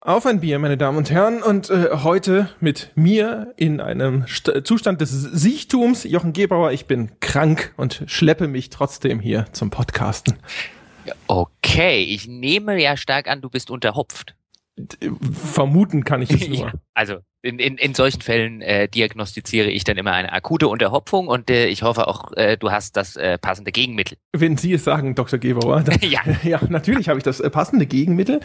Auf ein Bier, meine Damen und Herren, und äh, heute mit mir in einem St Zustand des Sichtums, Jochen Gebauer, ich bin krank und schleppe mich trotzdem hier zum Podcasten. Okay, ich nehme ja stark an, du bist unterhopft. Vermuten kann ich es nur. Also in, in, in solchen Fällen äh, diagnostiziere ich dann immer eine akute Unterhopfung und äh, ich hoffe auch, äh, du hast das äh, passende Gegenmittel. Wenn Sie es sagen, Dr. Gebauer, dann, Ja. ja, natürlich habe ich das äh, passende Gegenmittel.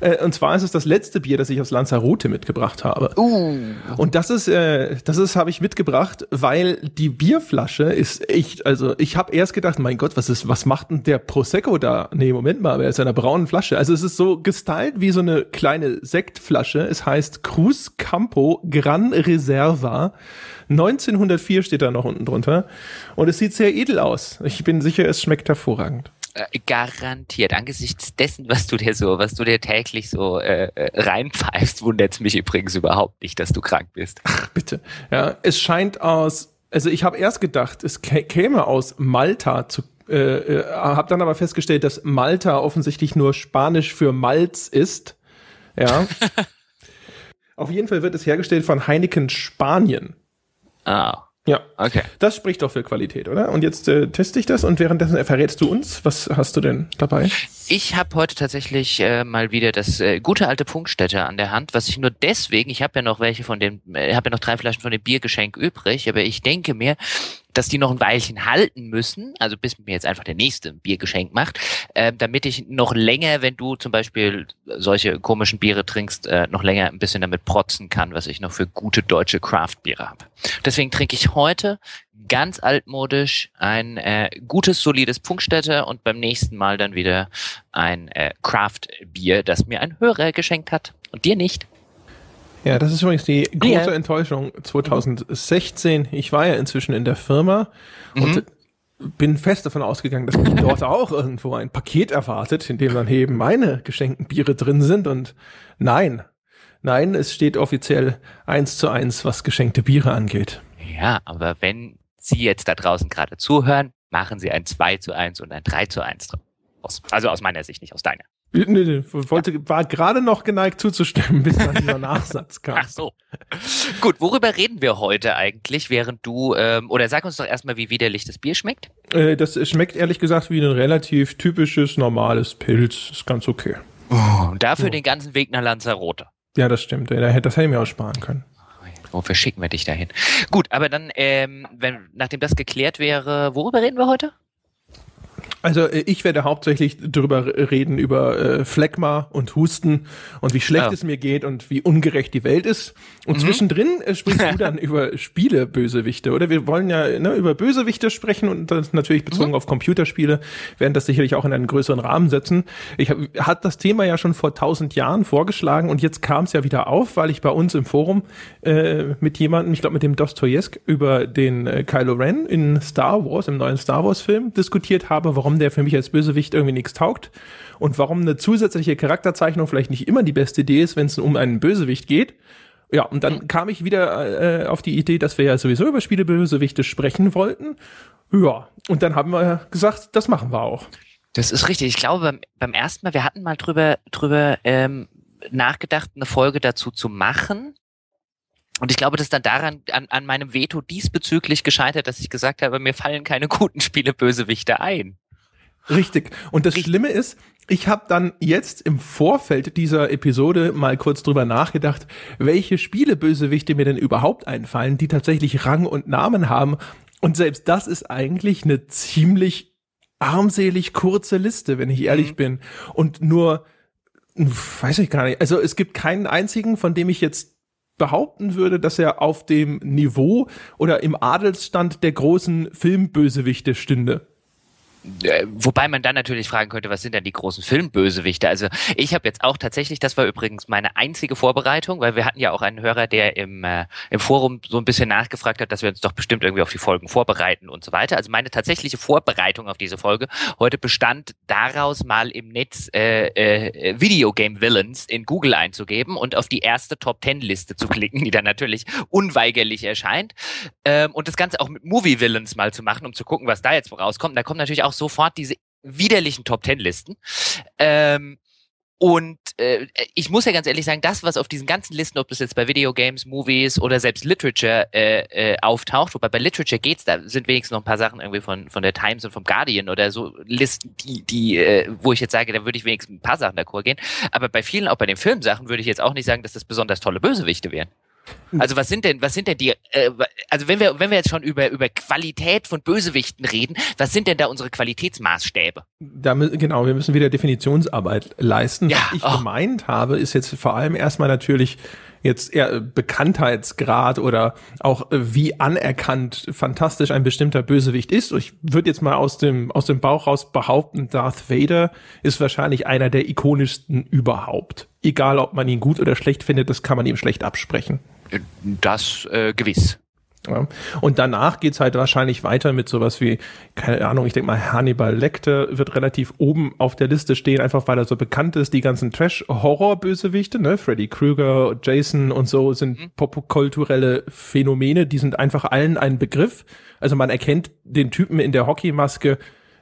Äh, und zwar ist es das letzte Bier, das ich aus Lanzarote mitgebracht habe. Uh. Und das ist, äh, das ist, habe ich mitgebracht, weil die Bierflasche ist echt, also ich habe erst gedacht, mein Gott, was ist, was macht denn der Prosecco da? Nee, Moment mal, aber er ist in einer braunen Flasche. Also es ist so gestylt wie so eine kleine Sektflasche. Es heißt Cruz Campo Gran Reserva. 1904 steht da noch unten drunter. Und es sieht sehr edel aus. Ich bin sicher, es schmeckt hervorragend. Äh, Garantiert. Angesichts dessen, was du dir so, was du dir täglich so äh, äh, reinpfeifst, wundert es mich übrigens überhaupt nicht, dass du krank bist. Bitte. Ja, es scheint aus, also ich habe erst gedacht, es kä käme aus Malta zu äh, äh, habe dann aber festgestellt, dass Malta offensichtlich nur Spanisch für Malz ist. Ja. Auf jeden Fall wird es hergestellt von Heineken Spanien. Ah, Ja, okay. das spricht doch für Qualität, oder? Und jetzt äh, teste ich das und währenddessen verrätst du uns, was hast du denn dabei? Ich habe heute tatsächlich äh, mal wieder das äh, gute alte Punktstätter an der Hand, was ich nur deswegen, ich habe ja noch welche von dem, äh, habe ja noch drei Flaschen von dem Biergeschenk übrig, aber ich denke mir, dass die noch ein Weilchen halten müssen, also bis mir jetzt einfach der nächste ein Biergeschenk macht, äh, damit ich noch länger, wenn du zum Beispiel solche komischen Biere trinkst, äh, noch länger ein bisschen damit protzen kann, was ich noch für gute deutsche Craft-Biere habe. Deswegen trinke ich heute ganz altmodisch ein äh, gutes, solides Punktstätter und beim nächsten Mal dann wieder ein äh, Craft-Bier, das mir ein Hörer geschenkt hat und dir nicht. Ja, das ist übrigens die große Ja. Enttäuschung 2016. Ich war ja inzwischen in der Firma und bin fest davon ausgegangen, dass mich dort auch irgendwo ein Paket erwartet, in dem dann eben meine geschenkten Biere drin sind. Und nein, nein, es steht offiziell eins zu eins, was geschenkte Biere angeht. Ja, aber wenn Sie jetzt da draußen gerade zuhören, machen Sie ein 2 zu 1 und ein 3 zu 1 draus. Also aus meiner Sicht, nicht aus deiner. Nö, wollte, war gerade noch geneigt zuzustimmen, bis dann dieser Nachsatz kam. Ach so. Gut, worüber reden wir heute eigentlich, während du, ähm, oder sag uns doch erstmal, wie widerlich das Bier schmeckt. Äh, das schmeckt ehrlich gesagt wie ein relativ typisches, normales Pilz. Ist ganz okay. Und dafür den ganzen Weg nach Lanzarote. Ja, das stimmt. Das hätte ich mir auch sparen können. Wofür schicken wir dich dahin? Gut, aber dann, ähm, wenn, nachdem das geklärt wäre, worüber reden wir heute? Also äh, ich werde hauptsächlich drüber reden, über äh, Phlegma und Husten und wie schlecht Oh. es mir geht und wie ungerecht die Welt ist. Und zwischendrin äh, sprichst du dann über Spiele-Bösewichte, oder? Wir wollen ja ne, über Bösewichte sprechen und das natürlich bezogen auf Computerspiele, werden das sicherlich auch in einen größeren Rahmen setzen. Ich hab, hat das Thema ja schon vor tausend Jahren vorgeschlagen und jetzt kam es ja wieder auf, weil ich bei uns im Forum äh, mit jemandem, ich glaube mit dem Dostoevsky, über den äh, Kylo Ren in Star Wars, im neuen Star Wars Film, diskutiert habe, warum der für mich als Bösewicht irgendwie nichts taugt und warum eine zusätzliche Charakterzeichnung vielleicht nicht immer die beste Idee ist, wenn es um einen Bösewicht geht. Ja, und dann kam ich wieder äh, auf die Idee, dass wir ja sowieso über Spielebösewichte sprechen wollten. Ja, und dann haben wir gesagt, das machen wir auch. Das ist richtig. Ich glaube, beim, beim ersten Mal, wir hatten mal drüber, drüber ähm, nachgedacht, eine Folge dazu zu machen. Und ich glaube, das ist dann daran, an, an meinem Veto diesbezüglich gescheitert, dass ich gesagt habe, mir fallen keine guten Spiele Bösewichte ein. Richtig. Und das Schlimme ist, ich habe dann jetzt im Vorfeld dieser Episode mal kurz drüber nachgedacht, welche Spielebösewichte mir denn überhaupt einfallen, die tatsächlich Rang und Namen haben. Und selbst das ist eigentlich eine ziemlich armselig kurze Liste, wenn ich ehrlich bin. Und nur, weiß ich gar nicht, also es gibt keinen einzigen, von dem ich jetzt behaupten würde, dass er auf dem Niveau oder im Adelsstand der großen Filmbösewichte stünde. Äh, Wobei man dann natürlich fragen könnte, was sind denn die großen Filmbösewichte? Also ich habe jetzt auch tatsächlich, das war übrigens meine einzige Vorbereitung, weil wir hatten ja auch einen Hörer, der im, äh, im Forum so ein bisschen nachgefragt hat, dass wir uns doch bestimmt irgendwie auf die Folgen vorbereiten und so weiter. Also meine tatsächliche Vorbereitung auf diese Folge heute bestand daraus, mal im Netz äh, äh, Videogame Villains in Google einzugeben und auf die erste Top Ten Liste zu klicken, die dann natürlich unweigerlich erscheint. Ähm, und das Ganze auch mit Movie Villains mal zu machen, um zu gucken, was da jetzt rauskommt. Da kommen natürlich auch sofort diese widerlichen Top Ten Listen. Ähm, und äh, ich muss ja ganz ehrlich sagen, das, was auf diesen ganzen Listen, ob das jetzt bei Videogames, Movies oder selbst Literature äh, äh, auftaucht, wobei bei Literature geht's, da sind wenigstens noch ein paar Sachen irgendwie von von der Times und vom Guardian oder so Listen, die die, äh, wo ich jetzt sage, da würde ich wenigstens ein paar Sachen d'accord gehen. Aber bei vielen, auch bei den Filmsachen, würde ich jetzt auch nicht sagen, dass das besonders tolle Bösewichte wären. Also was sind denn, was sind denn die, äh, also wenn wir, wenn wir jetzt schon über, über Qualität von Bösewichten reden, was sind denn da unsere Qualitätsmaßstäbe? Da, genau, wir müssen wieder Definitionsarbeit leisten. Ja, was ich oh. gemeint habe, ist jetzt vor allem erstmal natürlich jetzt eher Bekanntheitsgrad oder auch äh, wie anerkannt fantastisch ein bestimmter Bösewicht ist. Ich würde jetzt mal aus dem, aus dem Bauch raus behaupten, Darth Vader ist wahrscheinlich einer der ikonischsten überhaupt. Egal, ob man ihn gut oder schlecht findet, das kann man ihm schlecht absprechen. Das äh, gewiss. Ja. Und danach geht's halt wahrscheinlich weiter mit sowas wie, keine Ahnung, ich denke mal, Hannibal Lecter wird relativ oben auf der Liste stehen, einfach weil er so bekannt ist. Die ganzen Trash-Horror-Bösewichte, ne? Freddy Krueger, Jason und so sind mhm. popkulturelle Phänomene, die sind einfach allen ein Begriff. Also man erkennt den Typen in der Hockeymaske,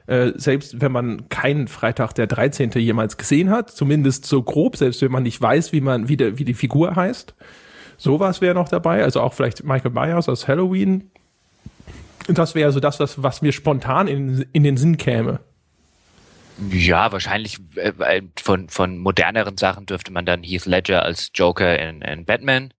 äh, selbst wenn man keinen Freitag der 13. jemals gesehen hat, zumindest so grob, selbst wenn man nicht weiß, wie man, wie, der, wie die Figur heißt. Sowas wäre noch dabei, also auch vielleicht Michael Myers aus Halloween. Das wäre so das, was, mir spontan in, in den Sinn käme. Ja, wahrscheinlich äh, von, von moderneren Sachen dürfte man dann Heath Ledger als Joker in, in Batman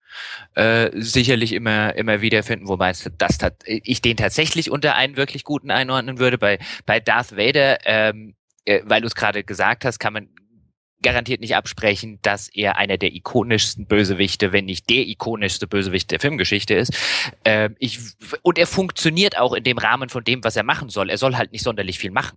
äh, sicherlich immer immer wiederfinden, wobei das ich den tatsächlich unter einen wirklich guten einordnen würde. Bei bei Darth Vader, ähm, äh, weil du es gerade gesagt hast, kann man garantiert nicht absprechen, dass er einer der ikonischsten Bösewichte, wenn nicht der ikonischste Bösewicht der Filmgeschichte ist. Ähm, ich, und er funktioniert auch in dem Rahmen von dem, was er machen soll. Er soll halt nicht sonderlich viel machen.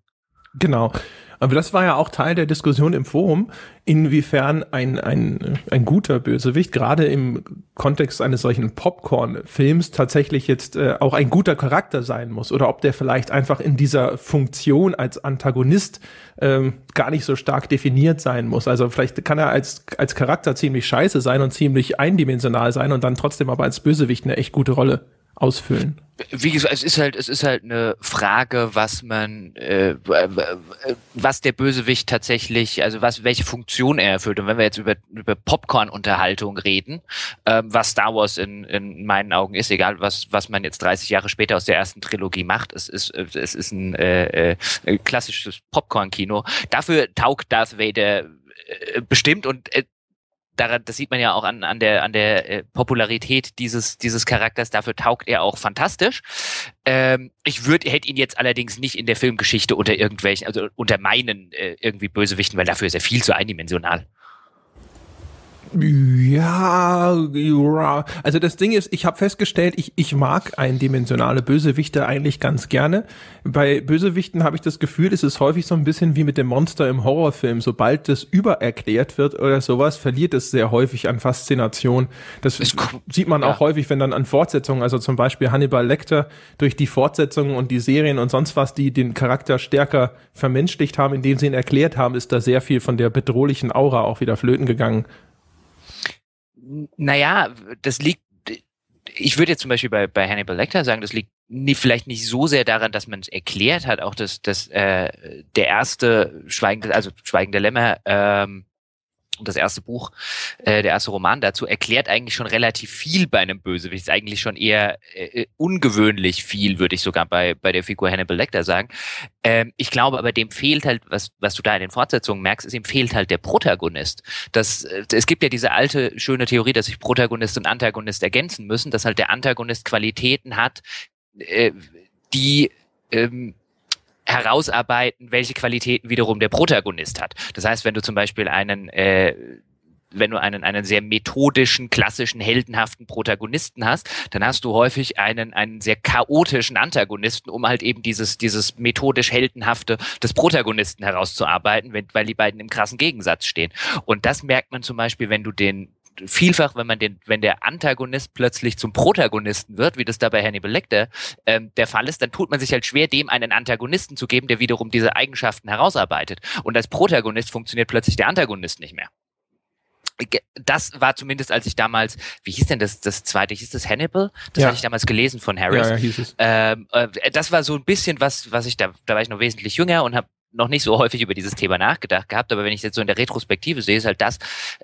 Genau. Aber das war ja auch Teil der Diskussion im Forum, inwiefern ein, ein, ein guter Bösewicht, gerade im Kontext eines solchen Popcorn-Films, tatsächlich jetzt äh, auch ein guter Charakter sein muss. Oder ob der vielleicht einfach in dieser Funktion als Antagonist ähm, gar nicht so stark definiert sein muss. Also vielleicht kann er als, als Charakter ziemlich scheiße sein und ziemlich eindimensional sein und dann trotzdem aber als Bösewicht eine echt gute Rolle ausfüllen wie gesagt, es ist halt, es ist halt eine Frage, was man, äh, was der Bösewicht tatsächlich, also was, welche Funktion er erfüllt. Und wenn wir jetzt über, über Popcorn-Unterhaltung reden, äh, was Star Wars in, in meinen Augen ist, egal was, was man jetzt 30 Jahre später aus der ersten Trilogie macht, es ist, es ist ein äh, äh, klassisches Popcorn-Kino. Dafür taugt Darth Vader äh, bestimmt und äh, daran, das sieht man ja auch an, an der, an der äh, Popularität dieses, dieses Charakters. Dafür taugt er auch fantastisch. Ähm, ich würde, hätte ihn jetzt allerdings nicht in der Filmgeschichte unter irgendwelchen, also unter meinen äh, irgendwie Bösewichten, weil dafür ist er viel zu eindimensional. Ja, also das Ding ist, ich habe festgestellt, ich, ich mag eindimensionale Bösewichte eigentlich ganz gerne. Bei Bösewichten habe ich das Gefühl, es ist häufig so ein bisschen wie mit dem Monster im Horrorfilm. Sobald das übererklärt wird oder sowas, verliert es sehr häufig an Faszination. Das es, sieht man ja. auch häufig, wenn dann an Fortsetzungen, also zum Beispiel Hannibal Lecter durch die Fortsetzungen und die Serien und sonst was, die den Charakter stärker vermenschlicht haben, indem sie ihn erklärt haben, ist da sehr viel von der bedrohlichen Aura auch wieder flöten gegangen. Naja, das liegt, ich würde jetzt zum Beispiel bei, bei Hannibal Lecter sagen, das liegt nie, vielleicht nicht so sehr daran, dass man es erklärt hat, auch dass, dass äh, der erste Schweigende, also Schweigende Lämmer ähm, das erste Buch, äh, der erste Roman dazu, erklärt eigentlich schon relativ viel bei einem Bösewicht. Ist eigentlich schon eher äh, ungewöhnlich viel, würde ich sogar bei, bei der Figur Hannibal Lecter sagen. Ähm, ich glaube aber, dem fehlt halt, was, was du da in den Fortsetzungen merkst, ist, ihm fehlt halt der Protagonist. Das, äh, es gibt ja diese alte, schöne Theorie, dass sich Protagonist und Antagonist ergänzen müssen, dass halt der Antagonist Qualitäten hat, äh, die ähm, herausarbeiten, welche Qualitäten wiederum der Protagonist hat. Das heißt, wenn du zum Beispiel einen äh, wenn du einen, einen sehr methodischen, klassischen, heldenhaften Protagonisten hast, dann hast du häufig einen, einen sehr chaotischen Antagonisten, um halt eben dieses, dieses methodisch heldenhafte des Protagonisten herauszuarbeiten, wenn, weil die beiden im krassen Gegensatz stehen. Und das merkt man zum Beispiel, wenn du den vielfach, wenn man den, wenn der Antagonist plötzlich zum Protagonisten wird, wie das da bei Hannibal Lecter ähm, der Fall ist, dann tut man sich halt schwer, dem einen Antagonisten zu geben, der wiederum diese Eigenschaften herausarbeitet. Und als Protagonist funktioniert plötzlich der Antagonist nicht mehr das war zumindest, als ich damals, wie hieß denn das, das zweite, hieß das Hannibal? Das ja. hatte ich damals gelesen von Harris. Ja, ja, hieß es. Ähm, äh, das war so ein bisschen was, was ich da, da war ich noch wesentlich jünger und habe noch nicht so häufig über dieses Thema nachgedacht gehabt, aber wenn ich jetzt so in der Retrospektive sehe, ist halt das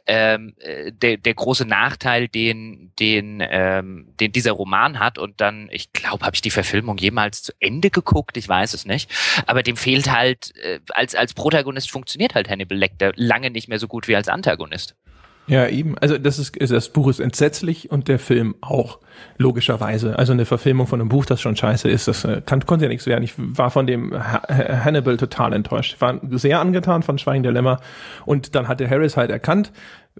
ähm, äh, der, der große Nachteil, den, den, ähm, den dieser Roman hat. Und dann, ich glaube, habe ich die Verfilmung jemals zu Ende geguckt, ich weiß es nicht. Aber dem fehlt halt, äh, als, als Protagonist funktioniert halt Hannibal Lecter lange nicht mehr so gut wie als Antagonist. Ja, eben. Also das ist, das Buch ist entsetzlich und der Film auch, logischerweise. Also eine Verfilmung von einem Buch, das schon scheiße ist, das äh, kann, konnte ja nichts werden. Ich war von dem Hannibal total enttäuscht. Ich war sehr angetan von Schweigen der Lämmer und dann hat der Harris halt erkannt,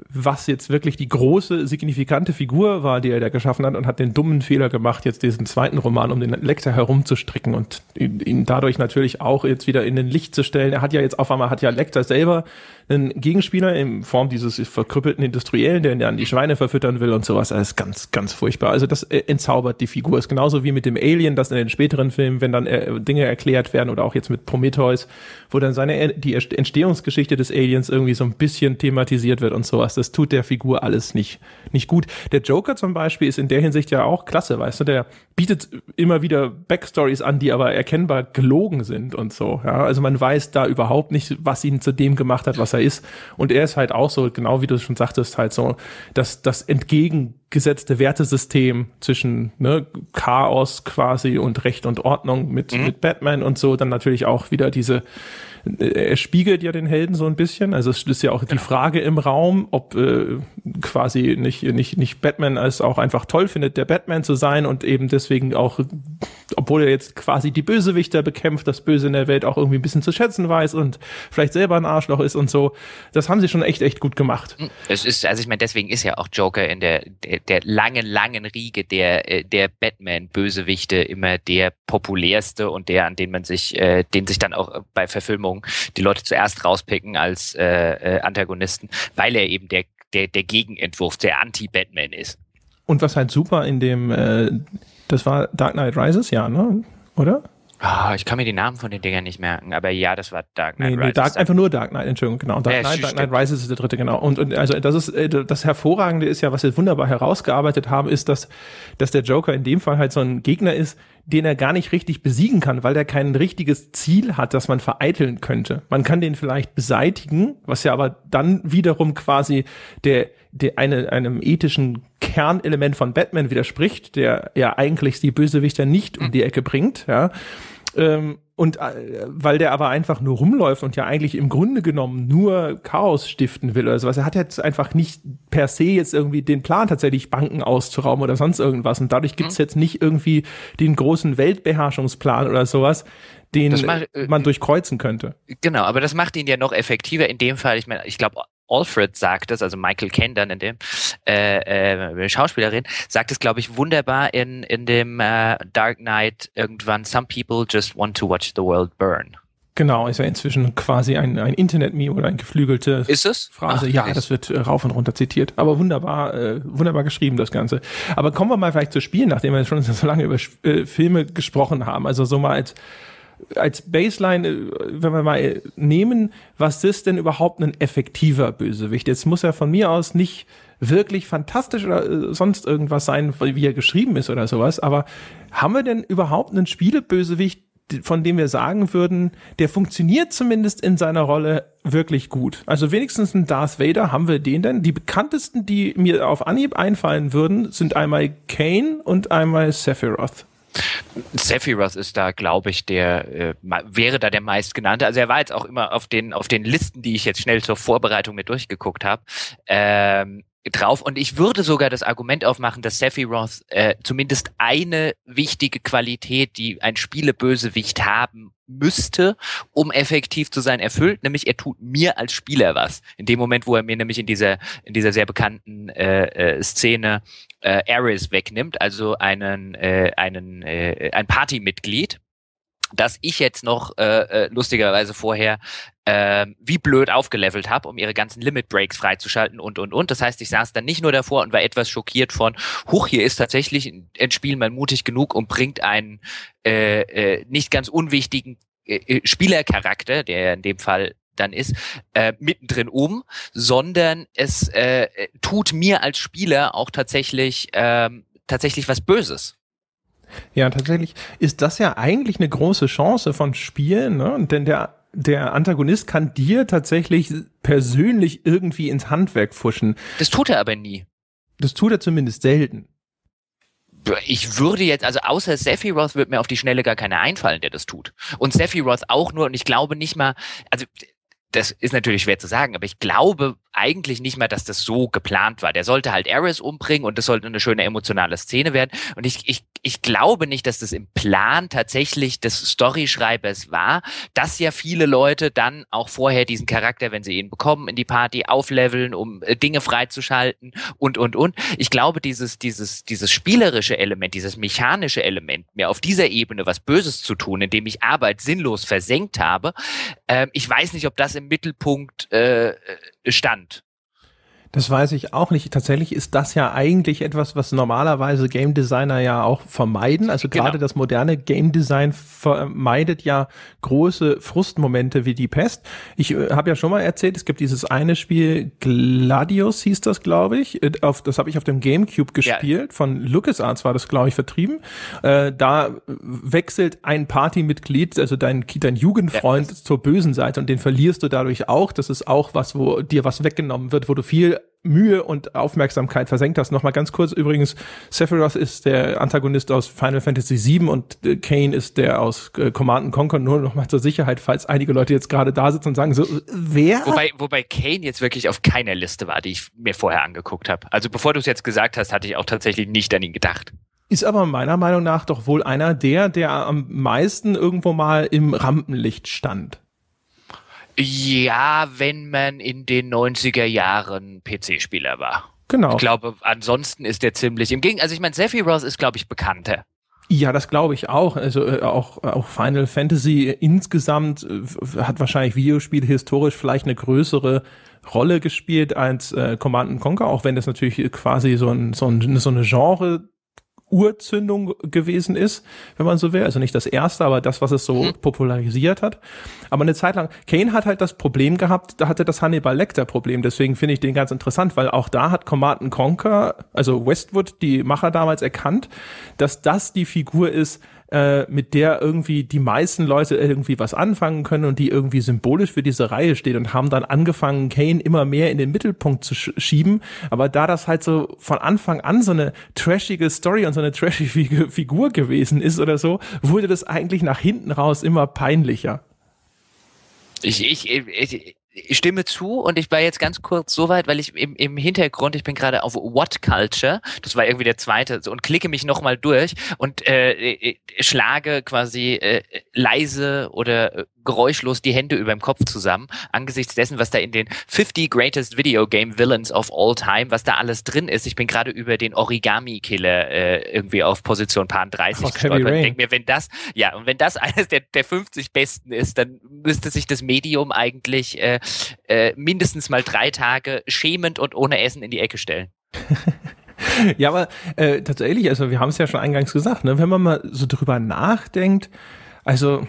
was jetzt wirklich die große, signifikante Figur war, die er da geschaffen hat und hat den dummen Fehler gemacht, jetzt diesen zweiten Roman um den Lecter herumzustricken und ihn dadurch natürlich auch jetzt wieder in den Licht zu stellen. Er hat ja jetzt auf einmal, hat ja Lecter selber einen Gegenspieler in Form dieses verkrüppelten Industriellen, der dann die Schweine verfüttern will und sowas. Ist ganz, ganz furchtbar. Also das äh, entzaubert die Figur. Ist genauso wie mit dem Alien, das in den späteren Filmen, wenn dann äh, Dinge erklärt werden oder auch jetzt mit Prometheus, wo dann seine, die Entstehungsgeschichte des Aliens irgendwie so ein bisschen thematisiert wird und sowas. Das tut der Figur alles nicht, nicht gut. Der Joker zum Beispiel ist in der Hinsicht ja auch klasse, weißt du, der bietet immer wieder Backstories an, die aber erkennbar gelogen sind und so. Ja, also man weiß da überhaupt nicht, was ihn zu dem gemacht hat, was er ist. Und er ist halt auch so, genau wie du schon sagtest, halt so, dass das entgegengesetzte Wertesystem zwischen ne, Chaos quasi und Recht und Ordnung mit, mhm. mit Batman und so, dann natürlich auch wieder diese er spiegelt ja den Helden so ein bisschen. Also es ist ja auch genau. die Frage im Raum, ob äh, quasi nicht, nicht, nicht Batman als auch einfach toll findet, der Batman zu sein und eben deswegen auch, obwohl er jetzt quasi die Bösewichter bekämpft, das Böse in der Welt auch irgendwie ein bisschen zu schätzen weiß und vielleicht selber ein Arschloch ist und so. Das haben sie schon echt, echt gut gemacht. Es ist, also ich meine, deswegen ist ja auch Joker in der, der, der langen, langen Riege der, äh, der Batman-Bösewichte immer der populärste und der, an den man sich, äh, den sich dann auch bei Verfilmungen Verfilmung die Leute zuerst rauspicken als äh, äh, Antagonisten, weil er eben der, der, der Gegenentwurf, der Anti-Batman ist. Und was halt super in dem, äh, das war Dark Knight Rises, ja, ne? Oder? Oh, ich kann mir die Namen von den Dingern nicht merken, aber ja, das war Dark Knight nee, Rises. Nee, Dark, einfach nur Dark Knight, Entschuldigung, genau. Dark, ja, Knight, Dark Knight Rises ist der dritte, genau. Und, und also das ist äh, das Hervorragende ist ja, was wir wunderbar herausgearbeitet haben, ist, dass, dass der Joker in dem Fall halt so ein Gegner ist, den er gar nicht richtig besiegen kann, weil der kein richtiges Ziel hat, das man vereiteln könnte. Man kann den vielleicht beseitigen, was ja aber dann wiederum quasi der, der eine, einem ethischen Kernelement von Batman widerspricht, der ja eigentlich die Bösewichter nicht um die Ecke bringt, ja. Ähm, und äh, weil der aber einfach nur rumläuft und ja eigentlich im Grunde genommen nur Chaos stiften will oder sowas. Er hat jetzt einfach nicht per se jetzt irgendwie den Plan, tatsächlich Banken auszurauben oder sonst irgendwas. Und dadurch gibt's mhm. jetzt nicht irgendwie den großen Weltbeherrschungsplan oder sowas, den macht, äh, man durchkreuzen könnte. Genau, aber das macht ihn ja noch effektiver in dem Fall. Ich meine, ich glaube, Alfred sagt es, also Michael Kendern in dem äh, äh, Schauspielerin, sagt es, glaube ich, wunderbar in, in dem äh, Dark Knight irgendwann, Some people just want to watch the world burn. Genau, ist ja inzwischen quasi ein, ein Internet-Meme oder ein geflügelte ist es? Phrase. Ach, ja, das wird äh, rauf und runter zitiert. Aber wunderbar, äh, wunderbar geschrieben, das Ganze. Aber kommen wir mal vielleicht zu Spielen, nachdem wir schon so lange über äh, Filme gesprochen haben. Also so mal als als Baseline, äh, wenn wir mal nehmen, was ist denn überhaupt ein effektiver Bösewicht? Jetzt muss er von mir aus nicht wirklich fantastisch oder äh, sonst irgendwas sein, wie er geschrieben ist oder sowas, aber haben wir denn überhaupt einen Spielebösewicht, von dem wir sagen würden, der funktioniert zumindest in seiner Rolle wirklich gut. Also wenigstens ein Darth Vader haben wir den denn. Die bekanntesten, die mir auf Anhieb einfallen würden, sind einmal Kane und einmal Sephiroth. Sephiroth ist da, glaube ich, der äh, wäre da der meistgenannte. Also er war jetzt auch immer auf den auf den Listen, die ich jetzt schnell zur Vorbereitung mit durchgeguckt habe. Ähm, drauf. Und ich würde sogar das Argument aufmachen, dass Sephiroth äh, zumindest eine wichtige Qualität, die ein Spielebösewicht haben müsste, um effektiv zu sein, erfüllt, nämlich er tut mir als Spieler was. In dem Moment, wo er mir nämlich in dieser in dieser sehr bekannten äh, äh, Szene äh, Ares wegnimmt, also einen äh, einen äh, ein Partymitglied, dass ich jetzt noch äh, äh, lustigerweise vorher äh, wie blöd aufgelevelt habe, um ihre ganzen Limit Breaks freizuschalten und und und. Das heißt, ich saß dann nicht nur davor und war etwas schockiert von, huch, hier ist tatsächlich ein Spiel mal mutig genug und bringt einen äh, äh, nicht ganz unwichtigen äh, äh, Spielercharakter, der in dem Fall dann ist, äh, mittendrin um, sondern es äh, tut mir als Spieler auch tatsächlich ähm, tatsächlich was Böses. Ja, tatsächlich ist das ja eigentlich eine große Chance von Spielen, ne? denn der der Antagonist kann dir tatsächlich persönlich irgendwie ins Handwerk fuschen. Das tut er aber nie. Das tut er zumindest selten. Ich würde jetzt, also außer Sephiroth wird mir auf die Schnelle gar keiner einfallen, der das tut. Und Sephiroth auch nur, und ich glaube nicht mal, also das ist natürlich schwer zu sagen, aber ich glaube eigentlich nicht mal, dass das so geplant war. Der sollte halt Ares umbringen und das sollte eine schöne emotionale Szene werden. Und ich, ich, ich glaube nicht, dass das im Plan tatsächlich des Storyschreibers war, dass ja viele Leute dann auch vorher diesen Charakter, wenn sie ihn bekommen, in die Party aufleveln, um äh, Dinge freizuschalten und, und, und. Ich glaube, dieses, dieses, dieses spielerische Element, dieses mechanische Element, mir auf dieser Ebene was Böses zu tun, indem ich Arbeit sinnlos versenkt habe, äh, ich weiß nicht, ob das im Mittelpunkt äh, stand. Das weiß ich auch nicht. Tatsächlich ist das ja eigentlich etwas, was normalerweise Game Designer ja auch vermeiden. Also gerade genau. das moderne Game Design vermeidet ja große Frustmomente wie die Pest. Ich äh, habe ja schon mal erzählt, es gibt dieses eine Spiel, Gladius hieß das, glaube ich. Äh, auf, das habe ich auf dem GameCube gespielt. Ja. Von LucasArts war das, glaube ich, vertrieben. Äh, da wechselt ein Partymitglied, also dein, dein Jugendfreund, ja. zur bösen Seite und den verlierst du dadurch auch. Das ist auch was, wo dir was weggenommen wird, wo du viel Mühe und Aufmerksamkeit versenkt hast. Nochmal ganz kurz übrigens, Sephiroth ist der Antagonist aus Final Fantasy VII und äh, Kane ist der aus äh, Command Conquer. Nur nochmal zur Sicherheit, falls einige Leute jetzt gerade da sitzen und sagen so, wer? Wobei, wobei Kane jetzt wirklich auf keiner Liste war, die ich mir vorher angeguckt habe. Also bevor du es jetzt gesagt hast, hatte ich auch tatsächlich nicht an ihn gedacht. Ist aber meiner Meinung nach doch wohl einer der, der am meisten irgendwo mal im Rampenlicht stand. Ja, wenn man in den 90er Jahren PC-Spieler war. Genau. Ich glaube, ansonsten ist der ziemlich im Gegenteil. Also ich meine, Sephiroth ist, glaube ich, bekannter. Ja, das glaube ich auch. Also äh, auch, auch Final Fantasy insgesamt äh, hat wahrscheinlich Videospiel historisch vielleicht eine größere Rolle gespielt als äh, Command Conquer, auch wenn das natürlich quasi so, ein, so, ein, so eine Genre Urzündung gewesen ist, wenn man so will. Also nicht das erste, aber das, was es so mhm. popularisiert hat. Aber eine Zeit lang, Kane hat halt das Problem gehabt, da hatte das Hannibal Lecter Problem. Deswegen finde ich den ganz interessant, weil auch da hat Command Conquer, also Westwood, die Macher damals erkannt, dass das die Figur ist, äh, mit der irgendwie die meisten Leute irgendwie was anfangen können und die irgendwie symbolisch für diese Reihe steht und haben dann angefangen, Kane immer mehr in den Mittelpunkt zu sch schieben. Aber da das halt so von Anfang an so eine trashige Story und so eine trashige Figur gewesen ist oder so, wurde das eigentlich nach hinten raus immer peinlicher. Ich, ich, ich, ich stimme zu und ich war jetzt ganz kurz so weit, weil ich im, im Hintergrund, ich bin gerade auf What Culture, das war irgendwie der zweite, und klicke mich nochmal durch und äh, äh, schlage quasi äh, leise oder äh, geräuschlos die Hände über dem Kopf zusammen, angesichts dessen, was da in den 50 Greatest Video Game Villains of All Time, was da alles drin ist. Ich bin gerade über den Origami-Killer äh, irgendwie auf Position Pan 30 gestolpert. Ich denke mir, wenn das, ja, und wenn das eines der, der 50 Besten ist, dann müsste sich das Medium eigentlich äh, äh, mindestens mal drei Tage schämend und ohne Essen in die Ecke stellen. ja, aber äh, tatsächlich, also wir haben es ja schon eingangs gesagt, ne, wenn man mal so drüber nachdenkt, also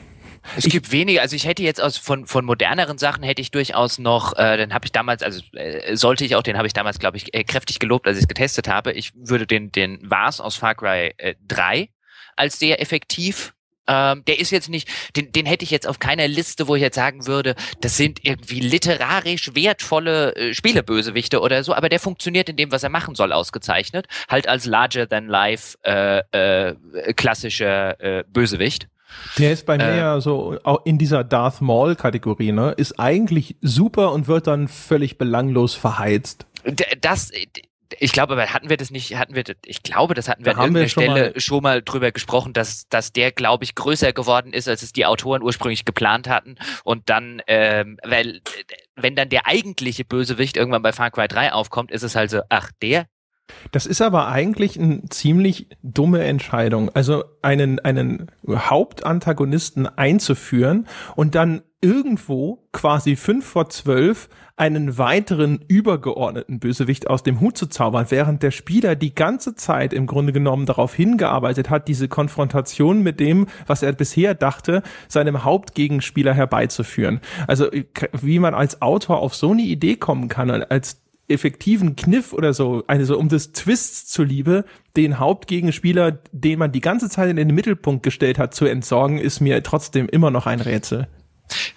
es gibt weniger, also ich hätte jetzt aus von, von moderneren Sachen hätte ich durchaus noch, äh, den habe ich damals, also äh, sollte ich auch, den habe ich damals, glaube ich, äh, kräftig gelobt, als ich es getestet habe. Ich würde den, den Vars aus Far Cry äh, 3 als sehr effektiv ähm, der ist jetzt nicht, den, den hätte ich jetzt auf keiner Liste, wo ich jetzt sagen würde, das sind irgendwie literarisch wertvolle äh, Spielebösewichte oder so, aber der funktioniert in dem, was er machen soll, ausgezeichnet. Halt als larger than life äh, äh, klassischer äh, Bösewicht. Der ist bei mir äh, ja so auch in dieser Darth Maul Kategorie, ne? Ist eigentlich super und wird dann völlig belanglos verheizt. Das, ich glaube, aber hatten wir das nicht, hatten wir, ich glaube, das hatten wir da an irgendeiner schon Stelle mal schon mal drüber gesprochen, dass, dass der, glaube ich, größer geworden ist, als es die Autoren ursprünglich geplant hatten. Und dann, ähm, weil, wenn dann der eigentliche Bösewicht irgendwann bei Far Cry 3 aufkommt, ist es halt so, ach, der, das ist aber eigentlich eine ziemlich dumme Entscheidung. Also einen, einen Hauptantagonisten einzuführen und dann irgendwo quasi fünf vor zwölf einen weiteren übergeordneten Bösewicht aus dem Hut zu zaubern, während der Spieler die ganze Zeit im Grunde genommen darauf hingearbeitet hat, diese Konfrontation mit dem, was er bisher dachte, seinem Hauptgegenspieler herbeizuführen. Also wie man als Autor auf so eine Idee kommen kann, als effektiven Kniff oder so, also um des Twists zuliebe, den Hauptgegenspieler, den man die ganze Zeit in den Mittelpunkt gestellt hat, zu entsorgen, ist mir trotzdem immer noch ein Rätsel.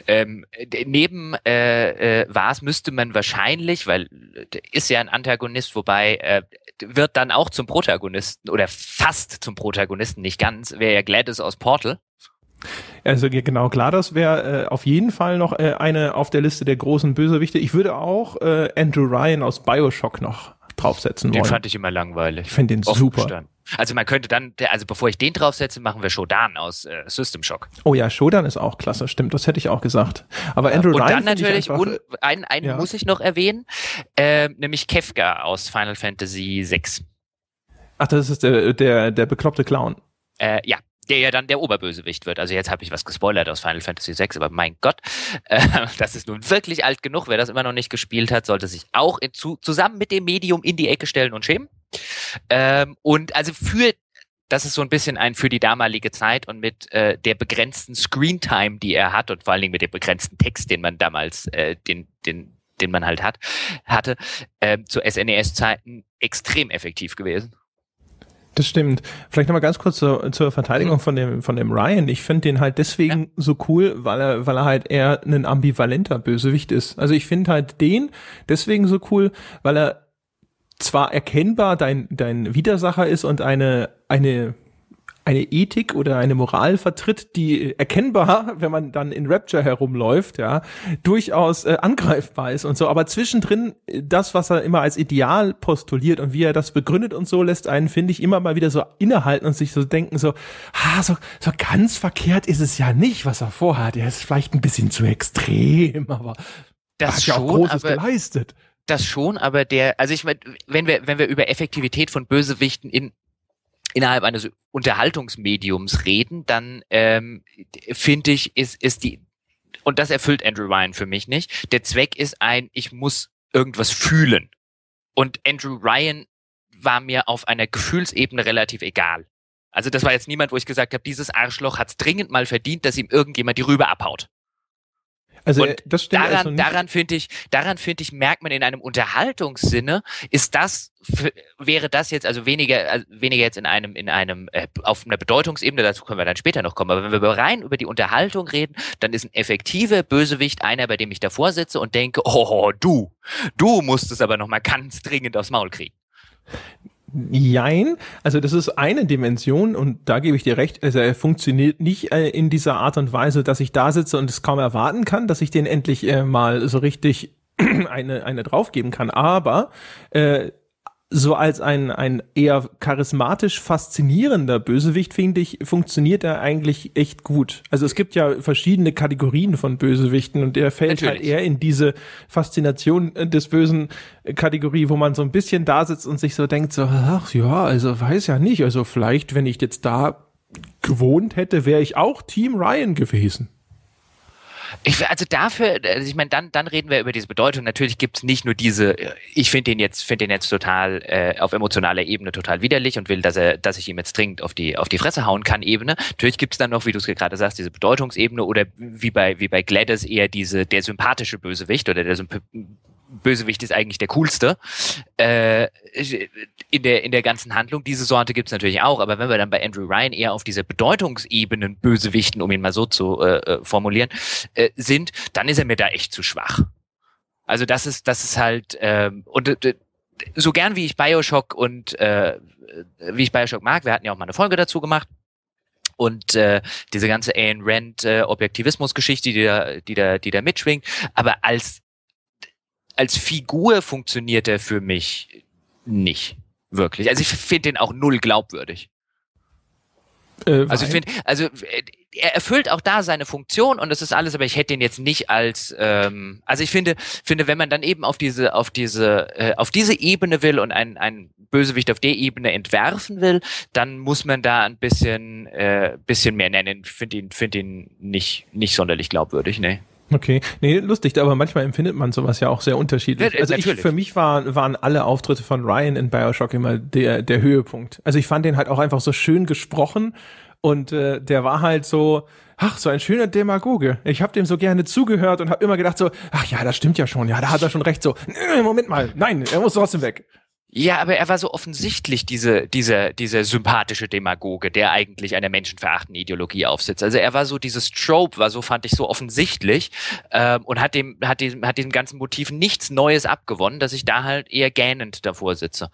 Ähm, neben äh, äh, was müsste man wahrscheinlich, weil ist ja ein Antagonist, wobei äh, wird dann auch zum Protagonisten oder fast zum Protagonisten, nicht ganz, wäre ja Gladys aus Portal. Also genau, klar, das wäre äh, auf jeden Fall noch äh, eine auf der Liste der großen Bösewichte. Ich würde auch äh, Andrew Ryan aus Bioshock noch draufsetzen den wollen. Den fand ich immer langweilig. Ich finde den super. Stand. Also man könnte dann, also bevor ich den draufsetze, machen wir Shodan aus äh, System Shock. Oh ja, Shodan ist auch klasse, stimmt, das hätte ich auch gesagt. Aber Andrew und Ryan dann natürlich, einfach, und einen, einen ja. muss ich noch erwähnen, äh, nämlich Kefka aus Final Fantasy VI. Ach, das ist der, der, der bekloppte Clown. Äh, ja, der ja dann der Oberbösewicht wird. Also jetzt habe ich was gespoilert aus Final Fantasy VI, aber mein Gott, äh, das ist nun wirklich alt genug. Wer das immer noch nicht gespielt hat, sollte sich auch in, zu, zusammen mit dem Medium in die Ecke stellen und schämen. Ähm, und also für das ist so ein bisschen ein für die damalige Zeit und mit äh, der begrenzten Screentime, die er hat und vor allen Dingen mit dem begrenzten Text, den man damals, äh, den, den, den man halt hat, hatte, äh, zu SNES-Zeiten extrem effektiv gewesen. Das stimmt. Vielleicht nochmal ganz kurz zur, zur Verteidigung mhm. von dem, von dem Ryan. Ich finde den halt deswegen ja. so cool, weil er, weil er halt eher ein ambivalenter Bösewicht ist. Also ich finde halt den deswegen so cool, weil er zwar erkennbar dein, dein Widersacher ist und eine, eine, eine Ethik oder eine Moral vertritt, die erkennbar, wenn man dann in Rapture herumläuft, ja, durchaus äh, angreifbar ist und so. Aber zwischendrin äh, das, was er immer als Ideal postuliert und wie er das begründet und so, lässt einen, finde ich, immer mal wieder so innehalten und sich so denken, so, ah, so, so ganz verkehrt ist es ja nicht, was er vorhat. Er ist vielleicht ein bisschen zu extrem, aber das hat ja auch Großes geleistet das schon, aber der, also ich meine, wenn wir, wenn wir über Effektivität von Bösewichten in innerhalb eines Unterhaltungsmediums reden, dann ähm, finde ich, ist, ist die, und das erfüllt Andrew Ryan für mich nicht. Der Zweck ist ein, ich muss irgendwas fühlen. Und Andrew Ryan war mir auf einer Gefühlsebene relativ egal. Also das war jetzt niemand, wo ich gesagt habe, dieses Arschloch hat es dringend mal verdient, dass ihm irgendjemand die Rübe abhaut. Also und das stimmt daran, also daran finde ich, daran finde ich, merkt man in einem Unterhaltungssinne, ist das, wäre das jetzt also weniger, also weniger jetzt in einem, in einem, äh, auf einer Bedeutungsebene, dazu können wir dann später noch kommen. Aber wenn wir rein über die Unterhaltung reden, dann ist ein effektiver Bösewicht einer, bei dem ich davor sitze und denke, oh, du, du musst es aber noch mal ganz dringend aufs Maul kriegen. Jein, also das ist eine Dimension und da gebe ich dir recht, also er funktioniert nicht äh, in dieser Art und Weise, dass ich da sitze und es kaum erwarten kann, dass ich den endlich äh, mal so richtig eine, eine draufgeben kann. Aber äh, so als ein, ein eher charismatisch faszinierender Bösewicht, finde ich, funktioniert er eigentlich echt gut. Also es gibt ja verschiedene Kategorien von Bösewichten und er fällt halt Natürlich. halt eher in diese Faszination des bösen Kategorie, wo man so ein bisschen da sitzt und sich so denkt, so, ach ja, also weiß ja nicht, also vielleicht, wenn ich jetzt da gewohnt hätte, wäre ich auch Team Ryan gewesen. Ich, also dafür, also ich meine, dann, dann reden wir über diese Bedeutung. Natürlich gibt's nicht nur diese, ich finde den jetzt, finde den jetzt total äh, auf emotionaler Ebene total widerlich und will, dass er, dass ich ihm jetzt dringend auf die, auf die Fresse hauen kann, Ebene. Natürlich gibt's dann noch, wie du es gerade sagst, diese Bedeutungsebene oder wie bei, wie bei Gladys eher diese, der sympathische Bösewicht oder der Symp Bösewicht ist eigentlich der coolste äh, in der in der ganzen Handlung. Diese Sorte gibt's natürlich auch, aber wenn wir dann bei Andrew Ryan eher auf diese Bedeutungsebenen Bösewichten, um ihn mal so zu äh, äh, formulieren, äh, sind, dann ist er mir da echt zu schwach. Also das ist das ist halt ähm, und äh, so gern wie ich Bioshock und äh, wie ich Bioshock mag, wir hatten ja auch mal eine Folge dazu gemacht und äh, diese ganze Ayn Rand äh, Objektivismus-Geschichte, die da, die da, die da mitschwingt. Aber als als Figur funktioniert er für mich nicht wirklich. Also ich finde den auch null glaubwürdig. Äh, also ich finde, also äh, er erfüllt auch da seine Funktion und das ist alles, aber ich hätte ihn jetzt nicht als, ähm, also ich finde, finde, wenn man dann eben auf diese, auf diese, äh, auf diese Ebene will und ein, ein Bösewicht auf der Ebene entwerfen will, dann muss man da ein bisschen, äh, bisschen mehr nennen. Ich finde ihn, finde ihn nicht, nicht sonderlich glaubwürdig, ne. Okay, nee, lustig, aber manchmal empfindet man sowas ja auch sehr unterschiedlich. Ja, also ich, für mich war, waren alle Auftritte von Ryan in Bioshock immer der, der Höhepunkt. Also ich fand den halt auch einfach so schön gesprochen und äh, der war halt so, ach, so ein schöner Demagoge. Ich habe dem so gerne zugehört und habe immer gedacht so, ach ja, das stimmt ja schon, ja, da hat er schon recht so. Moment mal, nein, er muss trotzdem weg. Ja, aber er war so offensichtlich diese, diese, diese sympathische Demagoge, der eigentlich einer menschenverachtenden Ideologie aufsitzt. Also er war so, dieses Trope war so, fand ich so offensichtlich ähm, und hat dem, hat diesem, hat diesem ganzen Motiv nichts Neues abgewonnen, dass ich da halt eher gähnend davor sitze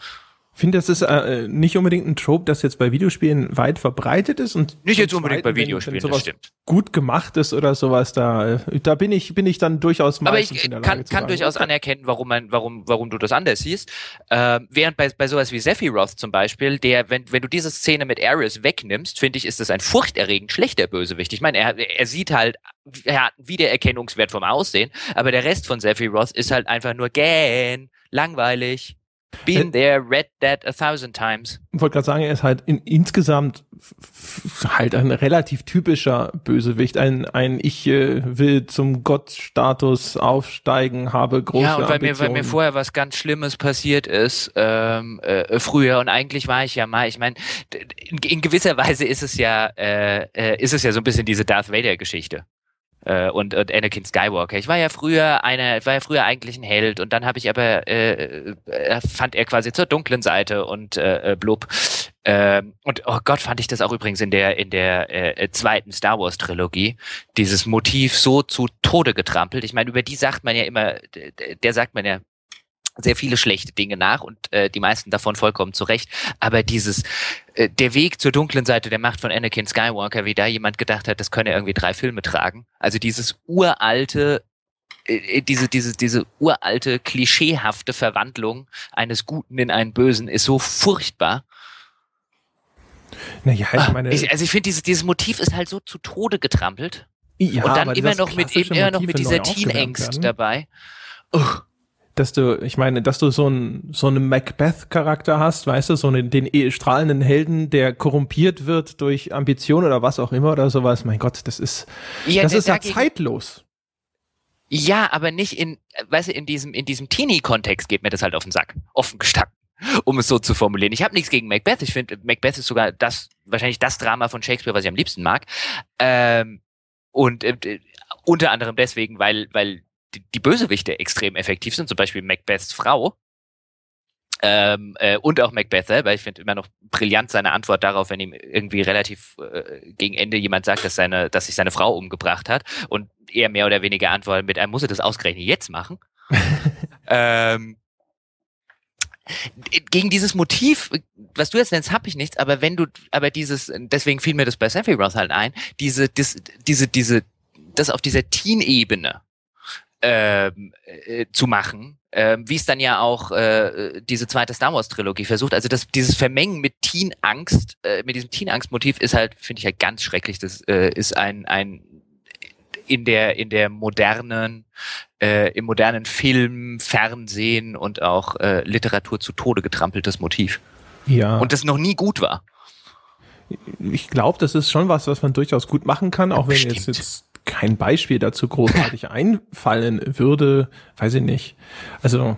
finde, das ist äh, nicht unbedingt ein Trope, das jetzt bei Videospielen weit verbreitet ist und nicht jetzt unbedingt zweiten, bei Videospielen, wenn, wenn sowas gut gemacht ist oder sowas da, äh, da bin ich bin ich dann durchaus Aber ich in der Lage kann, kann durchaus okay. anerkennen, warum man, warum, warum du das anders siehst. Äh, während bei, bei sowas wie Sephiroth zum Beispiel, der, wenn, wenn du diese Szene mit Ares wegnimmst, finde ich, ist das ein furchterregend schlechter Bösewicht. Ich meine, er, er sieht halt, er hat einen Wiedererkennungswert vom Aussehen, aber der Rest von Sephiroth ist halt einfach nur gähn, langweilig. Been there, read that a thousand times. Ich wollte gerade sagen, er ist halt in, insgesamt halt ein relativ typischer Bösewicht. Ein, ein ich äh, will zum Gottstatus aufsteigen, habe große Ja, und weil mir, weil mir vorher was ganz Schlimmes passiert ist, ähm, äh, früher, und eigentlich war ich ja mal, ich meine, in, in, gewisser Weise ist es ja, äh, äh, ist es ja so ein bisschen diese Darth Vader-Geschichte äh, und, und Anakin Skywalker. Ich war ja früher eine, ich war ja früher eigentlich ein Held und dann habe ich aber äh, äh, fand er quasi zur dunklen Seite und äh, äh blub. Äh, und oh Gott, fand ich das auch übrigens in der in der äh, äh, zweiten Star Wars Trilogie dieses Motiv so zu Tode getrampelt. Ich meine, über die sagt man ja immer, der sagt man ja sehr viele schlechte Dinge nach und äh, die meisten davon vollkommen zu Recht. Aber dieses, äh, der Weg zur dunklen Seite der Macht von Anakin Skywalker, wie da jemand gedacht hat, das könne irgendwie drei Filme tragen. Also dieses uralte, äh, äh diese, diese, diese uralte, klischeehafte Verwandlung eines Guten in einen Bösen ist so furchtbar. Naja, ich ah, meine. Ich, also ich finde, dieses, dieses Motiv ist halt so zu Tode getrampelt. Ja, und dann immer noch mit eben immer noch mit dieser Teenangst dabei. Ugh dass du, ich meine, dass du so einen so einen Macbeth-Charakter hast, weißt du, so einen, den eh strahlenden Helden, der korrumpiert wird durch Ambition oder was auch immer oder sowas. Mein Gott, das ist, ja, das ist ja zeitlos. Ja, aber nicht in, weißt du, in diesem, in diesem Teenie-Kontext geht mir das halt auf den Sack. Offen gestanden. Um es so zu formulieren. Ich habe nichts gegen Macbeth. Ich finde, Macbeth ist sogar das, wahrscheinlich das Drama von Shakespeare, was ich am liebsten mag. Ähm, und äh, unter anderem deswegen, weil, weil die, die Bösewichte extrem effektiv sind, zum Beispiel Macbeths Frau. Ähm, äh, und auch Macbeth selber. Ich finde immer noch brillant seine Antwort darauf, wenn ihm irgendwie relativ äh, gegen Ende jemand sagt, dass seine, dass sich seine Frau umgebracht hat und er mehr oder weniger antwortet mit, er muss das ausgerechnet jetzt machen. ähm, gegen dieses Motiv, was du jetzt nennst, habe ich nichts, aber wenn du, aber dieses, deswegen fiel mir das bei Sephiroth halt ein, diese, dis, diese, diese, das auf dieser Teen-Ebene ähm, äh, zu machen, äh, wie es dann ja auch äh, diese zweite Star Wars Trilogie versucht. Also das, dieses Vermengen mit Teen-Angst, äh, mit diesem Teen-Angst-Motiv ist halt, finde ich halt ganz schrecklich. Das äh, ist ein, ein in der in der modernen äh, im modernen Film, Fernsehen und auch äh, Literatur zu Tode getrampeltes Motiv. Ja. Und das noch nie gut war. Ich glaube, das ist schon was, was man durchaus gut machen kann, auch wenn jetzt, jetzt kein Beispiel dazu großartig einfallen würde, weiß ich nicht. Also,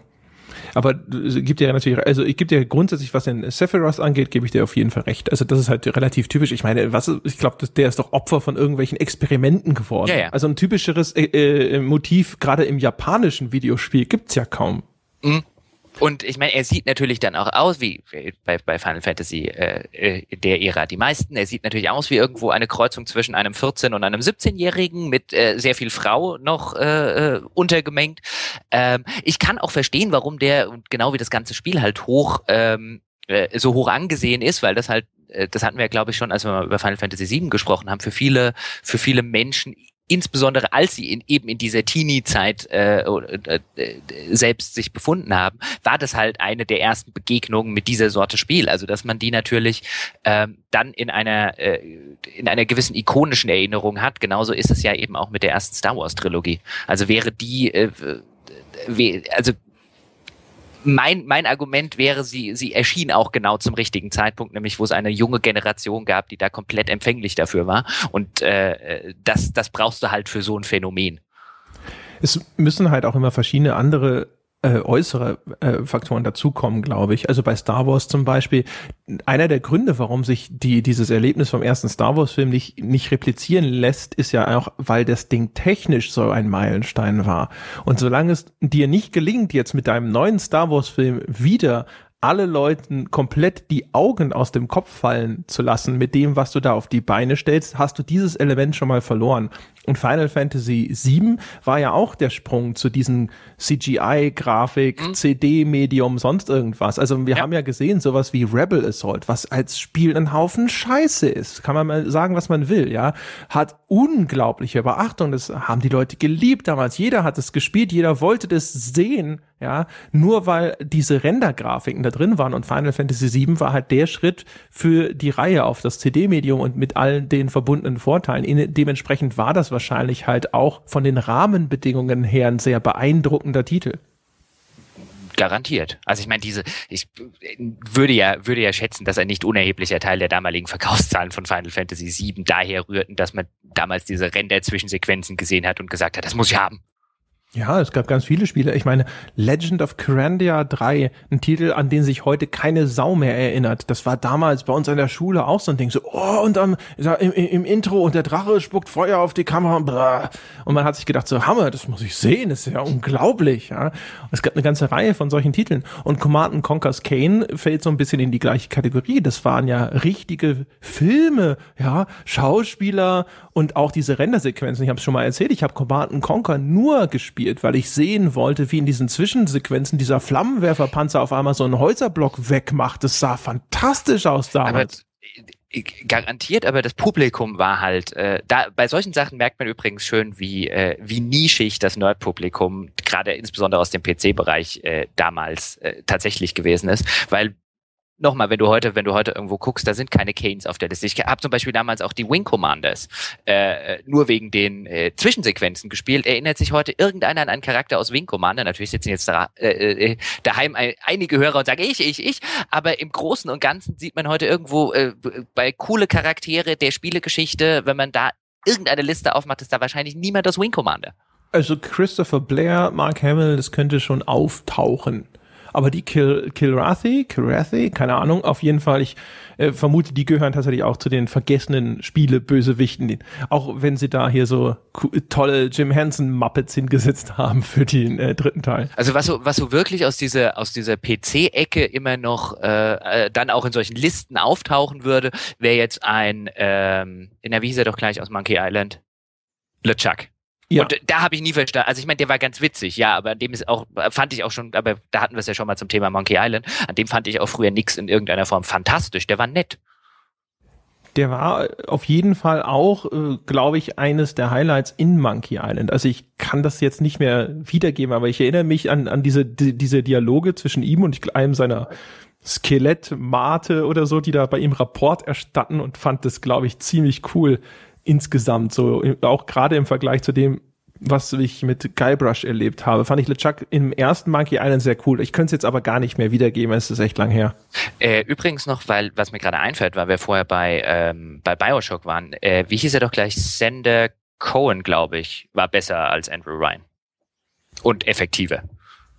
aber es gibt ja natürlich, also ich gebe dir grundsätzlich, was den Sephiroth angeht, gebe ich dir auf jeden Fall recht. Also das ist halt relativ typisch. Ich meine, was, ich glaube, der ist doch Opfer von irgendwelchen Experimenten geworden. Ja, ja. Also ein typischeres äh, äh, Motiv, gerade im japanischen Videospiel, gibt's ja kaum. Mhm. Und ich meine, er sieht natürlich dann auch aus wie bei, bei Final Fantasy äh, äh, der Ära die meisten. Er sieht natürlich aus wie irgendwo eine Kreuzung zwischen einem 14- und einem 17-Jährigen mit äh, sehr viel Frau noch äh, äh, untergemengt. Ähm, ich kann auch verstehen, warum der, genau wie das ganze Spiel halt hoch, ähm, äh, so hoch angesehen ist, weil das halt äh, das hatten wir, glaube ich, schon, als wir mal über Final Fantasy VII gesprochen haben, für viele, für viele Menschen insbesondere als sie in, eben in dieser Teenie-Zeit äh, äh, selbst sich befunden haben, war das halt eine der ersten Begegnungen mit dieser Sorte Spiel. Also dass man die natürlich ähm, dann in einer äh, in einer gewissen ikonischen Erinnerung hat. Genauso ist es ja eben auch mit der ersten Star Wars Trilogie. Also wäre die äh, also mein, mein Argument wäre, sie, sie erschien auch genau zum richtigen Zeitpunkt, nämlich wo es eine junge Generation gab, die da komplett empfänglich dafür war. Und äh, das, das brauchst du halt für so ein Phänomen. Es müssen halt auch immer verschiedene andere äh, äußere äh, Faktoren dazukommen, glaube ich. Also bei Star Wars zum Beispiel, einer der Gründe, warum sich die, dieses Erlebnis vom ersten Star Wars-Film nicht, nicht replizieren lässt, ist ja auch, weil das Ding technisch so ein Meilenstein war. Und solange es dir nicht gelingt, jetzt mit deinem neuen Star Wars-Film wieder alle Leuten komplett die Augen aus dem Kopf fallen zu lassen mit dem, was du da auf die Beine stellst, hast du dieses Element schon mal verloren. Und Final Fantasy VII war ja auch der Sprung zu diesen CGI-Grafik, mhm. CD-Medium, sonst irgendwas. Also wir ja. haben ja gesehen, sowas wie Rebel Assault, was als Spiel ein Haufen Scheiße ist. Kann man mal sagen, was man will, ja. Hat unglaubliche Beachtung. Das haben die Leute geliebt damals. Jeder hat es gespielt, jeder wollte das sehen ja, nur weil diese Rendergrafiken da drin waren und Final Fantasy VII war halt der Schritt für die Reihe auf das CD-Medium und mit allen den verbundenen Vorteilen. Dementsprechend war das wahrscheinlich halt auch von den Rahmenbedingungen her ein sehr beeindruckender Titel. Garantiert. Also ich meine, diese, ich würde ja, würde ja schätzen, dass ein nicht unerheblicher Teil der damaligen Verkaufszahlen von Final Fantasy VII daher rührten, dass man damals diese Render-Zwischensequenzen gesehen hat und gesagt hat, das muss ich haben. Ja, es gab ganz viele Spiele. Ich meine, Legend of Carandia 3, ein Titel, an den sich heute keine Sau mehr erinnert. Das war damals bei uns an der Schule auch so ein Ding. So, oh, und dann im, im Intro und der Drache spuckt Feuer auf die Kamera. Blah. Und man hat sich gedacht, so Hammer, das muss ich sehen, das ist ja unglaublich. Ja. Es gab eine ganze Reihe von solchen Titeln. Und Command Conquers Kane fällt so ein bisschen in die gleiche Kategorie. Das waren ja richtige Filme, ja, Schauspieler und auch diese Rendersequenzen, ich habe es schon mal erzählt, ich habe Command Conquer nur gespielt, weil ich sehen wollte, wie in diesen Zwischensequenzen dieser Flammenwerferpanzer auf einmal so einen Häuserblock wegmacht. Das sah fantastisch aus damals. Aber garantiert, aber das Publikum war halt, äh, da bei solchen Sachen merkt man übrigens schön, wie, äh, wie nischig das Nerd-Publikum, gerade insbesondere aus dem PC-Bereich, äh, damals äh, tatsächlich gewesen ist, weil nochmal, wenn du heute, wenn du heute irgendwo guckst, da sind keine Canes auf der Liste. Ich habe zum Beispiel damals auch die Wing Commanders äh, nur wegen den äh, Zwischensequenzen gespielt. Erinnert sich heute irgendeiner an einen Charakter aus Wing Commander? Natürlich sitzen jetzt da, äh, äh, daheim einige Hörer und sagen ich, ich, ich. Aber im Großen und Ganzen sieht man heute irgendwo äh, bei coole Charaktere der Spielegeschichte, wenn man da irgendeine Liste aufmacht, ist da wahrscheinlich niemand aus Wing Commander. Also Christopher Blair, Mark Hamill, das könnte schon auftauchen aber die Kil Kilrathi, Kilrathi, keine Ahnung, auf jeden Fall, ich äh, vermute, die gehören tatsächlich auch zu den vergessenen Spiele-Bösewichten, auch wenn sie da hier so tolle Jim Henson-Muppets hingesetzt haben für den äh, dritten Teil. Also was so, was so wirklich aus dieser, aus dieser PC-Ecke immer noch äh, äh, dann auch in solchen Listen auftauchen würde, wäre jetzt ein, ähm, in der Wiese doch gleich aus Monkey Island, LeChuck. Ja. Und da habe ich nie verstanden. Also ich meine, der war ganz witzig, ja, aber an dem ist auch, fand ich auch schon, aber da hatten wir es ja schon mal zum Thema Monkey Island, an dem fand ich auch früher nichts in irgendeiner Form fantastisch. Der war nett. Der war auf jeden Fall auch, äh, glaube ich, eines der Highlights in Monkey Island. Also ich kann das jetzt nicht mehr wiedergeben, aber ich erinnere mich an, an diese, die, diese Dialoge zwischen ihm und einem seiner Skelettmate oder so, die da bei ihm Rapport erstatten und fand das, glaube ich, ziemlich cool insgesamt, so auch gerade im Vergleich zu dem, was ich mit Guybrush erlebt habe, fand ich LeChuck im ersten Monkey Island sehr cool. Ich könnte es jetzt aber gar nicht mehr wiedergeben, es ist echt lang her. Äh, übrigens noch, weil, was mir gerade einfällt, weil wir vorher bei, ähm, bei Bioshock waren, äh, wie hieß er doch gleich? Sander Cohen, glaube ich, war besser als Andrew Ryan. Und effektiver.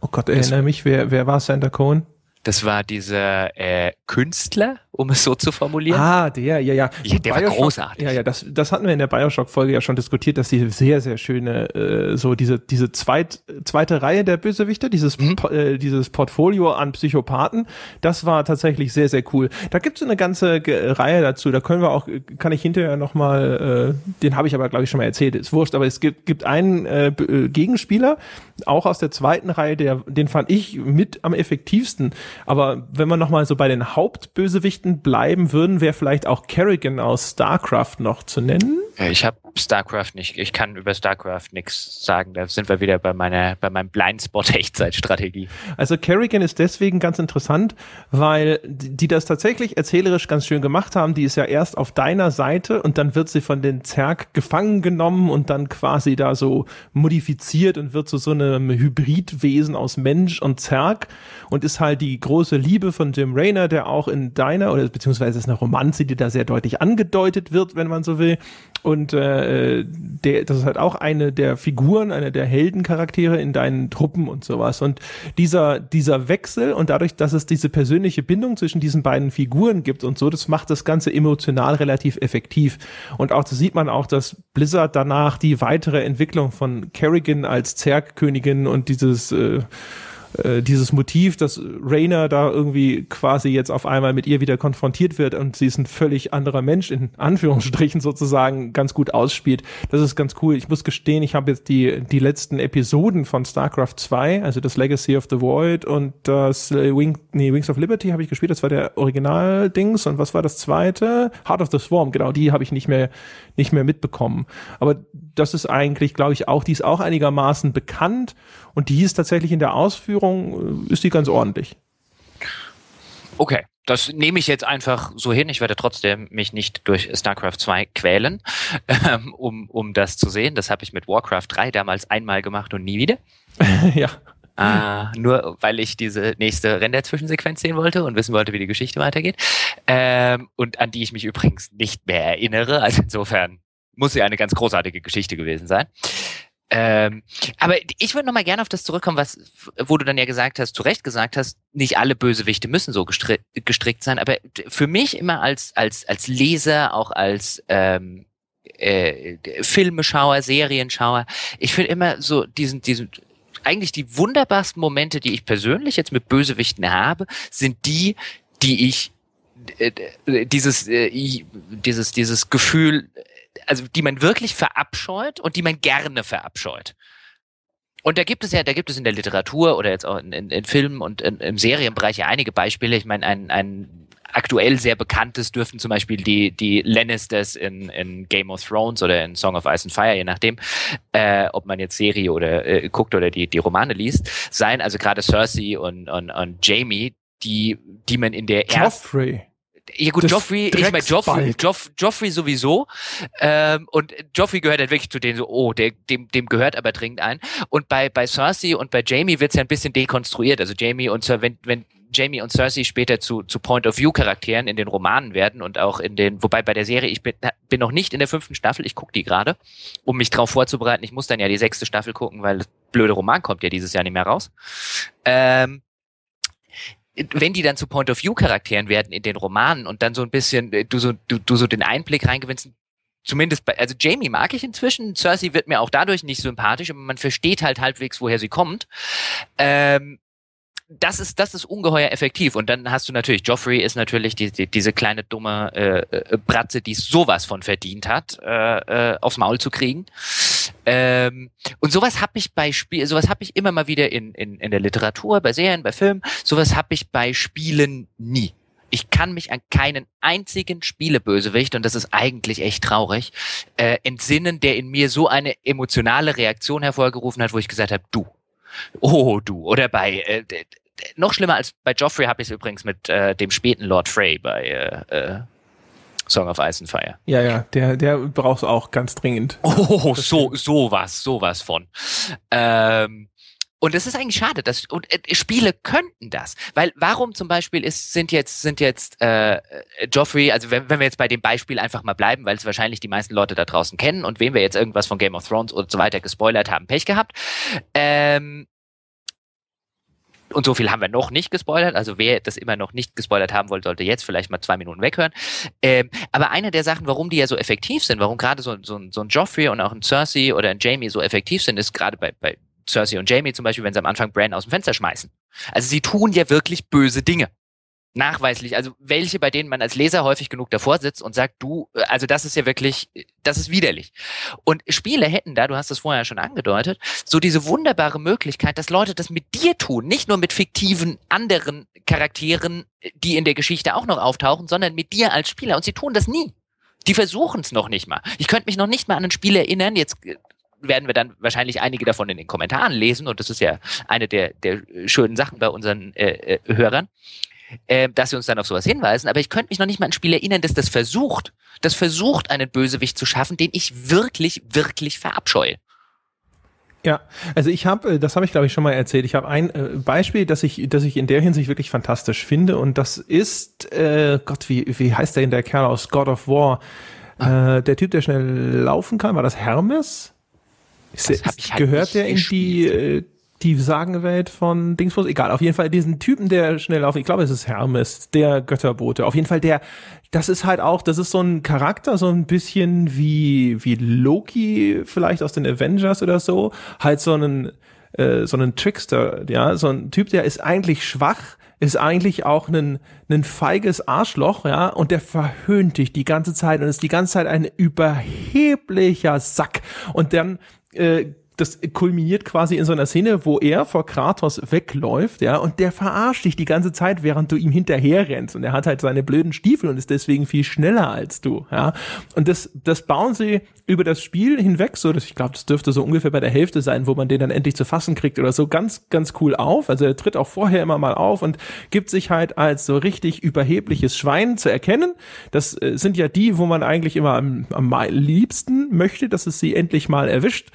Oh Gott, erinnere mich, wer, wer war Sander Cohen? Das war dieser äh, Künstler, um es so zu formulieren. Ah, der, ja, ja. ja der Bioshock, war großartig. Ja, ja, das, das hatten wir in der Bioshock-Folge ja schon diskutiert, dass die sehr, sehr schöne, äh, so diese, diese zweit, zweite Reihe der Bösewichte, dieses, mhm. äh, dieses Portfolio an Psychopathen, das war tatsächlich sehr, sehr cool. Da gibt es eine ganze Reihe dazu, da können wir auch, kann ich hinterher nochmal, äh, den habe ich aber, glaube ich, schon mal erzählt, ist wurscht, aber es gibt, gibt einen äh, äh, Gegenspieler, auch aus der zweiten Reihe, der, den fand ich mit am effektivsten. Aber wenn man nochmal so bei den Hauptbösewichten bleiben würden, wäre vielleicht auch Kerrigan aus StarCraft noch zu nennen. Ich habe StarCraft nicht, ich kann über StarCraft nichts sagen. Da sind wir wieder bei meiner, bei meinem Blindspot-Echtzeitstrategie. Also Kerrigan ist deswegen ganz interessant, weil die das tatsächlich erzählerisch ganz schön gemacht haben. Die ist ja erst auf deiner Seite und dann wird sie von den Zerg gefangen genommen und dann quasi da so modifiziert und wird zu so einem Hybridwesen aus Mensch und Zerg und ist halt die große Liebe von Jim Raynor, der auch in deiner oder beziehungsweise ist eine Romanze, die da sehr deutlich angedeutet wird, wenn man so will. Und äh, der, das ist halt auch eine der Figuren, eine der Heldencharaktere in deinen Truppen und sowas. Und dieser, dieser Wechsel und dadurch, dass es diese persönliche Bindung zwischen diesen beiden Figuren gibt und so, das macht das Ganze emotional relativ effektiv. Und auch das sieht man auch, dass Blizzard danach die weitere Entwicklung von Kerrigan als Zergkönigin und dieses äh, äh, dieses Motiv, dass Rainer da irgendwie quasi jetzt auf einmal mit ihr wieder konfrontiert wird und sie ist ein völlig anderer Mensch, in Anführungsstrichen sozusagen, ganz gut ausspielt. Das ist ganz cool. Ich muss gestehen, ich habe jetzt die, die letzten Episoden von StarCraft 2, also das Legacy of the Void und das Wing, nee, Wings of Liberty habe ich gespielt, das war der Original-Dings und was war das zweite? Heart of the Swarm, genau, die habe ich nicht mehr, nicht mehr mitbekommen. Aber das ist eigentlich, glaube ich, auch, die ist auch einigermaßen bekannt und die ist tatsächlich in der Ausführung, äh, ist die ganz ordentlich. Okay, das nehme ich jetzt einfach so hin. Ich werde trotzdem mich nicht durch StarCraft 2 quälen, ähm, um, um das zu sehen. Das habe ich mit Warcraft 3 damals einmal gemacht und nie wieder. ja. Uh, nur weil ich diese nächste Render-Zwischensequenz sehen wollte und wissen wollte, wie die Geschichte weitergeht. Ähm, und an die ich mich übrigens nicht mehr erinnere. Also insofern muss sie eine ganz großartige Geschichte gewesen sein. Ähm, aber ich würde noch mal gerne auf das zurückkommen, was, wo du dann ja gesagt hast, zu Recht gesagt hast, nicht alle Bösewichte müssen so gestri gestrickt sein. Aber für mich immer als als als Leser, auch als ähm, äh, Filmeschauer, Serienschauer, ich finde immer so diesen diesen eigentlich die wunderbarsten Momente, die ich persönlich jetzt mit Bösewichten habe, sind die, die ich dieses äh, dieses dieses Gefühl also die man wirklich verabscheut und die man gerne verabscheut. Und da gibt es ja, da gibt es in der Literatur oder jetzt auch in, in, in Filmen und in, im Serienbereich ja einige Beispiele. Ich meine, ein, ein aktuell sehr bekanntes dürften zum Beispiel die, die Lannisters in, in Game of Thrones oder in Song of Ice and Fire, je nachdem, äh, ob man jetzt Serie oder äh, guckt oder die, die Romane liest, sein. Also gerade Cersei und, und, und Jamie, die, die man in der Joffrey. Ja gut, Joffrey, ich meine Joffrey, Joff, Joffrey sowieso. Ähm, und Joffrey gehört halt wirklich zu denen so, oh, der, dem, dem gehört aber dringend ein. Und bei, bei Cersei und bei Jamie wird's ja ein bisschen dekonstruiert. Also Jamie und Sir, wenn, wenn Jamie und Cersei später zu, zu Point-of-View-Charakteren in den Romanen werden und auch in den, wobei bei der Serie, ich bin, bin noch nicht in der fünften Staffel, ich gucke die gerade, um mich drauf vorzubereiten. Ich muss dann ja die sechste Staffel gucken, weil das blöde Roman kommt ja dieses Jahr nicht mehr raus. Ähm, wenn die dann zu Point-of-View-Charakteren werden in den Romanen und dann so ein bisschen, äh, du so, du, du so den Einblick reingewinnst, zumindest bei, also Jamie mag ich inzwischen, Cersei wird mir auch dadurch nicht sympathisch, aber man versteht halt halbwegs, woher sie kommt. Ähm, das ist, das ist ungeheuer effektiv. Und dann hast du natürlich, Joffrey ist natürlich die, die, diese kleine dumme äh, äh, Bratze, die sowas von verdient hat, äh, äh, aufs Maul zu kriegen. Ähm, und sowas habe ich bei Spiel, sowas habe ich immer mal wieder in, in, in der Literatur, bei Serien, bei Filmen. Sowas habe ich bei Spielen nie. Ich kann mich an keinen einzigen Spielebösewicht, und das ist eigentlich echt traurig, äh, entsinnen, der in mir so eine emotionale Reaktion hervorgerufen hat, wo ich gesagt habe, du, oh du, oder bei äh, noch schlimmer als bei Joffrey habe ich es übrigens mit äh, dem späten Lord Frey bei äh, äh, Song of Ice and Fire. Ja, ja, der, der braucht auch ganz dringend. Oh, so, sowas, sowas von. Ähm, und es ist eigentlich schade, dass und äh, Spiele könnten das, weil warum zum Beispiel ist sind jetzt sind jetzt äh, Joffrey, also wenn, wenn wir jetzt bei dem Beispiel einfach mal bleiben, weil es wahrscheinlich die meisten Leute da draußen kennen und wem wir jetzt irgendwas von Game of Thrones und so weiter gespoilert haben, Pech gehabt. Ähm, und so viel haben wir noch nicht gespoilert. Also wer das immer noch nicht gespoilert haben wollte, sollte jetzt vielleicht mal zwei Minuten weghören. Ähm, aber eine der Sachen, warum die ja so effektiv sind, warum gerade so, so, so ein Joffrey und auch ein Cersei oder ein Jamie so effektiv sind, ist gerade bei, bei Cersei und Jamie zum Beispiel, wenn sie am Anfang Bran aus dem Fenster schmeißen. Also sie tun ja wirklich böse Dinge nachweislich, also welche, bei denen man als Leser häufig genug davor sitzt und sagt, du, äh, also das ist ja wirklich, das ist widerlich. Und Spiele hätten da, du hast es vorher schon angedeutet, so diese wunderbare Möglichkeit, dass Leute das mit dir tun, nicht nur mit fiktiven anderen Charakteren, die in der Geschichte auch noch auftauchen, sondern mit dir als Spieler. Und sie tun das nie. Die versuchen es noch nicht mal. Ich könnte mich noch nicht mal an ein Spiel erinnern, jetzt äh, werden wir dann wahrscheinlich einige davon in den Kommentaren lesen und das ist ja eine der, der schönen Sachen bei unseren äh, äh Hörern äh, dass sie uns dann auf sowas hinweisen. Aber ich könnte mich noch nicht mal an ein Spiel erinnern, dass das versucht, das versucht, einen Bösewicht zu schaffen, den ich wirklich, wirklich verabscheue. Ja, also ich habe, äh, das habe ich glaube ich schon mal erzählt. Ich habe ein äh, Beispiel, das ich, das ich in der Hinsicht wirklich fantastisch finde, und das ist, äh, Gott, wie wie heißt der in der Kerl aus God of War? Ah. Äh, der Typ, der schnell laufen kann, war das Hermes? Das halt gehört der in die äh, die Sagenwelt von Dingsbus, egal, auf jeden Fall diesen Typen, der schnell laufen, ich glaube, es ist Hermes, der Götterbote. Auf jeden Fall der, das ist halt auch, das ist so ein Charakter, so ein bisschen wie, wie Loki vielleicht aus den Avengers oder so, halt so ein, äh, so einen Trickster, ja, so ein Typ, der ist eigentlich schwach, ist eigentlich auch ein, ein feiges Arschloch, ja, und der verhöhnt dich die ganze Zeit und ist die ganze Zeit ein überheblicher Sack. Und dann äh, das kulminiert quasi in so einer Szene, wo er vor Kratos wegläuft, ja, und der verarscht dich die ganze Zeit, während du ihm hinterher rennst. Und er hat halt seine blöden Stiefel und ist deswegen viel schneller als du, ja. Und das, das bauen sie über das Spiel hinweg, so dass ich glaube, das dürfte so ungefähr bei der Hälfte sein, wo man den dann endlich zu fassen kriegt oder so, ganz, ganz cool auf. Also er tritt auch vorher immer mal auf und gibt sich halt als so richtig überhebliches Schwein zu erkennen. Das äh, sind ja die, wo man eigentlich immer am, am liebsten möchte, dass es sie endlich mal erwischt.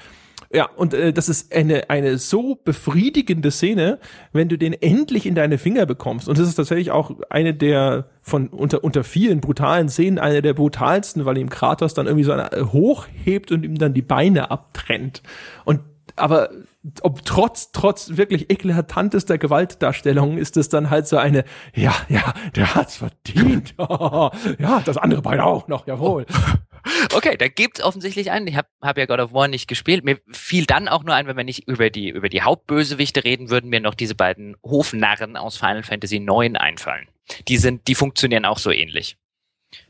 Ja, und äh, das ist eine, eine so befriedigende Szene, wenn du den endlich in deine Finger bekommst. Und das ist tatsächlich auch eine der von unter, unter vielen brutalen Szenen, eine der brutalsten, weil ihm Kratos dann irgendwie so eine, äh, hochhebt und ihm dann die Beine abtrennt. Und aber ob trotz, trotz wirklich eklatantester Gewaltdarstellung ist es dann halt so eine, ja, ja, der hat's verdient. ja, das andere Bein auch noch, jawohl. Okay, da gibt's offensichtlich einen. Ich habe hab ja God of War nicht gespielt. Mir fiel dann auch nur ein, wenn wir nicht über die, über die Hauptbösewichte reden würden, mir noch diese beiden Hofnarren aus Final Fantasy IX einfallen. Die sind, die funktionieren auch so ähnlich.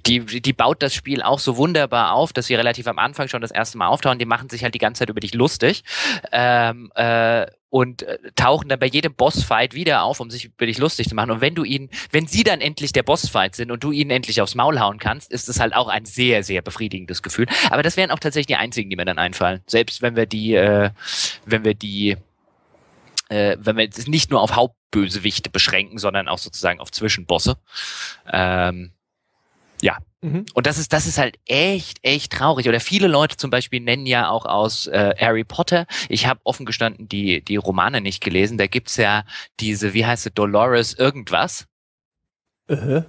Die, die baut das Spiel auch so wunderbar auf, dass sie relativ am Anfang schon das erste Mal auftauchen. Die machen sich halt die ganze Zeit über dich lustig. Ähm, äh, und äh, tauchen dann bei jedem Bossfight wieder auf, um sich dich lustig zu machen. Und wenn du ihnen, wenn sie dann endlich der Bossfight sind und du ihnen endlich aufs Maul hauen kannst, ist es halt auch ein sehr, sehr befriedigendes Gefühl. Aber das wären auch tatsächlich die einzigen, die mir dann einfallen. Selbst wenn wir die, äh, wenn wir die, äh, wenn wir es nicht nur auf Hauptbösewichte beschränken, sondern auch sozusagen auf Zwischenbosse. Ähm, ja, Mhm. Und das ist, das ist halt echt, echt traurig. Oder viele Leute zum Beispiel nennen ja auch aus äh, Harry Potter. Ich habe offen gestanden die, die Romane nicht gelesen. Da gibt's ja diese, wie heißt es, Dolores irgendwas. Äh.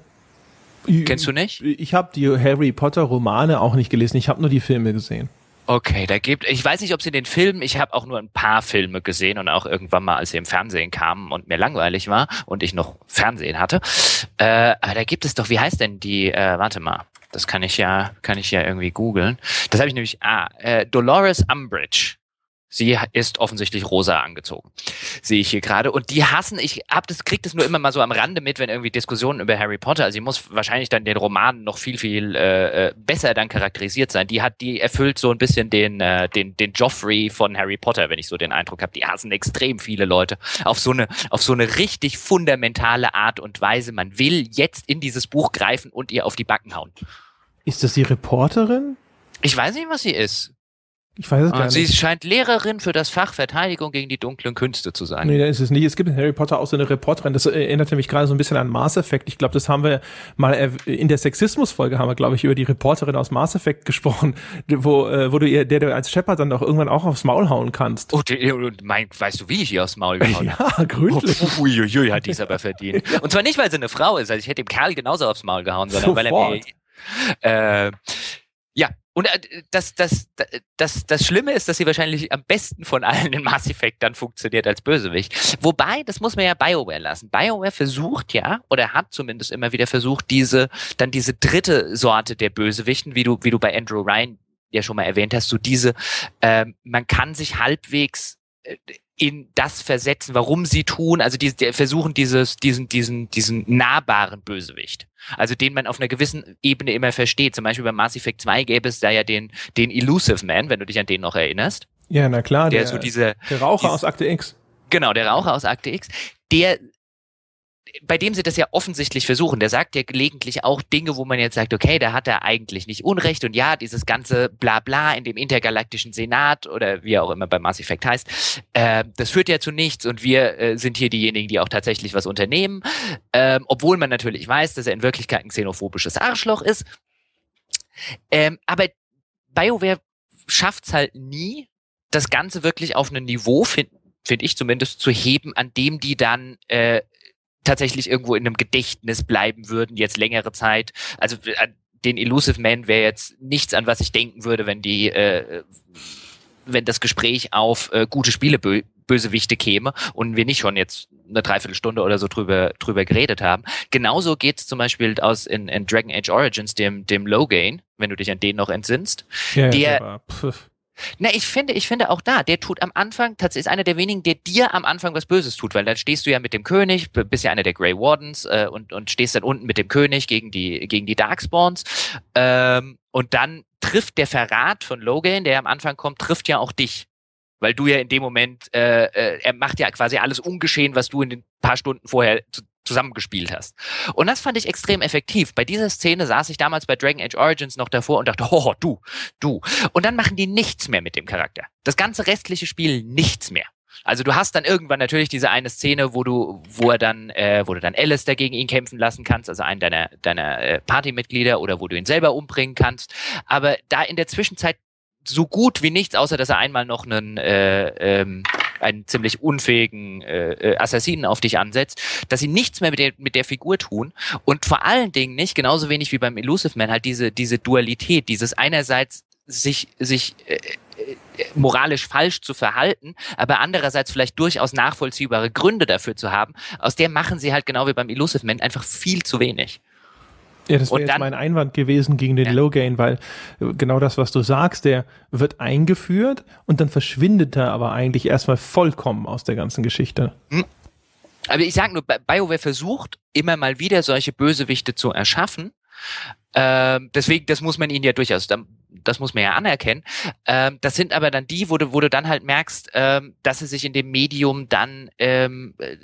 Kennst du nicht? Ich habe die Harry Potter Romane auch nicht gelesen. Ich habe nur die Filme gesehen. Okay, da gibt, ich weiß nicht, ob sie den Film, ich habe auch nur ein paar Filme gesehen und auch irgendwann mal, als sie im Fernsehen kamen und mir langweilig war und ich noch Fernsehen hatte. Äh, aber da gibt es doch, wie heißt denn die, äh, warte mal, das kann ich ja, kann ich ja irgendwie googeln. Das habe ich nämlich, ah, äh, Dolores Umbridge Sie ist offensichtlich rosa angezogen. Sehe ich hier gerade. Und die hassen, ich hab das, krieg das nur immer mal so am Rande mit, wenn irgendwie Diskussionen über Harry Potter, also sie muss wahrscheinlich dann den Roman noch viel, viel äh, äh, besser dann charakterisiert sein. Die hat, die erfüllt so ein bisschen den, äh, den, den Joffrey von Harry Potter, wenn ich so den Eindruck habe. Die hassen extrem viele Leute auf so eine, auf so eine richtig fundamentale Art und Weise. Man will jetzt in dieses Buch greifen und ihr auf die Backen hauen. Ist das die Reporterin? Ich weiß nicht, was sie ist. Ich weiß es gar sie nicht. Sie scheint Lehrerin für das Fach Verteidigung gegen die dunklen Künste zu sein. Nee, da ist es nicht. Es gibt in Harry Potter auch so eine Reporterin. Das erinnerte mich gerade so ein bisschen an Mass Effect. Ich glaube, das haben wir mal in der Sexismus-Folge haben wir, glaube ich, über die Reporterin aus Mass Effect gesprochen, wo, äh, wo du ihr, der du als Shepard dann doch irgendwann auch aufs Maul hauen kannst. Oh, mein, weißt du, wie ich ihr aufs Maul gehauen? Ja, gründlich. Oh, uiuiui, hat die es aber verdient. Und zwar nicht, weil sie eine Frau ist. Also ich hätte dem Kerl genauso aufs Maul gehauen, sondern Sofort. weil er mir, äh, und äh, das, das, das, das Schlimme ist, dass sie wahrscheinlich am besten von allen in Mass Effect dann funktioniert als Bösewicht. Wobei, das muss man ja BioWare lassen. BioWare versucht ja, oder hat zumindest immer wieder versucht, diese, dann diese dritte Sorte der Bösewichten, wie du, wie du bei Andrew Ryan ja schon mal erwähnt hast, so diese, äh, man kann sich halbwegs äh, in das versetzen, warum sie tun, also die, die versuchen dieses, diesen, diesen, diesen nahbaren Bösewicht. Also den man auf einer gewissen Ebene immer versteht. Zum Beispiel bei Mass Effect 2 gäbe es da ja den, den Elusive Man, wenn du dich an den noch erinnerst. Ja, na klar. Der, der so diese, der Raucher diese, aus Akte X. Genau, der Raucher aus Akte X. Der bei dem sie das ja offensichtlich versuchen, der sagt ja gelegentlich auch Dinge, wo man jetzt sagt, okay, da hat er eigentlich nicht Unrecht und ja, dieses ganze Blabla in dem intergalaktischen Senat oder wie auch immer bei Mass Effect heißt, äh, das führt ja zu nichts und wir äh, sind hier diejenigen, die auch tatsächlich was unternehmen, ähm, obwohl man natürlich weiß, dass er in Wirklichkeit ein xenophobisches Arschloch ist. Ähm, aber BioWare schafft's halt nie, das Ganze wirklich auf ein Niveau finden, finde ich zumindest, zu heben, an dem die dann äh, tatsächlich irgendwo in einem Gedächtnis bleiben würden, jetzt längere Zeit. Also den Elusive Man wäre jetzt nichts, an was ich denken würde, wenn die, äh, wenn das Gespräch auf äh, gute Spiele bö Bösewichte käme und wir nicht schon jetzt eine Dreiviertelstunde oder so drüber, drüber geredet haben. Genauso geht's zum Beispiel aus in, in Dragon Age Origins, dem, dem Logain, wenn du dich an den noch entsinnst. Ja, der, Na, ich finde, ich finde auch da, der tut am Anfang, tatsächlich ist einer der wenigen, der dir am Anfang was Böses tut, weil dann stehst du ja mit dem König, bist ja einer der Grey Wardens äh, und, und stehst dann unten mit dem König gegen die, gegen die Darkspawns. Ähm, und dann trifft der Verrat von Logan, der am Anfang kommt, trifft ja auch dich. Weil du ja in dem Moment, äh, äh, er macht ja quasi alles ungeschehen, was du in den paar Stunden vorher zu, zusammengespielt hast. Und das fand ich extrem effektiv. Bei dieser Szene saß ich damals bei Dragon Age Origins noch davor und dachte, oh, du, du. Und dann machen die nichts mehr mit dem Charakter. Das ganze restliche Spiel nichts mehr. Also du hast dann irgendwann natürlich diese eine Szene, wo du, wo er dann, äh, wo du dann Alice dagegen ihn kämpfen lassen kannst, also einen deiner deiner äh, Partymitglieder oder wo du ihn selber umbringen kannst. Aber da in der Zwischenzeit so gut wie nichts, außer dass er einmal noch einen, äh, ähm, einen ziemlich unfähigen äh, äh, Assassinen auf dich ansetzt, dass sie nichts mehr mit der, mit der Figur tun und vor allen Dingen nicht, genauso wenig wie beim Elusive Man, halt diese, diese Dualität, dieses einerseits sich, sich äh, äh, moralisch falsch zu verhalten, aber andererseits vielleicht durchaus nachvollziehbare Gründe dafür zu haben, aus der machen sie halt genau wie beim Elusive Man einfach viel zu wenig. Ja, das wäre jetzt mein Einwand gewesen gegen den ja. Low-Gain, weil äh, genau das, was du sagst, der wird eingeführt und dann verschwindet er aber eigentlich erstmal vollkommen aus der ganzen Geschichte. Hm. Aber ich sage nur, BioWare versucht immer mal wieder solche Bösewichte zu erschaffen. Ähm, deswegen, das muss man ihnen ja durchaus, das muss man ja anerkennen. Ähm, das sind aber dann die, wo du, wo du dann halt merkst, ähm, dass sie sich in dem Medium dann ähm, äh,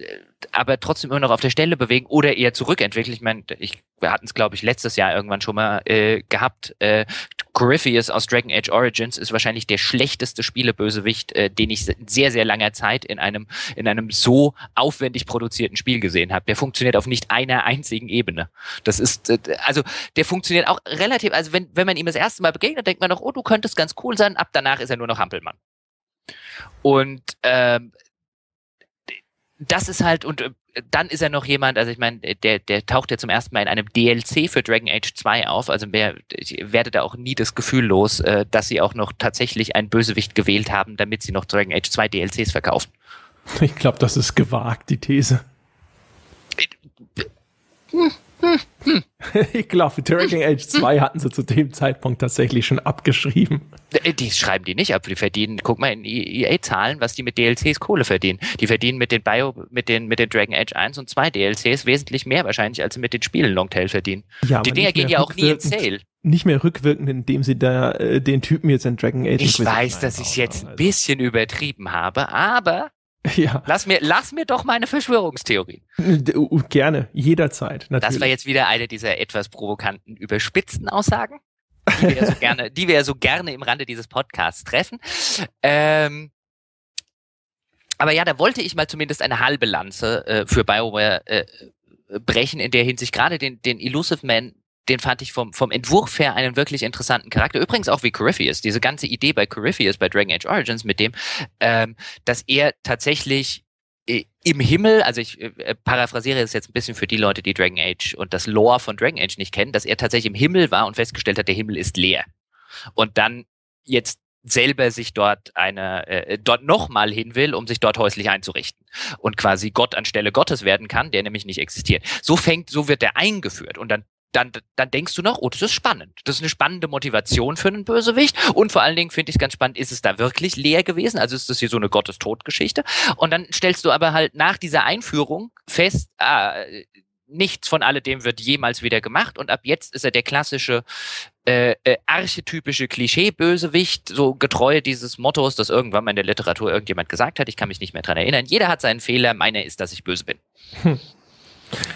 aber trotzdem immer noch auf der Stelle bewegen oder eher zurückentwickeln. Ich meine, ich, wir hatten es, glaube ich, letztes Jahr irgendwann schon mal äh, gehabt. Äh, Corypheus aus Dragon Age Origins ist wahrscheinlich der schlechteste Spielebösewicht, äh, den ich sehr, sehr langer Zeit in einem, in einem so aufwendig produzierten Spiel gesehen habe. Der funktioniert auf nicht einer einzigen Ebene. Das ist, äh, also der funktioniert auch relativ, also wenn, wenn man ihm das erste Mal begegnet, denkt man noch, oh, du könntest ganz cool sein, ab danach ist er nur noch Hampelmann. Und ähm, das ist halt, und äh, dann ist er noch jemand, also ich meine, der, der taucht ja zum ersten Mal in einem DLC für Dragon Age 2 auf. Also mehr, ich werde da auch nie das Gefühl los, äh, dass sie auch noch tatsächlich einen Bösewicht gewählt haben, damit sie noch Dragon Age 2 DLCs verkaufen. Ich glaube, das ist gewagt, die These. Hm, hm. ich glaube, Dragon Age 2 hatten sie zu dem Zeitpunkt tatsächlich schon abgeschrieben. Äh, die schreiben die nicht ab, die verdienen, guck mal in EA-Zahlen, was die mit DLCs Kohle verdienen. Die verdienen mit den Bio, mit den, mit den Dragon Age 1 und 2 DLCs wesentlich mehr wahrscheinlich, als sie mit den Spielen Longtail verdienen. Ja, die Dinger gehen ja auch nie in Sale. Nicht mehr rückwirkend, indem sie da äh, den Typen jetzt in Dragon Age. Ich weiß, dass ich es jetzt ein bisschen übertrieben habe, aber Ja. Lass mir, lass mir doch meine Verschwörungstheorien. Gerne, jederzeit. Natürlich. Das war jetzt wieder eine dieser etwas provokanten, überspitzten Aussagen, die wir ja so gerne, die wir ja so gerne im Rande dieses Podcasts treffen. Ähm, aber ja, da wollte ich mal zumindest eine halbe Lanze äh, für BioWare äh, brechen, in der Hinsicht gerade den, den Elusive Man den fand ich vom, vom Entwurf her einen wirklich interessanten Charakter. Übrigens auch wie Corypheus. Diese ganze Idee bei Corypheus, bei Dragon Age Origins mit dem, ähm, dass er tatsächlich äh, im Himmel, also ich äh, paraphrasiere es jetzt ein bisschen für die Leute, die Dragon Age und das Lore von Dragon Age nicht kennen, dass er tatsächlich im Himmel war und festgestellt hat, der Himmel ist leer. Und dann jetzt selber sich dort eine äh, dort nochmal hin will, um sich dort häuslich einzurichten und quasi Gott anstelle Gottes werden kann, der nämlich nicht existiert. So fängt, so wird er eingeführt und dann dann, dann denkst du noch, oh, das ist spannend. Das ist eine spannende Motivation für einen Bösewicht. Und vor allen Dingen finde ich es ganz spannend, ist es da wirklich leer gewesen? Also ist das hier so eine Gottestodgeschichte? Und dann stellst du aber halt nach dieser Einführung fest, ah, nichts von alledem wird jemals wieder gemacht. Und ab jetzt ist er der klassische äh, äh, archetypische Klischee-Bösewicht, so getreu dieses Mottos, das irgendwann mal in der Literatur irgendjemand gesagt hat. Ich kann mich nicht mehr dran erinnern. Jeder hat seinen Fehler. Meiner ist, dass ich böse bin. Hm.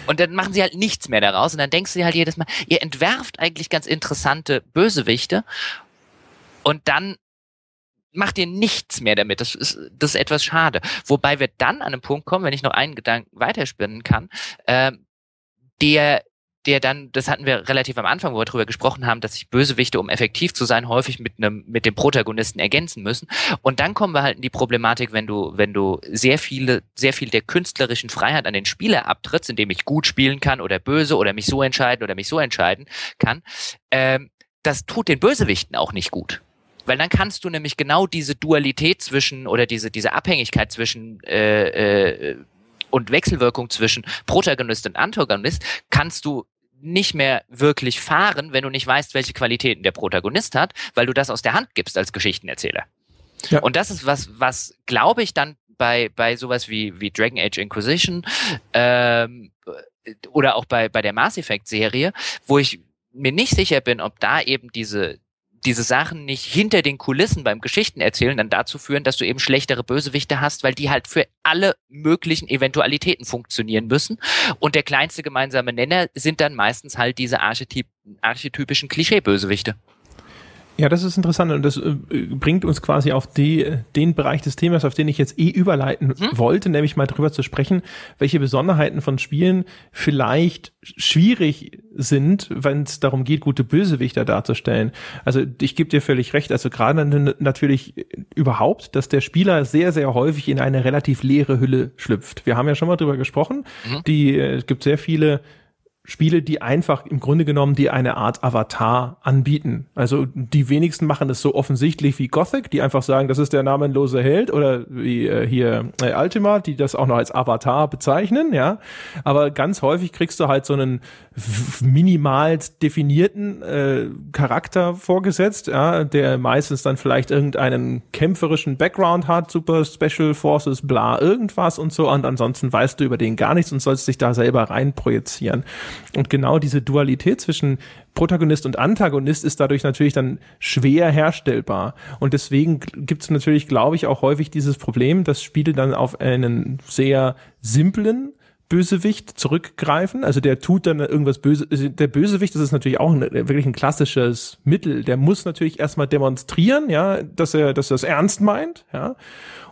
Und dann machen sie halt nichts mehr daraus und dann denkst du dir halt jedes Mal, ihr entwerft eigentlich ganz interessante Bösewichte und dann macht ihr nichts mehr damit. Das ist, das ist etwas schade. Wobei wir dann an einen Punkt kommen, wenn ich noch einen Gedanken weiterspinnen kann, äh, der der dann, das hatten wir relativ am Anfang, wo wir darüber gesprochen haben, dass sich Bösewichte, um effektiv zu sein, häufig mit einem, mit dem Protagonisten ergänzen müssen. Und dann kommen wir halt in die Problematik, wenn du, wenn du sehr viele, sehr viel der künstlerischen Freiheit an den Spieler abtrittst, indem ich gut spielen kann oder böse oder mich so entscheiden oder mich so entscheiden kann, ähm, das tut den Bösewichten auch nicht gut. Weil dann kannst du nämlich genau diese Dualität zwischen oder diese, diese Abhängigkeit zwischen äh, äh, und Wechselwirkung zwischen Protagonist und Antagonist kannst du nicht mehr wirklich fahren, wenn du nicht weißt, welche Qualitäten der Protagonist hat, weil du das aus der Hand gibst als Geschichtenerzähler. Ja. Und das ist was, was glaube ich dann bei, bei sowas wie, wie Dragon Age Inquisition ähm, oder auch bei, bei der Mass Effect Serie, wo ich mir nicht sicher bin, ob da eben diese, diese Sachen nicht hinter den Kulissen beim Geschichtenerzählen dann dazu führen, dass du eben schlechtere Bösewichte hast, weil die halt für alle möglichen Eventualitäten funktionieren müssen. Und der kleinste gemeinsame Nenner sind dann meistens halt diese Archetyp archetypischen Klischee-Bösewichte. Ja, das ist interessant und das äh, bringt uns quasi auf die, den Bereich des Themas, auf den ich jetzt eh überleiten hm? wollte, nämlich mal drüber zu sprechen, welche Besonderheiten von Spielen vielleicht schwierig sind, wenn es darum geht, gute Bösewichter darzustellen. Also ich gebe dir völlig recht, also gerade natürlich überhaupt, dass der Spieler sehr, sehr häufig in eine relativ leere Hülle schlüpft. Wir haben ja schon mal drüber gesprochen, mhm. die, äh, es gibt sehr viele Spiele, die einfach im Grunde genommen die eine Art Avatar anbieten. Also die wenigsten machen es so offensichtlich wie Gothic, die einfach sagen, das ist der namenlose Held oder wie äh, hier äh, Ultima, die das auch noch als Avatar bezeichnen, ja. Aber ganz häufig kriegst du halt so einen minimal definierten äh, Charakter vorgesetzt, ja, der meistens dann vielleicht irgendeinen kämpferischen Background hat, Super Special Forces, bla, irgendwas und so. Und ansonsten weißt du über den gar nichts und sollst dich da selber rein projizieren. Und genau diese Dualität zwischen Protagonist und Antagonist ist dadurch natürlich dann schwer herstellbar. Und deswegen gibt es natürlich, glaube ich, auch häufig dieses Problem, dass Spiele dann auf einen sehr simplen Bösewicht zurückgreifen. Also der tut dann irgendwas böse. Der Bösewicht, das ist natürlich auch ein, wirklich ein klassisches Mittel. Der muss natürlich erstmal demonstrieren, ja, dass er, dass er es ernst meint, ja.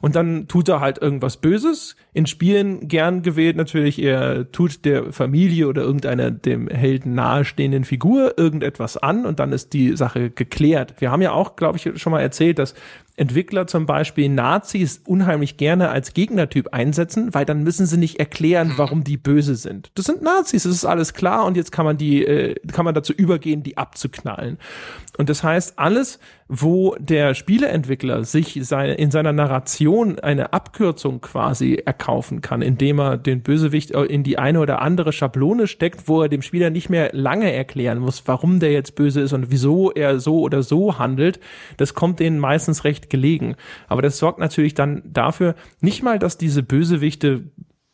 Und dann tut er halt irgendwas Böses. In Spielen gern gewählt natürlich, er tut der Familie oder irgendeiner dem Helden nahestehenden Figur irgendetwas an und dann ist die Sache geklärt. Wir haben ja auch, glaube ich, schon mal erzählt, dass Entwickler zum Beispiel Nazis unheimlich gerne als Gegnertyp einsetzen, weil dann müssen sie nicht erklären, warum die böse sind. Das sind Nazis, das ist alles klar und jetzt kann man die, äh, kann man dazu übergehen, die abzuknallen. Und das heißt, alles, wo der Spieleentwickler sich seine, in seiner Narration eine Abkürzung quasi erkaufen kann, indem er den Bösewicht in die eine oder andere Schablone steckt, wo er dem Spieler nicht mehr lange erklären muss, warum der jetzt böse ist und wieso er so oder so handelt, das kommt denen meistens recht gelegen. Aber das sorgt natürlich dann dafür, nicht mal, dass diese Bösewichte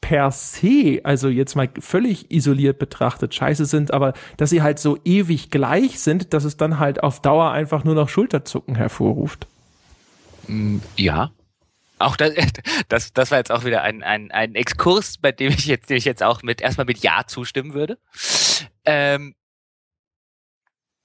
per se, also jetzt mal völlig isoliert betrachtet, scheiße sind, aber dass sie halt so ewig gleich sind, dass es dann halt auf Dauer einfach nur noch Schulterzucken hervorruft. Mm, ja. Auch das, das, das war jetzt auch wieder ein, ein, ein Exkurs, bei dem ich jetzt, dem ich jetzt auch mit erstmal mit Ja zustimmen würde. Ähm,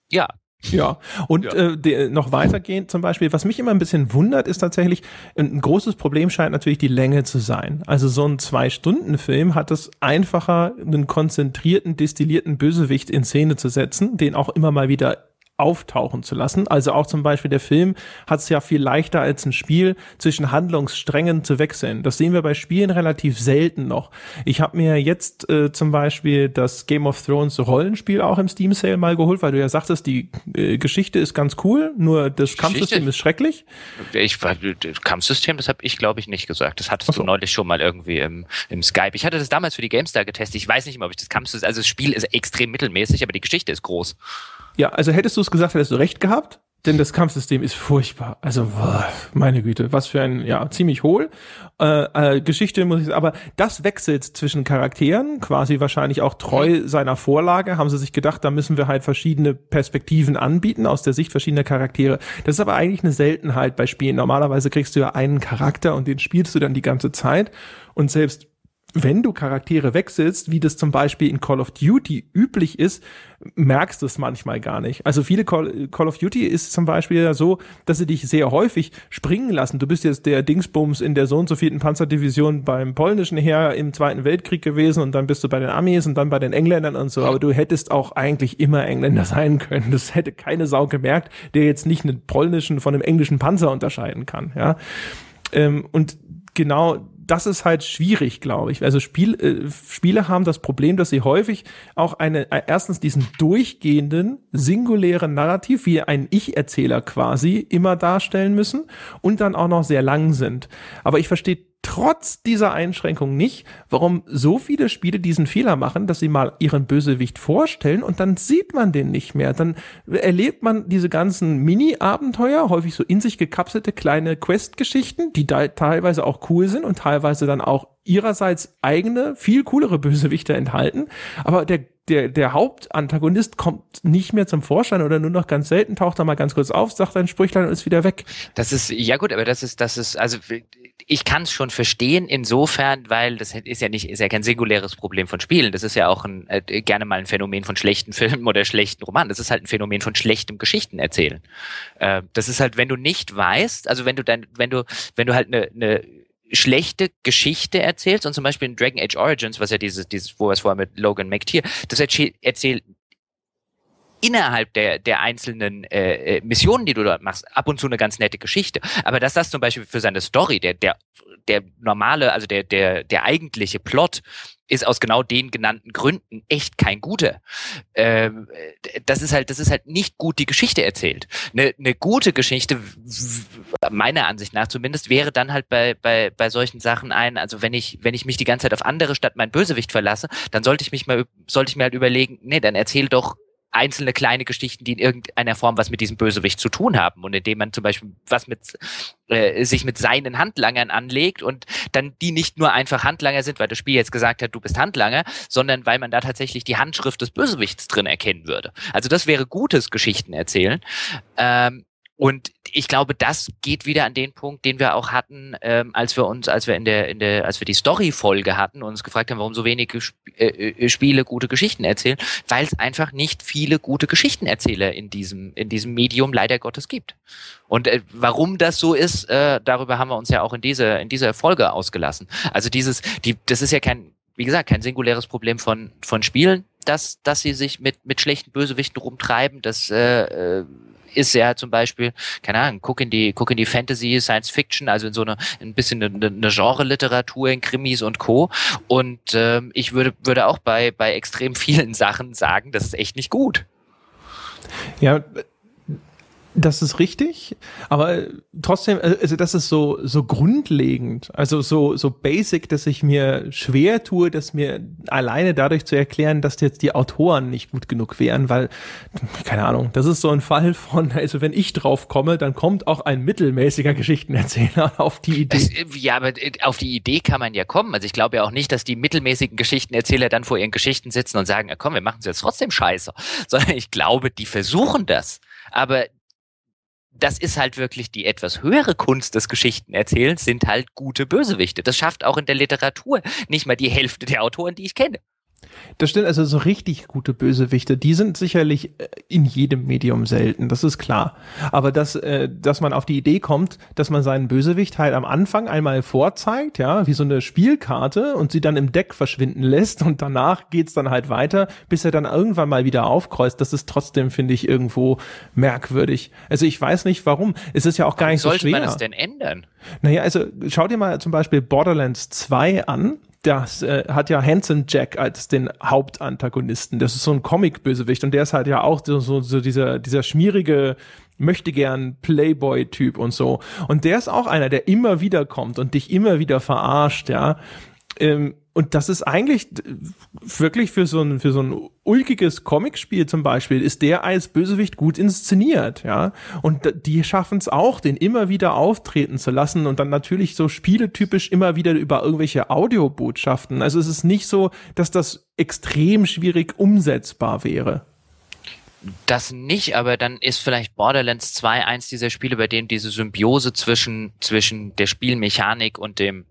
ja, ja, und ja. Äh, de, noch weitergehend zum Beispiel, was mich immer ein bisschen wundert, ist tatsächlich, ein großes Problem scheint natürlich die Länge zu sein. Also so ein Zwei-Stunden-Film hat es einfacher, einen konzentrierten, destillierten Bösewicht in Szene zu setzen, den auch immer mal wieder auftauchen zu lassen. Also auch zum Beispiel der Film hat es ja viel leichter als ein Spiel zwischen Handlungssträngen zu wechseln. Das sehen wir bei Spielen relativ selten noch. Ich habe mir jetzt äh, zum Beispiel das Game of Thrones Rollenspiel auch im Steam Sale mal geholt, weil du ja sagtest, die äh, Geschichte ist ganz cool, nur das? Kampfsystem ist schrecklich. Ich das Kampfsystem, das habe ich glaube ich nicht gesagt. Das hattest so. du neulich schon mal irgendwie im, im Skype. Ich hatte das damals für die GameStar getestet. Ich weiß nicht mehr, ob ich das Kampfsystem, also das Spiel ist extrem mittelmäßig, aber die Geschichte ist groß. Ja, also hättest du es gesagt, hättest du recht gehabt, denn das Kampfsystem ist furchtbar. Also, boah, meine Güte, was für ein, ja, ziemlich hohl. Äh, äh, Geschichte muss ich aber das wechselt zwischen Charakteren, quasi wahrscheinlich auch treu seiner Vorlage, haben sie sich gedacht, da müssen wir halt verschiedene Perspektiven anbieten aus der Sicht verschiedener Charaktere. Das ist aber eigentlich eine Seltenheit bei Spielen. Normalerweise kriegst du ja einen Charakter und den spielst du dann die ganze Zeit. Und selbst wenn du Charaktere wechselst, wie das zum Beispiel in Call of Duty üblich ist, merkst du es manchmal gar nicht. Also viele Call, Call, of Duty ist zum Beispiel ja so, dass sie dich sehr häufig springen lassen. Du bist jetzt der Dingsbums in der so und so vierten Panzerdivision beim polnischen Heer im Zweiten Weltkrieg gewesen und dann bist du bei den Amis und dann bei den Engländern und so. Aber du hättest auch eigentlich immer Engländer sein können. Das hätte keine Sau gemerkt, der jetzt nicht einen polnischen von einem englischen Panzer unterscheiden kann. Ja. Ähm, und genau das ist halt schwierig, glaube ich. Also Spiel, äh, Spiele haben das Problem, dass sie häufig auch eine, äh, erstens diesen durchgehenden, singulären Narrativ, wie ein Ich-Erzähler quasi, immer darstellen müssen und dann auch noch sehr lang sind. Aber ich verstehe trotz dieser Einschränkung nicht, warum so viele Spiele diesen Fehler machen, dass sie mal ihren Bösewicht vorstellen und dann sieht man den nicht mehr. Dann erlebt man diese ganzen Mini-Abenteuer, häufig so in sich gekapselte kleine Quest-Geschichten, die teilweise auch cool sind und teilweise dann auch ihrerseits eigene, viel coolere Bösewichte enthalten. Aber der der, der Hauptantagonist kommt nicht mehr zum Vorschein oder nur noch ganz selten, taucht da mal ganz kurz auf, sagt ein Sprüchlein und ist wieder weg. Das ist, ja gut, aber das ist, das ist, also ich kann es schon verstehen insofern, weil das ist ja nicht, ist ja kein singuläres Problem von Spielen. Das ist ja auch ein, äh, gerne mal ein Phänomen von schlechten Filmen oder schlechten Romanen. Das ist halt ein Phänomen von schlechtem Geschichten erzählen. Äh, das ist halt, wenn du nicht weißt, also wenn du dann, wenn du, wenn du halt eine, eine schlechte Geschichte erzählst und zum Beispiel in Dragon Age Origins, was ja dieses, dieses, wo es vorher mit Logan McTeer, das erzählt innerhalb der, der einzelnen äh, äh, Missionen, die du dort machst, ab und zu eine ganz nette Geschichte. Aber dass das zum Beispiel für seine Story, der, der, der normale, also der, der, der eigentliche Plot ist aus genau den genannten Gründen echt kein guter. Ähm, das ist halt, das ist halt nicht gut die Geschichte erzählt. Eine, eine gute Geschichte, meiner Ansicht nach zumindest, wäre dann halt bei, bei, bei solchen Sachen ein, also wenn ich, wenn ich mich die ganze Zeit auf andere statt mein Bösewicht verlasse, dann sollte ich mich mal, sollte ich mir halt überlegen, nee, dann erzähl doch einzelne kleine Geschichten, die in irgendeiner Form was mit diesem Bösewicht zu tun haben und indem man zum Beispiel was mit äh, sich mit seinen Handlangern anlegt und dann die nicht nur einfach Handlanger sind, weil das Spiel jetzt gesagt hat, du bist Handlanger, sondern weil man da tatsächlich die Handschrift des Bösewichts drin erkennen würde. Also das wäre gutes Geschichten erzählen. Ähm, und ich glaube, das geht wieder an den Punkt, den wir auch hatten, ähm, als wir uns, als wir in der, in der, als wir die Story-Folge hatten und uns gefragt haben, warum so wenige Sp äh, äh, Spiele gute Geschichten erzählen, weil es einfach nicht viele gute Geschichtenerzähler in diesem, in diesem Medium leider Gottes gibt. Und äh, warum das so ist, äh, darüber haben wir uns ja auch in dieser, in dieser Folge ausgelassen. Also dieses, die, das ist ja kein, wie gesagt, kein singuläres Problem von, von Spielen, dass, dass sie sich mit, mit schlechten Bösewichten rumtreiben, dass äh, äh ist ja zum Beispiel, keine Ahnung, guck in die, guck in die Fantasy, Science Fiction, also in so eine, ein bisschen eine, eine Genre-Literatur in Krimis und Co. Und ähm, ich würde, würde auch bei, bei extrem vielen Sachen sagen, das ist echt nicht gut. Ja, das ist richtig, aber trotzdem, äh, also das ist so so grundlegend, also so so basic, dass ich mir schwer tue, das mir alleine dadurch zu erklären, dass jetzt die Autoren nicht gut genug wären, weil keine Ahnung, das ist so ein Fall von, also wenn ich drauf komme, dann kommt auch ein mittelmäßiger Geschichtenerzähler auf die Idee. Das, äh, ja, aber äh, auf die Idee kann man ja kommen. Also ich glaube ja auch nicht, dass die mittelmäßigen Geschichtenerzähler dann vor ihren Geschichten sitzen und sagen, komm, wir machen es jetzt trotzdem scheiße, sondern ich glaube, die versuchen das. Aber das ist halt wirklich die etwas höhere Kunst des Geschichtenerzählens, sind halt gute Bösewichte. Das schafft auch in der Literatur nicht mal die Hälfte der Autoren, die ich kenne. Das stimmt, also so richtig gute Bösewichte, die sind sicherlich äh, in jedem Medium selten, das ist klar. Aber dass, äh, dass man auf die Idee kommt, dass man seinen Bösewicht halt am Anfang einmal vorzeigt, ja, wie so eine Spielkarte und sie dann im Deck verschwinden lässt und danach geht's dann halt weiter, bis er dann irgendwann mal wieder aufkreuzt, das ist trotzdem, finde ich, irgendwo merkwürdig. Also ich weiß nicht warum. Es ist ja auch gar nicht so schwer. Sollte man das denn ändern? Naja, also schau dir mal zum Beispiel Borderlands 2 an das äh, hat ja Hanson Jack als den Hauptantagonisten. Das ist so ein Comic-Bösewicht und der ist halt ja auch so, so, so dieser, dieser schmierige, möchte gern Playboy-Typ und so. Und der ist auch einer, der immer wieder kommt und dich immer wieder verarscht, ja. Ähm, und das ist eigentlich wirklich für so ein, für so ein ulkiges Comicspiel zum Beispiel, ist der als Bösewicht gut inszeniert, ja. Und die schaffen es auch, den immer wieder auftreten zu lassen und dann natürlich so spieletypisch immer wieder über irgendwelche Audiobotschaften. Also es ist nicht so, dass das extrem schwierig umsetzbar wäre. Das nicht, aber dann ist vielleicht Borderlands 2 eins dieser Spiele, bei denen diese Symbiose zwischen, zwischen der Spielmechanik und dem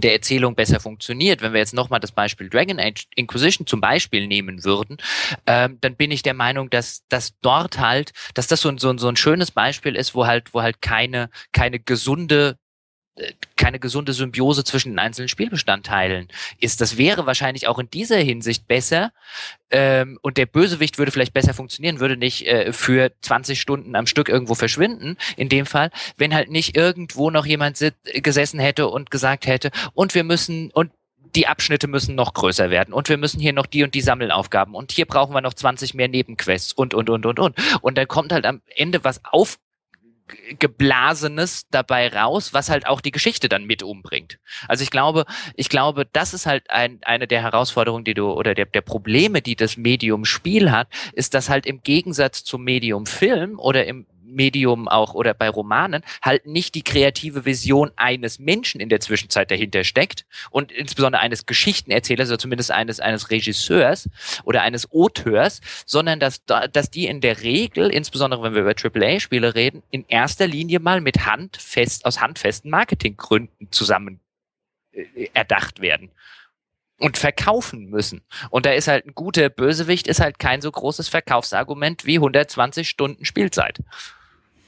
der Erzählung besser funktioniert. Wenn wir jetzt nochmal das Beispiel Dragon Age Inquisition zum Beispiel nehmen würden, ähm, dann bin ich der Meinung, dass, dass dort halt, dass das so ein, so, ein, so ein schönes Beispiel ist, wo halt, wo halt keine, keine gesunde keine gesunde Symbiose zwischen den einzelnen Spielbestandteilen ist. Das wäre wahrscheinlich auch in dieser Hinsicht besser ähm, und der Bösewicht würde vielleicht besser funktionieren, würde nicht äh, für 20 Stunden am Stück irgendwo verschwinden, in dem Fall, wenn halt nicht irgendwo noch jemand gesessen hätte und gesagt hätte, und wir müssen, und die Abschnitte müssen noch größer werden und wir müssen hier noch die und die Sammelaufgaben und hier brauchen wir noch 20 mehr Nebenquests und, und, und, und, und. Und dann kommt halt am Ende was auf Geblasenes dabei raus, was halt auch die Geschichte dann mit umbringt. Also ich glaube, ich glaube, das ist halt ein, eine der Herausforderungen, die du oder der, der Probleme, die das Medium Spiel hat, ist, dass halt im Gegensatz zum Medium Film oder im Medium auch oder bei Romanen halt nicht die kreative Vision eines Menschen in der Zwischenzeit dahinter steckt und insbesondere eines Geschichtenerzählers oder zumindest eines eines Regisseurs oder eines Auteurs, sondern dass dass die in der Regel, insbesondere wenn wir über AAA-Spiele reden, in erster Linie mal mit handfest aus handfesten Marketinggründen zusammen äh, erdacht werden und verkaufen müssen. Und da ist halt ein guter Bösewicht ist halt kein so großes Verkaufsargument wie 120 Stunden Spielzeit.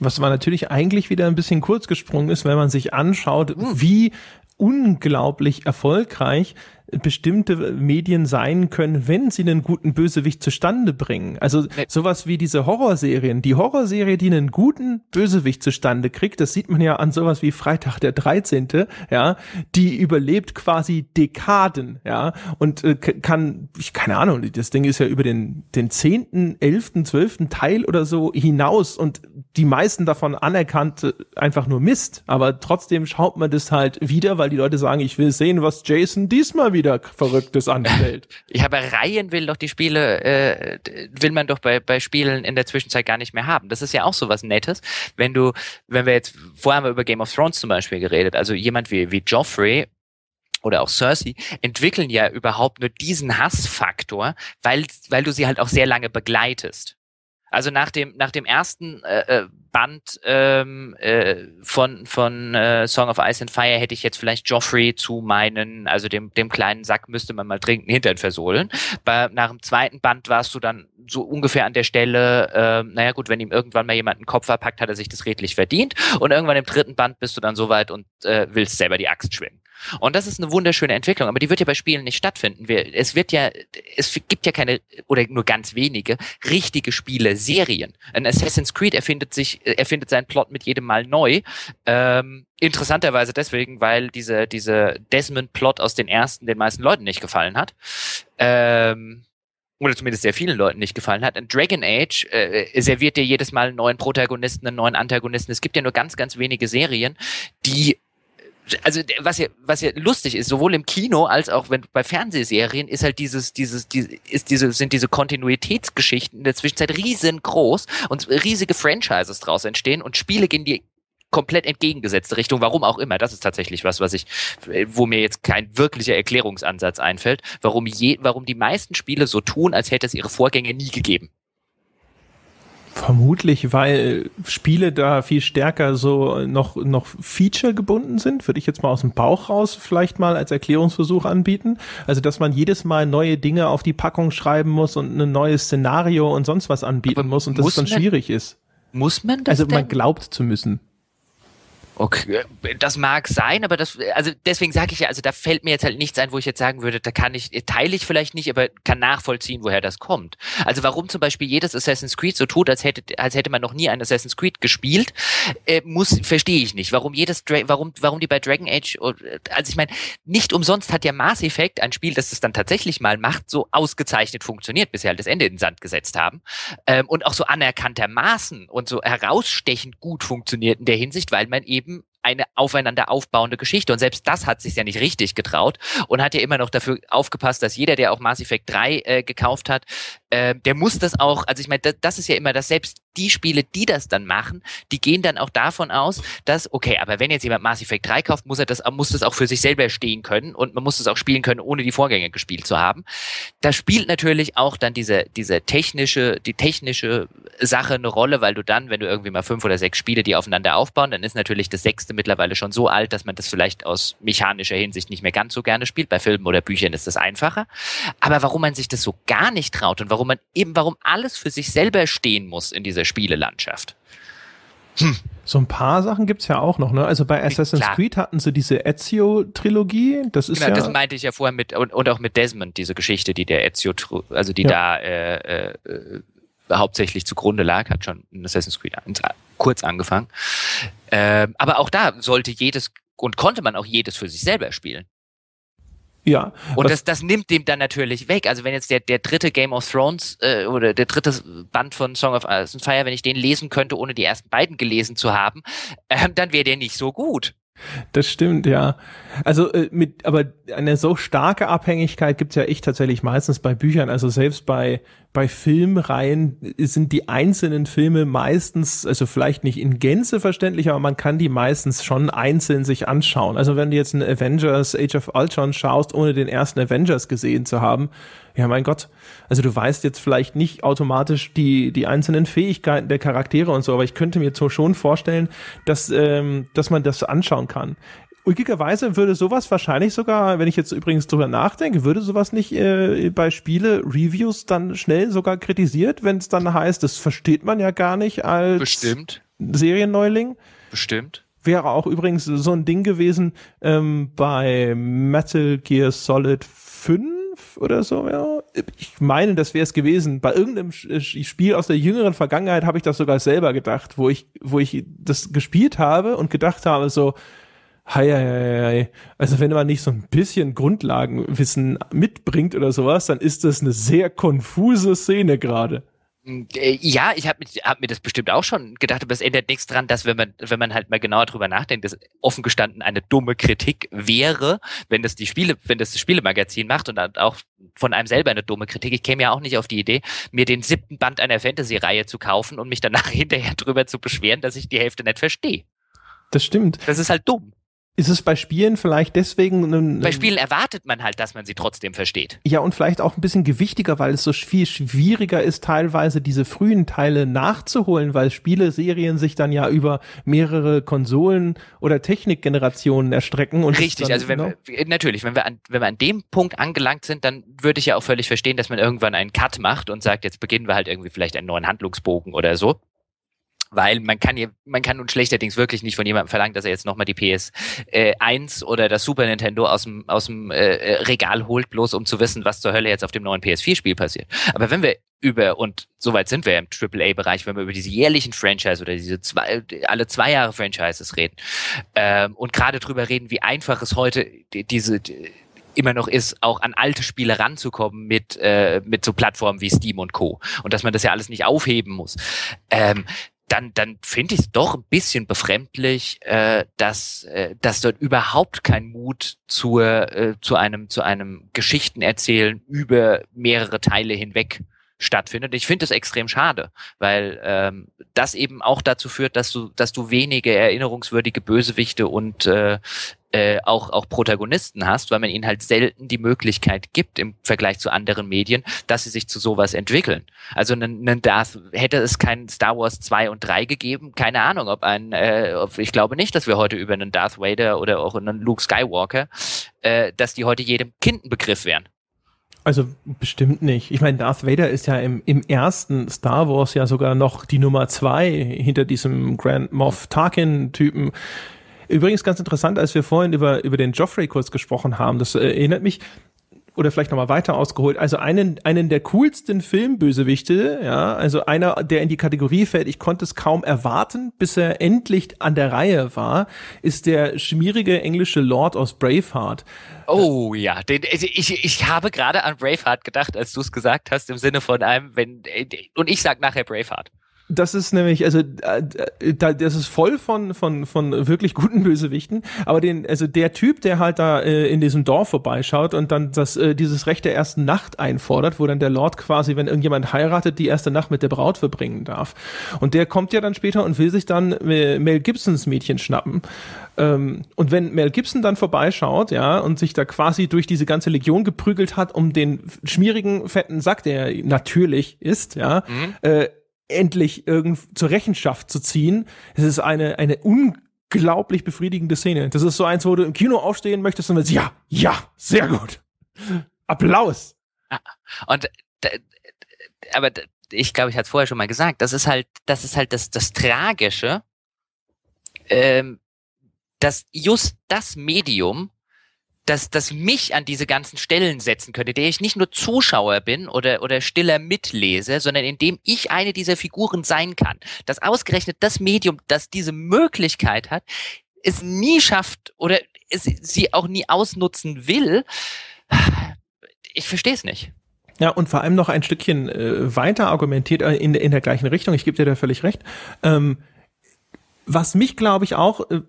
Was aber natürlich eigentlich wieder ein bisschen kurz gesprungen ist, wenn man sich anschaut, hm. wie unglaublich erfolgreich bestimmte Medien sein können, wenn sie einen guten Bösewicht zustande bringen. Also sowas wie diese Horrorserien. Die Horrorserie, die einen guten Bösewicht zustande kriegt, das sieht man ja an sowas wie Freitag der 13., ja, die überlebt quasi Dekaden, ja, und äh, kann, ich keine Ahnung, das Ding ist ja über den, den zehnten, elften, zwölften Teil oder so hinaus und die meisten davon anerkannt äh, einfach nur Mist, aber trotzdem schaut man das halt wieder, weil die Leute sagen, ich will sehen, was Jason diesmal wieder wieder Verrücktes anstellt. Ja, aber Reihen will doch die Spiele, äh, will man doch bei, bei Spielen in der Zwischenzeit gar nicht mehr haben. Das ist ja auch so was Nettes. Wenn du, wenn wir jetzt, vorher haben wir über Game of Thrones zum Beispiel geredet, also jemand wie, wie Joffrey oder auch Cersei entwickeln ja überhaupt nur diesen Hassfaktor, weil, weil du sie halt auch sehr lange begleitest. Also nach dem nach dem ersten äh, äh, Band ähm, äh, von von äh, Song of Ice and Fire hätte ich jetzt vielleicht Joffrey zu meinen, also dem dem kleinen Sack müsste man mal trinken Hintern versohlen. Bei, nach dem zweiten Band warst du dann so ungefähr an der Stelle, äh, naja gut, wenn ihm irgendwann mal jemand einen Kopf verpackt, hat er sich das redlich verdient. Und irgendwann im dritten Band bist du dann so weit und äh, willst selber die Axt schwingen. Und das ist eine wunderschöne Entwicklung, aber die wird ja bei Spielen nicht stattfinden. Wir, es wird ja, es gibt ja keine oder nur ganz wenige richtige Spiele, Serien. Ein Assassin's Creed erfindet sich, erfindet seinen Plot mit jedem Mal neu. Ähm, interessanterweise deswegen, weil diese diese Desmond-Plot aus den ersten den meisten Leuten nicht gefallen hat. Ähm, oder zumindest sehr vielen Leuten nicht gefallen hat. Und Dragon Age äh, serviert dir jedes Mal einen neuen Protagonisten, einen neuen Antagonisten. Es gibt ja nur ganz, ganz wenige Serien, die also was ja was ja lustig ist, sowohl im Kino als auch wenn bei Fernsehserien ist halt dieses dieses die, ist diese sind diese Kontinuitätsgeschichten in der Zwischenzeit riesengroß und riesige Franchises draus entstehen und Spiele gehen die komplett entgegengesetzte Richtung, warum auch immer. Das ist tatsächlich was, was ich, wo mir jetzt kein wirklicher Erklärungsansatz einfällt, warum je, warum die meisten Spiele so tun, als hätte es ihre Vorgänge nie gegeben. Vermutlich, weil Spiele da viel stärker so noch, noch Feature gebunden sind, würde ich jetzt mal aus dem Bauch raus vielleicht mal als Erklärungsversuch anbieten. Also, dass man jedes Mal neue Dinge auf die Packung schreiben muss und ein neues Szenario und sonst was anbieten Aber muss und dass es dann schwierig ist. Muss man das? Also, man glaubt zu müssen. Okay, das mag sein, aber das, also deswegen sage ich ja, also da fällt mir jetzt halt nichts ein, wo ich jetzt sagen würde, da kann ich, teile ich vielleicht nicht, aber kann nachvollziehen, woher das kommt. Also warum zum Beispiel jedes Assassin's Creed so tut, als hätte, als hätte man noch nie ein Assassin's Creed gespielt, äh, muss, verstehe ich nicht. Warum jedes, warum, warum die bei Dragon Age, also ich meine, nicht umsonst hat ja Mass Effect, ein Spiel, das es dann tatsächlich mal macht, so ausgezeichnet funktioniert, bis sie halt das Ende in den Sand gesetzt haben ähm, und auch so anerkanntermaßen und so herausstechend gut funktioniert in der Hinsicht, weil man eben eine aufeinander aufbauende Geschichte. Und selbst das hat sich ja nicht richtig getraut und hat ja immer noch dafür aufgepasst, dass jeder, der auch Mass Effect 3 äh, gekauft hat, äh, der muss das auch, also ich meine, das, das ist ja immer, dass selbst die Spiele, die das dann machen, die gehen dann auch davon aus, dass, okay, aber wenn jetzt jemand Mass Effect 3 kauft, muss er das, muss das auch für sich selber stehen können und man muss das auch spielen können, ohne die Vorgänge gespielt zu haben. Da spielt natürlich auch dann diese, diese technische, die technische Sache eine Rolle, weil du dann, wenn du irgendwie mal fünf oder sechs Spiele, die aufeinander aufbauen, dann ist natürlich das sechste mittlerweile schon so alt, dass man das vielleicht aus mechanischer Hinsicht nicht mehr ganz so gerne spielt. Bei Filmen oder Büchern ist das einfacher. Aber warum man sich das so gar nicht traut und warum man eben, warum alles für sich selber stehen muss in dieser Spielelandschaft. Hm. So ein paar Sachen gibt's ja auch noch, ne? Also bei Assassin's Klar. Creed hatten sie diese Ezio-Trilogie, das ist genau, ja... das meinte ich ja vorher mit, und, und, auch mit Desmond, diese Geschichte, die der Ezio, also die ja. da äh, äh, hauptsächlich zugrunde lag, hat schon in Assassin's Creed 1 kurz angefangen. Äh, aber auch da sollte jedes und konnte man auch jedes für sich selber spielen. Ja. Und das, das nimmt dem dann natürlich weg. Also wenn jetzt der, der dritte Game of Thrones äh, oder der dritte Band von Song of Ice and Fire, wenn ich den lesen könnte, ohne die ersten beiden gelesen zu haben, äh, dann wäre der nicht so gut. Das stimmt, ja. Also äh, mit, aber eine so starke Abhängigkeit gibt's ja echt tatsächlich meistens bei Büchern. Also selbst bei bei Filmreihen sind die einzelnen Filme meistens, also vielleicht nicht in Gänze verständlich, aber man kann die meistens schon einzeln sich anschauen. Also wenn du jetzt einen Avengers Age of Ultron schaust, ohne den ersten Avengers gesehen zu haben, ja mein Gott, also du weißt jetzt vielleicht nicht automatisch die, die einzelnen Fähigkeiten der Charaktere und so, aber ich könnte mir so schon vorstellen, dass, ähm, dass man das anschauen kann ulkigerweise würde sowas wahrscheinlich sogar, wenn ich jetzt übrigens drüber nachdenke, würde sowas nicht äh, bei Spiele-Reviews dann schnell sogar kritisiert, wenn es dann heißt, das versteht man ja gar nicht als Bestimmt. Serienneuling. Bestimmt. Wäre auch übrigens so ein Ding gewesen ähm, bei Metal Gear Solid 5 oder so, ja. Ich meine, das wäre es gewesen. Bei irgendeinem Spiel aus der jüngeren Vergangenheit habe ich das sogar selber gedacht, wo ich, wo ich das gespielt habe und gedacht habe, so, Hei, hei, hei. Also wenn man nicht so ein bisschen Grundlagenwissen mitbringt oder sowas, dann ist das eine sehr konfuse Szene gerade. Äh, ja, ich habe hab mir das bestimmt auch schon gedacht, aber es ändert nichts dran, dass wenn man, wenn man halt mal genauer drüber nachdenkt, dass offen gestanden eine dumme Kritik wäre, wenn das die Spiele, wenn das, das Spielemagazin macht und dann auch von einem selber eine dumme Kritik. Ich käme ja auch nicht auf die Idee, mir den siebten Band einer Fantasy-Reihe zu kaufen und mich danach hinterher drüber zu beschweren, dass ich die Hälfte nicht verstehe. Das stimmt. Das ist halt dumm. Ist es bei Spielen vielleicht deswegen? Ein, bei Spielen erwartet man halt, dass man sie trotzdem versteht. Ja, und vielleicht auch ein bisschen gewichtiger, weil es so viel schwieriger ist, teilweise diese frühen Teile nachzuholen, weil Spieleserien sich dann ja über mehrere Konsolen oder Technikgenerationen erstrecken. Und Richtig, dann, also wenn genau wir, natürlich, wenn wir, an, wenn wir an dem Punkt angelangt sind, dann würde ich ja auch völlig verstehen, dass man irgendwann einen Cut macht und sagt, jetzt beginnen wir halt irgendwie vielleicht einen neuen Handlungsbogen oder so weil man kann hier, man kann nun schlechterdings wirklich nicht von jemandem verlangen, dass er jetzt nochmal die PS äh, 1 oder das Super Nintendo aus dem, aus dem äh, Regal holt, bloß um zu wissen, was zur Hölle jetzt auf dem neuen PS4-Spiel passiert. Aber wenn wir über, und soweit sind wir im AAA-Bereich, wenn wir über diese jährlichen Franchise oder diese zwei, alle zwei Jahre Franchises reden ähm, und gerade drüber reden, wie einfach es heute diese die, immer noch ist, auch an alte Spiele ranzukommen mit, äh, mit so Plattformen wie Steam und Co. Und dass man das ja alles nicht aufheben muss. Ähm, dann, dann finde ich es doch ein bisschen befremdlich, äh, dass, äh, dass dort überhaupt kein Mut zur, äh, zu einem, zu einem Geschichtenerzählen über mehrere Teile hinweg stattfindet. Ich finde es extrem schade, weil ähm, das eben auch dazu führt, dass du, dass du wenige erinnerungswürdige Bösewichte und äh, äh, auch, auch Protagonisten hast, weil man ihnen halt selten die Möglichkeit gibt im Vergleich zu anderen Medien, dass sie sich zu sowas entwickeln. Also einen, einen Darth, hätte es kein Star Wars 2 und 3 gegeben, keine Ahnung, ob ein, äh, ob, ich glaube nicht, dass wir heute über einen Darth Vader oder auch einen Luke Skywalker, äh, dass die heute jedem Kind ein Begriff wären. Also bestimmt nicht. Ich meine, Darth Vader ist ja im, im ersten Star Wars ja sogar noch die Nummer zwei hinter diesem Grand Moff Tarkin-Typen. Übrigens ganz interessant, als wir vorhin über, über den Joffrey kurz gesprochen haben, das erinnert mich, oder vielleicht nochmal weiter ausgeholt, also einen, einen der coolsten Filmbösewichte, ja, also einer, der in die Kategorie fällt, ich konnte es kaum erwarten, bis er endlich an der Reihe war, ist der schmierige englische Lord aus Braveheart. Oh ja, den, also ich, ich habe gerade an Braveheart gedacht, als du es gesagt hast, im Sinne von einem, wenn, und ich sag nachher Braveheart. Das ist nämlich, also äh, da, das ist voll von, von, von wirklich guten Bösewichten. Aber den, also der Typ, der halt da äh, in diesem Dorf vorbeischaut und dann das, äh, dieses Recht der ersten Nacht einfordert, wo dann der Lord quasi, wenn irgendjemand heiratet, die erste Nacht mit der Braut verbringen darf. Und der kommt ja dann später und will sich dann äh, Mel Gibsons Mädchen schnappen. Ähm, und wenn Mel Gibson dann vorbeischaut, ja, und sich da quasi durch diese ganze Legion geprügelt hat, um den schmierigen, fetten Sack, der natürlich ist, ja, mhm. äh, endlich irgend zur Rechenschaft zu ziehen. Es ist eine, eine unglaublich befriedigende Szene. Das ist so eins, wo du im Kino aufstehen möchtest und willst, ja, ja, sehr gut. Applaus. Und, aber ich glaube, ich hatte es vorher schon mal gesagt, das ist halt, das ist halt das, das Tragische, ähm, dass just das Medium dass, dass mich an diese ganzen Stellen setzen könnte, der ich nicht nur Zuschauer bin oder, oder stiller mitlese, sondern indem ich eine dieser Figuren sein kann. Dass ausgerechnet das Medium, das diese Möglichkeit hat, es nie schafft oder es, sie auch nie ausnutzen will, Ich verstehe es nicht. Ja, und vor allem noch ein Stückchen äh, weiter argumentiert äh, in, in der gleichen Richtung. Ich gebe dir da völlig recht. Ähm, was mich, glaube ich, auch äh,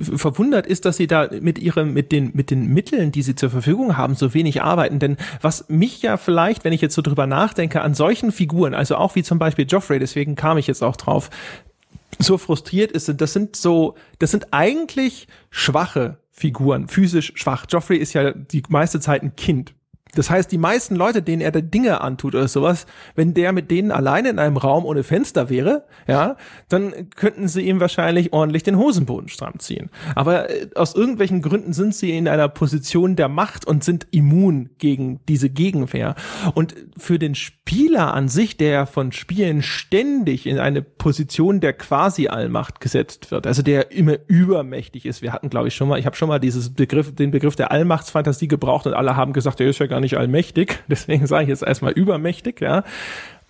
verwundert ist, dass sie da mit ihrem, mit den, mit den Mitteln, die sie zur Verfügung haben, so wenig arbeiten. Denn was mich ja vielleicht, wenn ich jetzt so drüber nachdenke, an solchen Figuren, also auch wie zum Beispiel Joffrey, deswegen kam ich jetzt auch drauf, so frustriert ist, das sind so, das sind eigentlich schwache Figuren, physisch schwach. Joffrey ist ja die meiste Zeit ein Kind. Das heißt, die meisten Leute, denen er da Dinge antut oder sowas, wenn der mit denen alleine in einem Raum ohne Fenster wäre, ja, dann könnten sie ihm wahrscheinlich ordentlich den Hosenboden stramm ziehen. Aber äh, aus irgendwelchen Gründen sind sie in einer Position der Macht und sind immun gegen diese Gegenwehr. Und für den Spieler an sich, der von Spielen ständig in eine Position der Quasi-Allmacht gesetzt wird, also der immer übermächtig ist. Wir hatten, glaube ich, schon mal, ich habe schon mal dieses Begriff, den Begriff der Allmachtsfantasie gebraucht und alle haben gesagt, der ist ja gar nicht allmächtig, deswegen sage ich jetzt erstmal übermächtig, ja.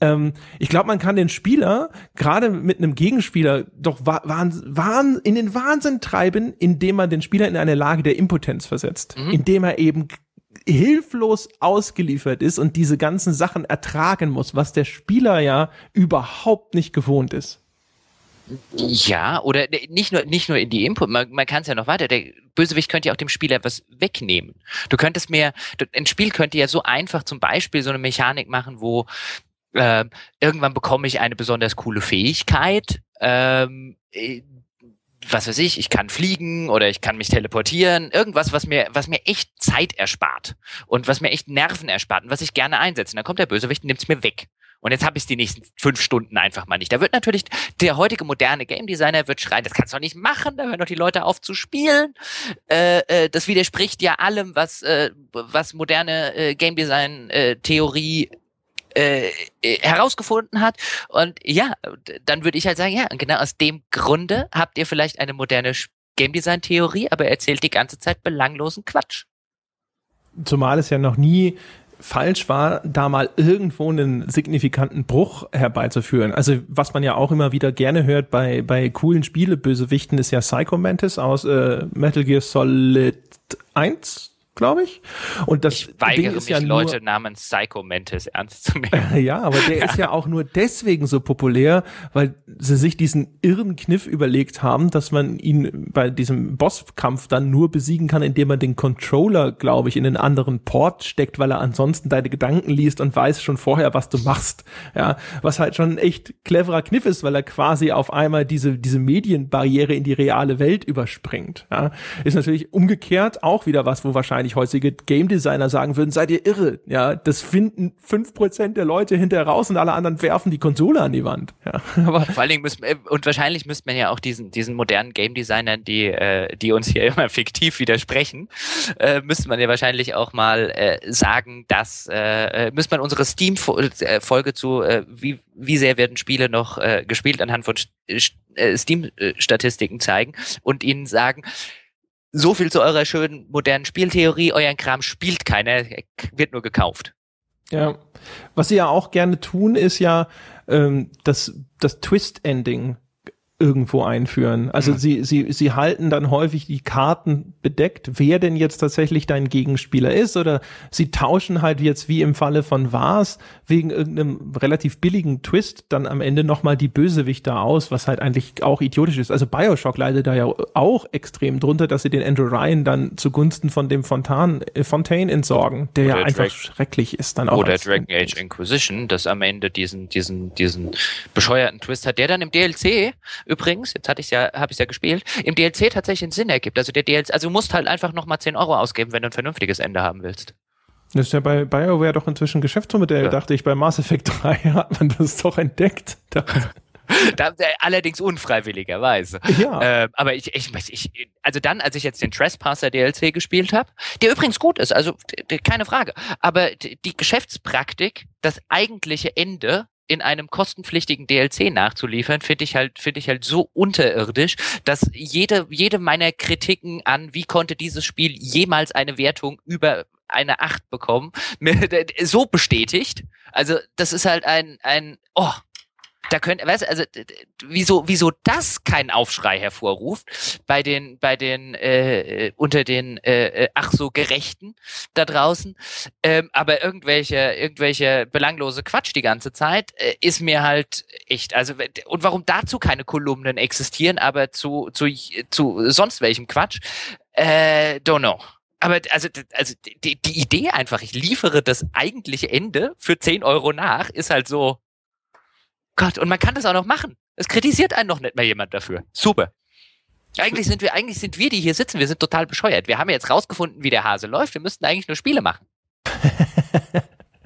Ähm, ich glaube, man kann den Spieler gerade mit einem Gegenspieler doch wahn, wahn, in den Wahnsinn treiben, indem man den Spieler in eine Lage der Impotenz versetzt, mhm. indem er eben hilflos ausgeliefert ist und diese ganzen Sachen ertragen muss, was der Spieler ja überhaupt nicht gewohnt ist. Ja, oder nicht nur, nicht nur in die Input, man, man kann es ja noch weiter. Der Bösewicht könnte ja auch dem Spieler etwas wegnehmen. Du könntest mehr, ein Spiel könnte ja so einfach zum Beispiel so eine Mechanik machen, wo äh, irgendwann bekomme ich eine besonders coole Fähigkeit, ähm, äh, was weiß ich, ich kann fliegen oder ich kann mich teleportieren, irgendwas, was mir, was mir echt Zeit erspart und was mir echt Nerven erspart und was ich gerne einsetze. Und dann kommt der Bösewicht und nimmt es mir weg. Und jetzt habe ich die nächsten fünf Stunden einfach mal nicht. Da wird natürlich der heutige moderne Game Designer wird schreien, das kannst du doch nicht machen, da hören doch die Leute auf zu spielen. Äh, äh, das widerspricht ja allem, was, äh, was moderne äh, Game Design äh, Theorie äh, äh herausgefunden hat. Und ja, dann würde ich halt sagen, ja, genau aus dem Grunde habt ihr vielleicht eine moderne Game Design Theorie, aber erzählt die ganze Zeit belanglosen Quatsch. Zumal es ja noch nie falsch war, da mal irgendwo einen signifikanten Bruch herbeizuführen. Also was man ja auch immer wieder gerne hört bei, bei coolen Spielebösewichten ist ja Psycho Mantis aus äh, Metal Gear Solid 1, glaube ich. Und das ich weigere Ding ist mich, ja nur, Leute namens Psycho Mantis ernst zu nehmen. ja, aber der ist ja auch nur deswegen so populär, weil sie sich diesen irren Kniff überlegt haben, dass man ihn bei diesem Bosskampf dann nur besiegen kann, indem man den Controller, glaube ich, in einen anderen Port steckt, weil er ansonsten deine Gedanken liest und weiß schon vorher, was du machst. Ja, was halt schon ein echt cleverer Kniff ist, weil er quasi auf einmal diese, diese Medienbarriere in die reale Welt überspringt. Ja, ist natürlich umgekehrt auch wieder was, wo wahrscheinlich wahrscheinlich heutige Game Designer sagen würden, seid ihr irre. Ja, das finden fünf Prozent der Leute hinterher raus und alle anderen werfen die Konsole an die Wand. Ja, aber Vor allen Dingen müssen, äh, und wahrscheinlich müsste man ja auch diesen, diesen modernen Game Designern, die, äh, die uns hier immer fiktiv widersprechen, äh, müsste man ja wahrscheinlich auch mal äh, sagen, dass, äh, äh müsste man unsere Steam-Folge zu, äh, wie, wie sehr werden Spiele noch äh, gespielt anhand von Steam-Statistiken zeigen und ihnen sagen, so viel zu eurer schönen modernen Spieltheorie. Euren Kram spielt keiner, wird nur gekauft. Ja, was sie ja auch gerne tun, ist ja ähm, das, das Twist-Ending irgendwo einführen. Also mhm. sie, sie, sie halten dann häufig die Karten bedeckt, wer denn jetzt tatsächlich dein Gegenspieler ist, oder sie tauschen halt jetzt wie im Falle von Vars wegen irgendeinem relativ billigen Twist dann am Ende nochmal die Bösewichter aus, was halt eigentlich auch idiotisch ist. Also Bioshock leidet da ja auch extrem drunter, dass sie den Andrew Ryan dann zugunsten von dem Fontan, äh, Fontaine entsorgen, der oder ja einfach Drag schrecklich ist dann auch. Oder Dragon Age Inquisition, das am Ende diesen, diesen, diesen bescheuerten Twist hat, der dann im DLC übrigens, jetzt hatte ich ja, habe ich ja gespielt, im DLC tatsächlich einen Sinn ergibt. Also der DLC, also du musst halt einfach nochmal 10 Euro ausgeben, wenn du ein vernünftiges Ende haben willst. Das ist ja bei BioWare doch inzwischen Geschäftsmodell, ja. dachte ich. Bei Mass Effect 3 hat man das doch entdeckt. da, allerdings unfreiwilligerweise. Ja. Äh, aber ich, ich, ich, also dann, als ich jetzt den Trespasser DLC gespielt habe, der übrigens gut ist, also keine Frage. Aber die Geschäftspraktik, das eigentliche Ende in einem kostenpflichtigen DLC nachzuliefern, finde ich halt, finde ich halt so unterirdisch, dass jede, jede meiner Kritiken an, wie konnte dieses Spiel jemals eine Wertung über eine Acht bekommen, mir so bestätigt. Also, das ist halt ein, ein, oh, da könnte, weißt also wieso, wieso das keinen Aufschrei hervorruft bei den, bei den äh, unter den äh, ach so Gerechten da draußen, ähm, aber irgendwelche, irgendwelche belanglose Quatsch die ganze Zeit äh, ist mir halt echt, also und warum dazu keine Kolumnen existieren, aber zu zu zu sonst welchem Quatsch, äh, don't know. Aber also, also die, die Idee einfach, ich liefere das eigentliche Ende für 10 Euro nach, ist halt so, Gott, und man kann das auch noch machen. Es kritisiert einen noch nicht mehr jemand dafür. Super. Eigentlich sind wir, eigentlich sind wir, die hier sitzen, wir sind total bescheuert. Wir haben jetzt rausgefunden, wie der Hase läuft. Wir müssten eigentlich nur Spiele machen.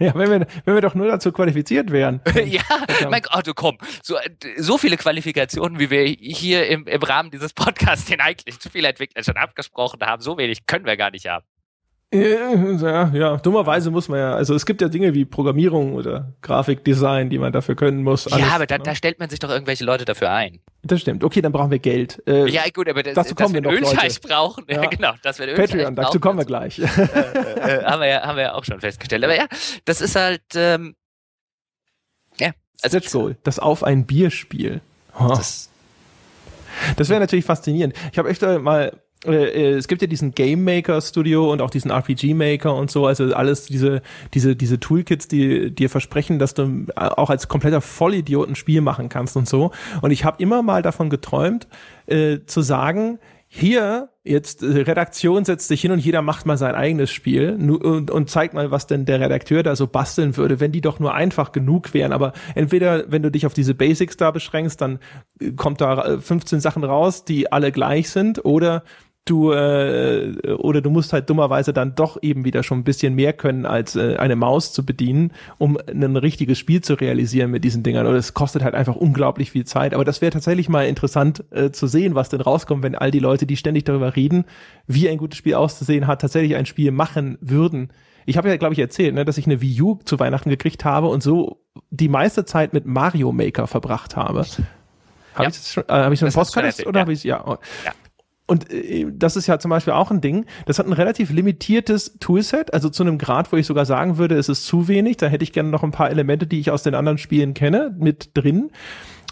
Ja, wenn wir, wenn wir doch nur dazu qualifiziert wären. ja, mein Gott, oh, komm. So, so viele Qualifikationen, wie wir hier im, im Rahmen dieses Podcasts, den eigentlich zu viele Entwickler schon abgesprochen haben, so wenig können wir gar nicht haben. Ja, ja, dummerweise muss man ja, also es gibt ja Dinge wie Programmierung oder Grafikdesign, die man dafür können muss. Alles, ja, aber da, ne? da stellt man sich doch irgendwelche Leute dafür ein. Das stimmt. Okay, dann brauchen wir Geld. Äh, ja, gut, aber das, dazu kommen wir, noch Ölscheich Leute. brauchen, ja. genau, dass wir Ölscheich Patreon, dazu kommen wir gleich. Äh, äh, haben, wir ja, haben wir ja auch schon festgestellt. Aber ja, das ist halt, ähm, ja. Also, Stretch Goal, das Auf ein Bier-Spiel. Oh. Das, das wäre natürlich faszinierend. Ich habe öfter mal äh, es gibt ja diesen Game Maker Studio und auch diesen RPG Maker und so, also alles diese, diese, diese Toolkits, die dir versprechen, dass du auch als kompletter Vollidiot ein Spiel machen kannst und so. Und ich habe immer mal davon geträumt, äh, zu sagen, hier jetzt äh, Redaktion setzt sich hin und jeder macht mal sein eigenes Spiel und, und zeigt mal, was denn der Redakteur da so basteln würde, wenn die doch nur einfach genug wären. Aber entweder, wenn du dich auf diese Basics da beschränkst, dann äh, kommt da 15 Sachen raus, die alle gleich sind, oder du äh, oder du musst halt dummerweise dann doch eben wieder schon ein bisschen mehr können, als äh, eine Maus zu bedienen, um ein richtiges Spiel zu realisieren mit diesen Dingern. Oder es kostet halt einfach unglaublich viel Zeit. Aber das wäre tatsächlich mal interessant äh, zu sehen, was denn rauskommt, wenn all die Leute, die ständig darüber reden, wie ein gutes Spiel auszusehen hat, tatsächlich ein Spiel machen würden. Ich habe ja, glaube ich, erzählt, ne, dass ich eine Wii U zu Weihnachten gekriegt habe und so die meiste Zeit mit Mario Maker verbracht habe. Habe ja. ich das schon, äh, habe ich so einen Podcast oder ja. habe ich ja. ja. Und äh, das ist ja zum Beispiel auch ein Ding, das hat ein relativ limitiertes Toolset, also zu einem Grad, wo ich sogar sagen würde, es ist zu wenig. Da hätte ich gerne noch ein paar Elemente, die ich aus den anderen Spielen kenne, mit drin.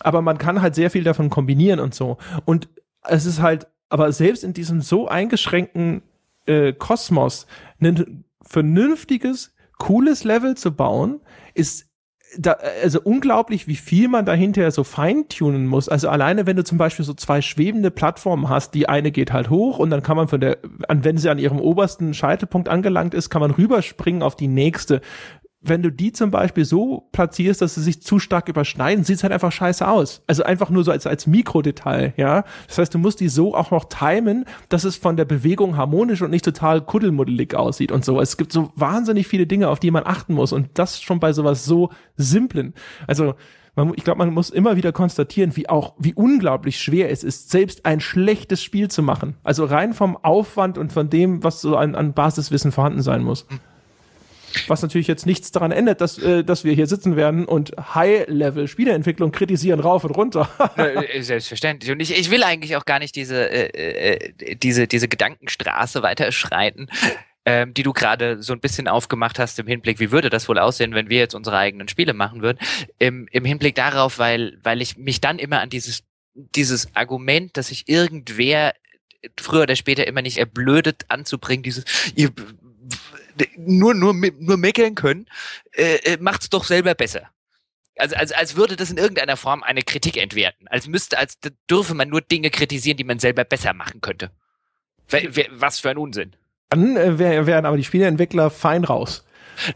Aber man kann halt sehr viel davon kombinieren und so. Und es ist halt, aber selbst in diesem so eingeschränkten äh, Kosmos, ein vernünftiges, cooles Level zu bauen, ist da, also unglaublich, wie viel man dahinter so feintunen muss. Also alleine, wenn du zum Beispiel so zwei schwebende Plattformen hast, die eine geht halt hoch und dann kann man von der, wenn sie an ihrem obersten Scheitelpunkt angelangt ist, kann man rüberspringen auf die nächste wenn du die zum Beispiel so platzierst, dass sie sich zu stark überschneiden, sieht's halt einfach scheiße aus. Also einfach nur so als, als Mikrodetail, ja. Das heißt, du musst die so auch noch timen, dass es von der Bewegung harmonisch und nicht total kuddelmuddelig aussieht und so. Es gibt so wahnsinnig viele Dinge, auf die man achten muss und das schon bei sowas so simplen. Also, man, ich glaube, man muss immer wieder konstatieren, wie auch, wie unglaublich schwer es ist, selbst ein schlechtes Spiel zu machen. Also rein vom Aufwand und von dem, was so an, an Basiswissen vorhanden sein muss. Was natürlich jetzt nichts daran ändert, dass, äh, dass wir hier sitzen werden und High-Level-Spieleentwicklung kritisieren rauf und runter. Äh, selbstverständlich. Und ich, ich will eigentlich auch gar nicht diese, äh, äh, diese, diese Gedankenstraße weiterschreiten. Ähm, die du gerade so ein bisschen aufgemacht hast im Hinblick, wie würde das wohl aussehen, wenn wir jetzt unsere eigenen Spiele machen würden, im, im Hinblick darauf, weil, weil ich mich dann immer an dieses, dieses Argument, dass sich irgendwer früher oder später immer nicht erblödet anzubringen, dieses, ihr nur, nur, nur meckern können, äh, äh, macht's doch selber besser. Also, als, als würde das in irgendeiner Form eine Kritik entwerten. Als müsste, als dürfe man nur Dinge kritisieren, die man selber besser machen könnte. Was für ein Unsinn. Dann äh, wären aber die Spieleentwickler fein raus.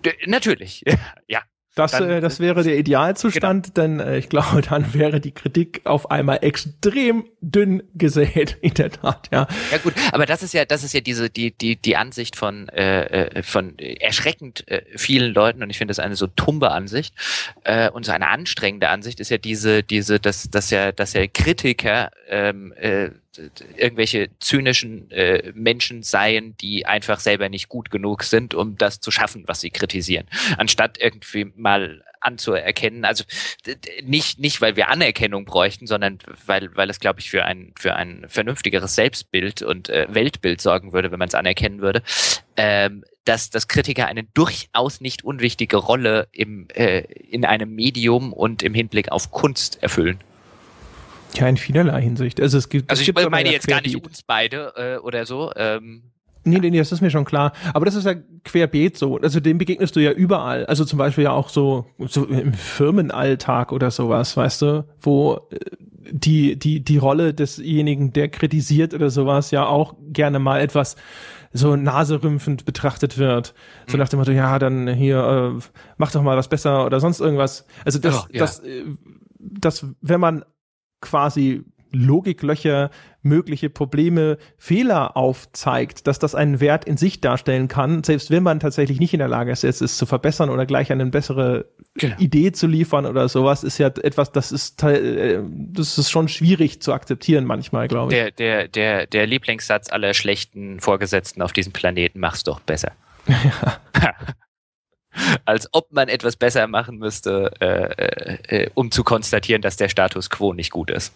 D natürlich, ja. Das, dann, äh, das wäre der Idealzustand, genau. denn äh, ich glaube, dann wäre die Kritik auf einmal extrem dünn gesät, in der Tat, ja. Ja gut, aber das ist ja, das ist ja diese die die die Ansicht von äh, äh von erschreckend äh, vielen Leuten und ich finde das eine so tumbe Ansicht äh, und so eine anstrengende Ansicht ist ja diese diese dass dass ja dass ja Kritiker ähm, äh, irgendwelche zynischen äh, Menschen seien, die einfach selber nicht gut genug sind, um das zu schaffen, was sie kritisieren. Anstatt irgendwie mal anzuerkennen. Also nicht, nicht, weil wir Anerkennung bräuchten, sondern weil, weil es, glaube ich, für ein, für ein vernünftigeres Selbstbild und äh, Weltbild sorgen würde, wenn man es anerkennen würde. Ähm, dass, dass Kritiker eine durchaus nicht unwichtige Rolle im, äh, in einem Medium und im Hinblick auf Kunst erfüllen. Ja, in vielerlei Hinsicht. Also es gibt. Also ich gibt meine jetzt gar nicht uns beide äh, oder so. Ähm, Nee, nee, nee, das ist mir schon klar. Aber das ist ja querbeet so. Also dem begegnest du ja überall. Also zum Beispiel ja auch so, so im Firmenalltag oder sowas, weißt du, wo äh, die, die, die Rolle desjenigen, der kritisiert oder sowas, ja auch gerne mal etwas so naserümpfend betrachtet wird. So nach dem Motto, ja, dann hier, äh, mach doch mal was besser oder sonst irgendwas. Also das, Ja, ja. das, äh, das, wenn man quasi Logiklöcher, mögliche Probleme, Fehler aufzeigt, dass das einen Wert in sich darstellen kann, selbst wenn man tatsächlich nicht in der Lage ist, es zu verbessern oder gleich eine bessere Genau. Idee zu liefern oder sowas, ist ja etwas, das ist, äh, das ist schon schwierig zu akzeptieren manchmal, glaube ich. der, der, der, der Lieblingssatz aller schlechten Vorgesetzten auf diesem Planeten, mach's doch besser. Als ob man etwas besser machen müsste, äh, äh, um zu konstatieren, dass der Status quo nicht gut ist.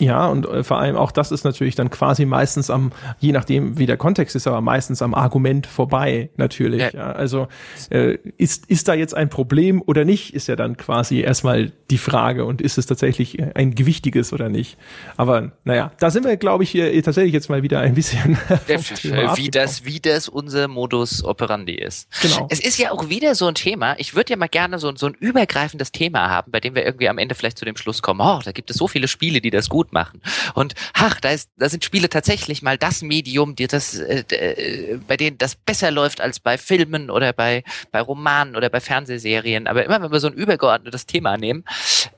Ja, und äh, vor allem auch das ist natürlich dann quasi meistens am, je nachdem wie der Kontext ist, aber meistens am Argument vorbei, natürlich. Ja. Ja. also äh, ist, ist da jetzt ein Problem oder nicht, ist ja dann quasi erstmal die Frage und ist es tatsächlich ein gewichtiges oder nicht. Aber naja, da sind wir, glaube ich, äh, tatsächlich jetzt mal wieder ein bisschen Thema wie, das, wie das unser Modus operandi ist. Genau. Es ist ja auch wieder so ein Thema. Ich würde ja mal gerne so, so ein übergreifendes Thema haben, bei dem wir irgendwie am Ende vielleicht zu dem Schluss kommen, oh, da gibt es so viele Spiele, die das gut machen. Und ach, da, ist, da sind Spiele tatsächlich mal das Medium, die das, äh, äh, bei denen das besser läuft als bei Filmen oder bei, bei Romanen oder bei Fernsehserien. Aber immer wenn wir so ein übergeordnetes Thema nehmen,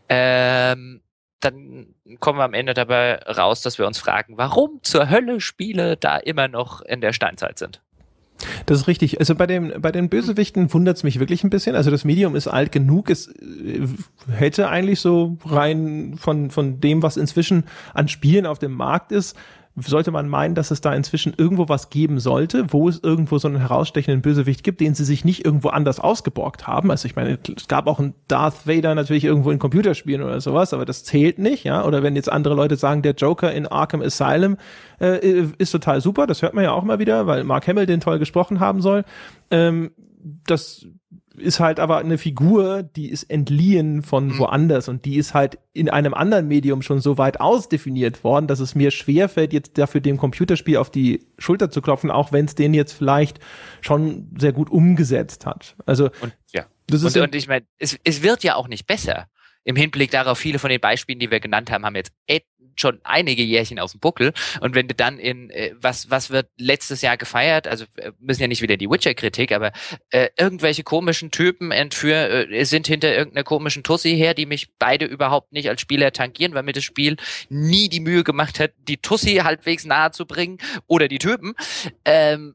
ähm, dann kommen wir am Ende dabei raus, dass wir uns fragen, warum zur Hölle Spiele da immer noch in der Steinzeit sind. Das ist richtig. Also bei dem bei den Bösewichten wundert es mich wirklich ein bisschen. Also das Medium ist alt genug. Es äh, hätte eigentlich so rein von von dem, was inzwischen an Spielen auf dem Markt ist, sollte man meinen, dass es da inzwischen irgendwo was geben sollte, wo es irgendwo so einen herausstechenden Bösewicht gibt, den sie sich nicht irgendwo anders ausgeborgt haben. Also ich meine, es gab auch einen Darth Vader natürlich irgendwo in Computerspielen oder sowas, aber das zählt nicht, ja. Oder wenn jetzt andere Leute sagen, der Joker in Arkham Asylum äh, ist total super, das hört man ja auch mal wieder, weil Mark Hamill den toll gesprochen haben soll. Ähm, das ist halt aber eine Figur, die ist entliehen von woanders und die ist halt in einem anderen Medium schon so weit ausdefiniert worden, dass es mir schwerfällt, jetzt dafür dem Computerspiel auf die Schulter zu klopfen, auch wenn es den jetzt vielleicht schon sehr gut umgesetzt hat. Also Und ja. das ist Und, und ich meine, es, es wird ja auch nicht besser. Im Hinblick darauf, viele von den Beispielen, die wir genannt haben, haben jetzt et- schon einige Jährchen auf dem Buckel. Und wenn du dann in, äh, was, was wird letztes Jahr gefeiert, also äh, müssen ja nicht wieder die Witcher-Kritik, aber äh, irgendwelche komischen Typen entführ, äh, sind hinter irgendeiner komischen Tussi her, die mich beide überhaupt nicht als Spieler tangieren, weil mir das Spiel nie die Mühe gemacht hat, die Tussi halbwegs nahe zu bringen oder die Typen. Ähm,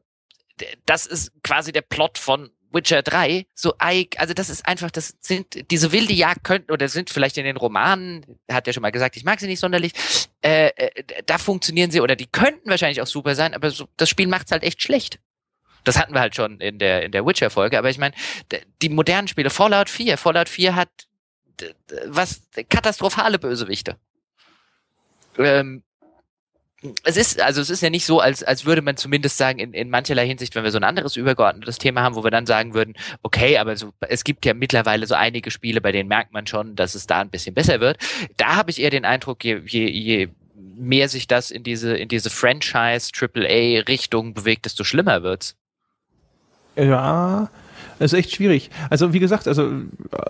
das ist quasi der Plot von Witcher 3, so eig- also das ist einfach, das sind diese wilde Jagd könnten oder sind vielleicht in den Romanen, hat er schon mal gesagt, ich mag sie nicht sonderlich, äh, äh, da funktionieren sie oder die könnten wahrscheinlich auch super sein, aber so, das Spiel macht's halt echt schlecht. Das hatten wir halt schon in der in der Witcher Folge, aber ich meine, die modernen Spiele, Fallout 4, Fallout 4 hat was katastrophale Bösewichte. Ähm, es ist, also es ist ja nicht so, als, als würde man zumindest sagen, in, in mancherlei Hinsicht, wenn wir so ein anderes übergeordnetes Thema haben, wo wir dann sagen würden, okay, aber so, es gibt ja mittlerweile so einige Spiele, bei denen merkt man schon, dass es da ein bisschen besser wird. Da habe ich eher den Eindruck, je, je, je mehr sich das in diese, in diese Franchise, AAA-Richtung bewegt, desto schlimmer wird's. Ja, es ist echt schwierig. Also wie gesagt, also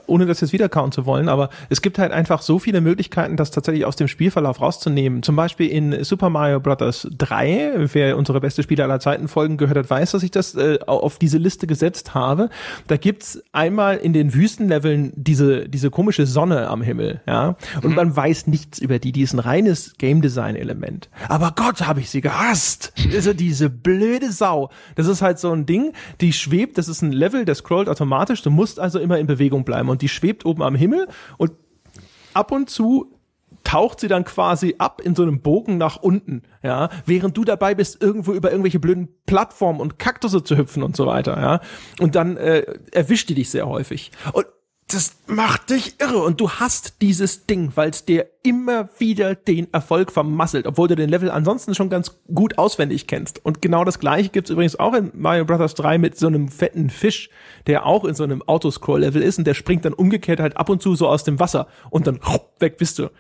ohne das jetzt wieder kauen zu wollen, aber es gibt halt einfach so viele Möglichkeiten, das tatsächlich aus dem Spielverlauf rauszunehmen. Zum Beispiel in Super Mario Bros. 3, wer unsere beste Spiele aller Zeiten Folgen gehört hat, weiß, dass ich das äh, auf diese Liste gesetzt habe. Da gibt's einmal in den Wüstenleveln diese, diese komische Sonne am Himmel, ja. Und man weiß nichts über die. Die ist ein reines Game Design Element. Aber Gott, habe ich sie gehasst. Also diese blöde Sau. Das ist halt so ein Ding, die schwebt, das ist ein Level, der scrollt automatisch. Du musst also immer in Bewegung bleiben. Und die schwebt oben am Himmel und ab und zu taucht sie dann quasi ab in so einem Bogen nach unten, ja, während du dabei bist, irgendwo über irgendwelche blöden Plattformen und Kaktusse zu hüpfen und so weiter, ja. Und dann äh, erwischt die dich sehr häufig. Und das macht dich irre und du hast dieses Ding, weil es dir immer wieder den Erfolg vermasselt, obwohl du den Level ansonsten schon ganz gut auswendig kennst. Und genau das gleiche gibt's übrigens auch in Mario Bros. 3 mit so einem fetten Fisch, der auch in so einem Autoscroll-Level ist und der springt dann umgekehrt halt ab und zu so aus dem Wasser und dann weg bist du.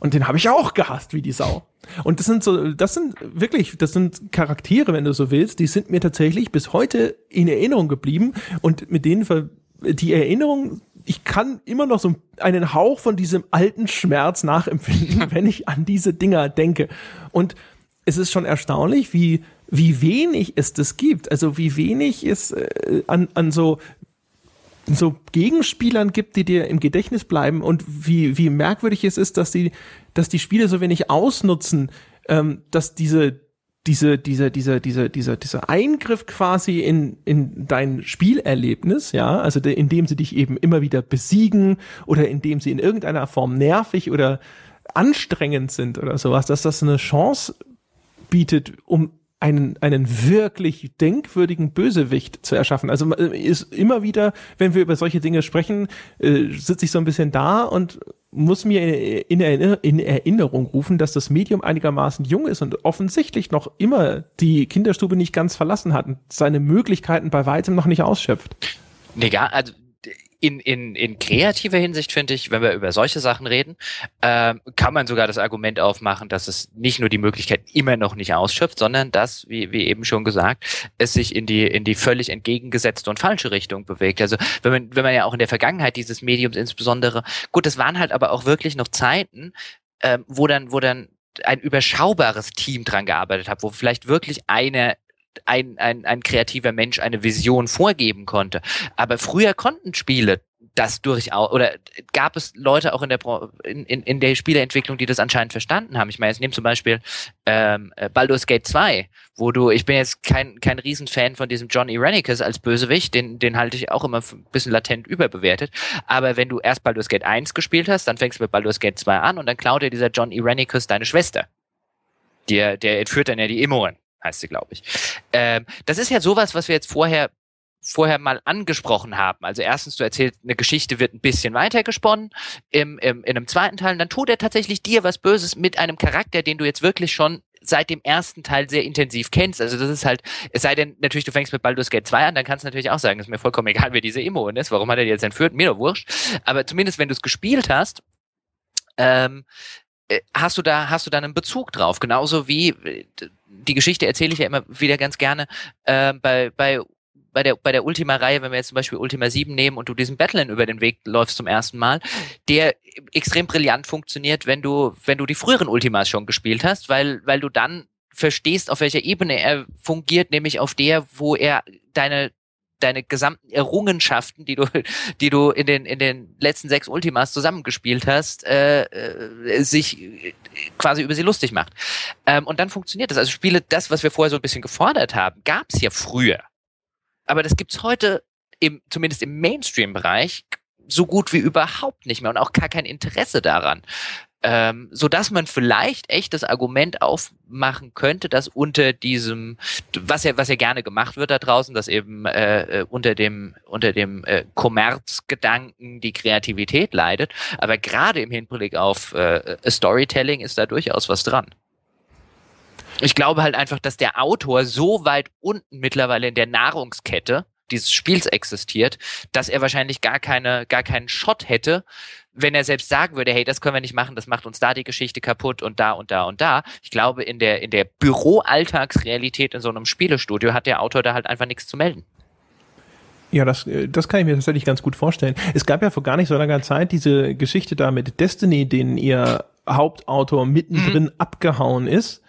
Und den habe ich auch gehasst wie die Sau. Und das sind so, das sind wirklich, das sind Charaktere, wenn du so willst, die sind mir tatsächlich bis heute in Erinnerung geblieben und mit denen die Erinnerung ich kann immer noch so einen Hauch von diesem alten Schmerz nachempfinden, wenn ich an diese Dinger denke. Und es ist schon erstaunlich, wie, wie wenig es das gibt. Also wie wenig es äh, an, an so so Gegenspielern gibt, die dir im Gedächtnis bleiben und wie, wie merkwürdig es ist, dass die, dass die Spiele so wenig ausnutzen, ähm, dass diese, diese, diese, diese, diese, dieser, dieser Eingriff quasi in, in dein Spielerlebnis, ja, also de, indem sie dich eben immer wieder besiegen oder indem sie in irgendeiner Form nervig oder anstrengend sind oder sowas, dass das eine Chance bietet, um einen, einen wirklich denkwürdigen Bösewicht zu erschaffen. Also äh, ist immer wieder, wenn wir über solche Dinge sprechen, äh, sitze ich so ein bisschen da und muss mir in, in Erinnerung rufen, dass das Medium einigermaßen jung ist und offensichtlich noch immer die Kinderstube nicht ganz verlassen hat und seine Möglichkeiten bei weitem noch nicht ausschöpft. Nee, gar, also in, in, in kreativer Hinsicht finde ich, wenn wir über solche Sachen reden, äh, kann man sogar das Argument aufmachen, dass es nicht nur die Möglichkeit immer noch nicht ausschöpft, sondern dass, wie, wie eben schon gesagt, es sich in die, in die völlig entgegengesetzte und falsche Richtung bewegt. Also wenn man, wenn man ja auch in der Vergangenheit dieses Mediums insbesondere, gut, es waren halt aber auch wirklich noch Zeiten, äh, wo dann, wo dann ein überschaubares Team dran gearbeitet hat, wo vielleicht wirklich eine ein, ein, ein kreativer Mensch eine Vision vorgeben konnte. Aber früher konnten Spiele das durchaus, oder gab es Leute auch in der in, in, in der Spieleentwicklung, die das anscheinend verstanden haben. Ich meine, jetzt nehme zum Beispiel ähm, Baldur's Gate 2, wo du, ich bin jetzt kein, kein Riesenfan von diesem John Irenicus als Bösewicht, den, den halte ich auch immer ein bisschen latent überbewertet. Aber wenn du erst Baldur's Gate 1 gespielt hast, dann fängst du mit Baldur's Gate 2 an und dann klaut dir dieser John Irenicus deine Schwester. Der, der entführt dann ja die Immoren heißt sie, glaube ich. Ähm, das ist ja sowas, was wir jetzt vorher vorher mal angesprochen haben. Also erstens, du erzählst, eine Geschichte wird ein bisschen weitergesponnen im, im, in einem zweiten Teil, und dann tut er tatsächlich dir was Böses mit einem Charakter, den du jetzt wirklich schon seit dem ersten Teil sehr intensiv kennst. Also das ist halt, es sei denn, natürlich, du fängst mit Baldur's Gate 2 an, dann kannst du natürlich auch sagen, ist mir vollkommen egal, wer diese Imo ist, warum hat er die jetzt entführt, mir doch wurscht. Aber zumindest, wenn du es gespielt hast, ähm, äh, hast du da, hast du da einen Bezug drauf. Genauso wie, äh, die Geschichte erzähle ich ja immer wieder ganz gerne, äh, bei, bei bei der, bei der Ultima-Reihe, wenn wir jetzt zum Beispiel Ultima 7 nehmen und du diesen Battlen über den Weg läufst zum ersten Mal, der extrem brillant funktioniert, wenn du, wenn du die früheren Ultimas schon gespielt hast, weil, weil du dann verstehst, auf welcher Ebene er fungiert, nämlich auf der, wo er deine, deine gesamten Errungenschaften, die du, die du in den in den letzten sechs Ultimas zusammengespielt hast, äh, äh, sich quasi über sie lustig macht. Ähm, und dann funktioniert das. Also Spiele, das, was wir vorher so ein bisschen gefordert haben, gab es ja früher. Aber das gibt's heute im, zumindest im Mainstream-Bereich so gut wie überhaupt nicht mehr und auch gar kein Interesse daran ähm, so dass man vielleicht echt das Argument aufmachen könnte, dass unter diesem, was ja was ja gerne gemacht wird da draußen, dass eben äh, äh unter dem unter dem äh, Kommerzgedanken die Kreativität leidet, aber gerade im Hinblick auf äh, Storytelling ist da durchaus was dran. Ich glaube halt einfach, dass der Autor so weit unten mittlerweile in der Nahrungskette dieses Spiels existiert, dass er wahrscheinlich gar keine, gar keinen Shot hätte, wenn er selbst sagen würde, hey, das können wir nicht machen, das macht uns da die Geschichte kaputt und da und da und da. Ich glaube, in der, in der Büroalltagsrealität in so einem Spielestudio hat der Autor da halt einfach nichts zu melden. Ja, das, das kann ich mir tatsächlich ganz gut vorstellen. Es gab ja vor gar nicht so langer Zeit diese Geschichte da mit Destiny, den ihr Hauptautor mittendrin mhm. abgehauen ist.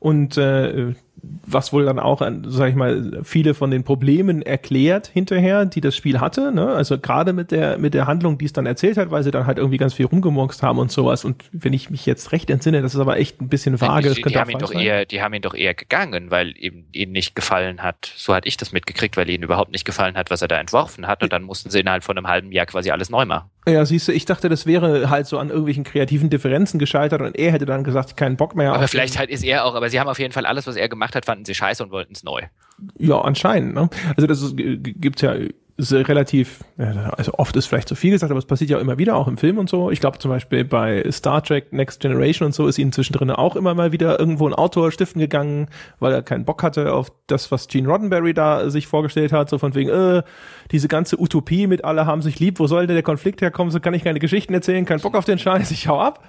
Und äh, was wohl dann auch, sag ich mal, viele von den Problemen erklärt hinterher, die das Spiel hatte. Ne? Also gerade mit der mit der Handlung, die es dann erzählt hat, weil sie dann halt irgendwie ganz viel rumgemurkst haben und sowas. Und wenn ich mich jetzt recht entsinne, das ist aber echt ein bisschen vage. Die, die, die haben ihn doch sein. eher, die haben ihn doch eher gegangen, weil ihm ihnen nicht gefallen hat. So hatte ich das mitgekriegt, weil ihnen überhaupt nicht gefallen hat, was er da entworfen hat. Und dann mussten sie innerhalb von einem halben Jahr quasi alles neu machen. Ja, siehst du, ich dachte, das wäre halt so an irgendwelchen kreativen Differenzen gescheitert und er hätte dann gesagt, keinen Bock mehr. Aber vielleicht halt ist er auch, aber sie haben auf jeden Fall alles, was er gemacht hat, fanden sie scheiße und wollten es neu. Ja, anscheinend. Ne? Also das ist, gibt's ja relativ, also oft ist vielleicht zu viel gesagt, aber es passiert ja auch immer wieder, auch im Film und so. Ich glaube zum Beispiel bei Star Trek Next Generation und so ist ihnen zwischendrin auch immer mal wieder irgendwo ein Autor stiften gegangen, weil er keinen Bock hatte auf das, was Gene Roddenberry da sich vorgestellt hat, so von wegen, äh, diese ganze Utopie mit alle haben sich lieb, wo soll denn der Konflikt herkommen, so kann ich keine Geschichten erzählen, kein Bock auf den Scheiß, ich hau ab.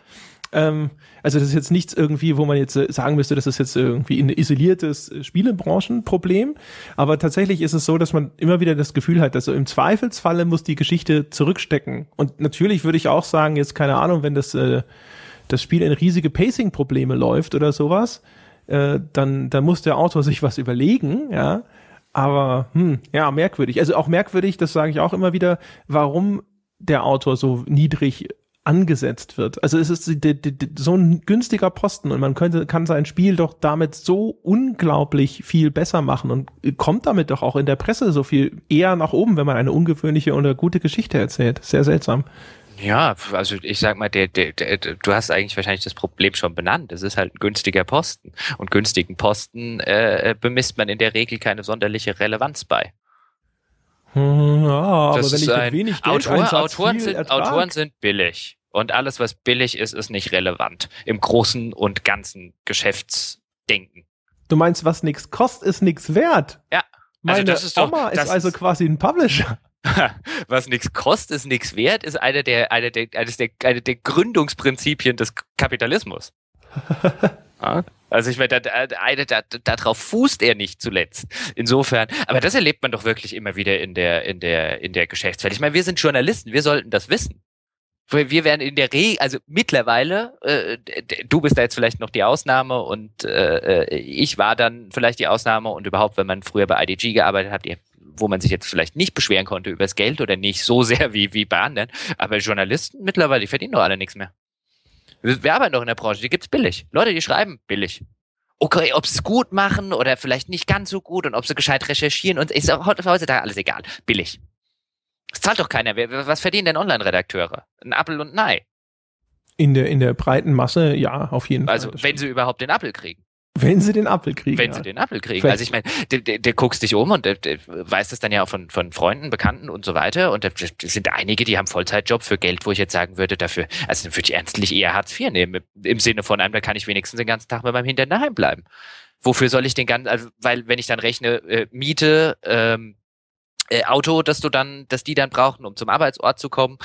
Ähm, also das ist jetzt nichts irgendwie, wo man jetzt äh, sagen müsste, das ist jetzt irgendwie ein isoliertes äh, Spielebranchenproblem. Aber tatsächlich ist es so, dass man immer wieder das Gefühl hat, dass so im Zweifelsfalle muss die Geschichte zurückstecken. Und natürlich würde ich auch sagen, jetzt keine Ahnung, wenn das, äh, das Spiel in riesige Pacing-Probleme läuft oder sowas, äh, dann, dann muss der Autor sich was überlegen, ja. Aber hm, ja, merkwürdig. Also auch merkwürdig, das sage ich auch immer wieder, warum der Autor so niedrig angesetzt wird. Also es ist die, die, die, so ein günstiger Posten und man könnte kann sein Spiel doch damit so unglaublich viel besser machen und kommt damit doch auch in der Presse so viel eher nach oben, wenn man eine ungewöhnliche oder gute Geschichte erzählt. Sehr seltsam. Ja, also ich sag mal, der, der, der, du hast eigentlich wahrscheinlich das Problem schon benannt. Es ist halt ein günstiger Posten. Und günstigen Posten äh, bemisst man in der Regel keine sonderliche Relevanz bei. Hm, ja, aber das wenn ich ein wenig Geld Autor, einsatz, Autoren, sind, Autoren sind billig. Und alles, was billig ist, ist nicht relevant. Im großen und ganzen Geschäftsdenken. Du meinst, was nichts kostet, ist nichts wert? Ja. Also Meine das ist doch, Oma ist also quasi ein Publisher. was nichts kostet, ist nichts wert, ist eine der, eine der, eines der, eine der Gründungsprinzipien des Kapitalismus. ja? Also ich meine, da, da, da, darauf fußt er nicht zuletzt. Insofern, aber das erlebt man doch wirklich immer wieder in der, in der, in der Geschäftswelt. Ich meine, wir sind Journalisten, wir sollten das wissen. Wir werden in der Regel, also mittlerweile, äh, du bist da jetzt vielleicht noch die Ausnahme und äh, äh ich war dann vielleicht die Ausnahme und überhaupt, wenn man früher bei IDG gearbeitet hat, wo man sich jetzt vielleicht nicht beschweren konnte über das Geld oder nicht so sehr wie, wie bei anderen, aber Journalisten mittlerweile, die verdienen doch alle nichts mehr. Wir, arbeiten doch in der Branche, die gibt's billig. Leute, die schreiben billig. Okay, ob sie es gut machen oder vielleicht nicht ganz so gut und ob sie gescheit recherchieren und ist auch heutzutage alles egal. Billig. Das zahlt doch keiner. Was verdienen denn Online-Redakteure? Ein Appel und ein Ei. In der, in der breiten Masse, ja, auf jeden also, Fall. Also, wenn sie überhaupt den Appel kriegen. Wenn sie den Apfel kriegen. Wenn ja. sie den Apfel kriegen. Vielleicht. Also ich meine, der, der, der guckst dich um und der, der weiß das dann ja auch von, von Freunden, Bekannten und so weiter. Und es sind einige, die haben Vollzeitjob für Geld, wo ich jetzt sagen würde, dafür, also dann würde ich ernstlich eher Hartz IV nehmen. Im Sinne von einem, da kann ich wenigstens den ganzen Tag mit meinem Hintern daheim bleiben. Wofür soll ich den ganzen, also weil wenn ich dann rechne, äh, Miete, ähm, äh, Auto, dass du dann, dass die dann brauchen, um zum Arbeitsort zu kommen,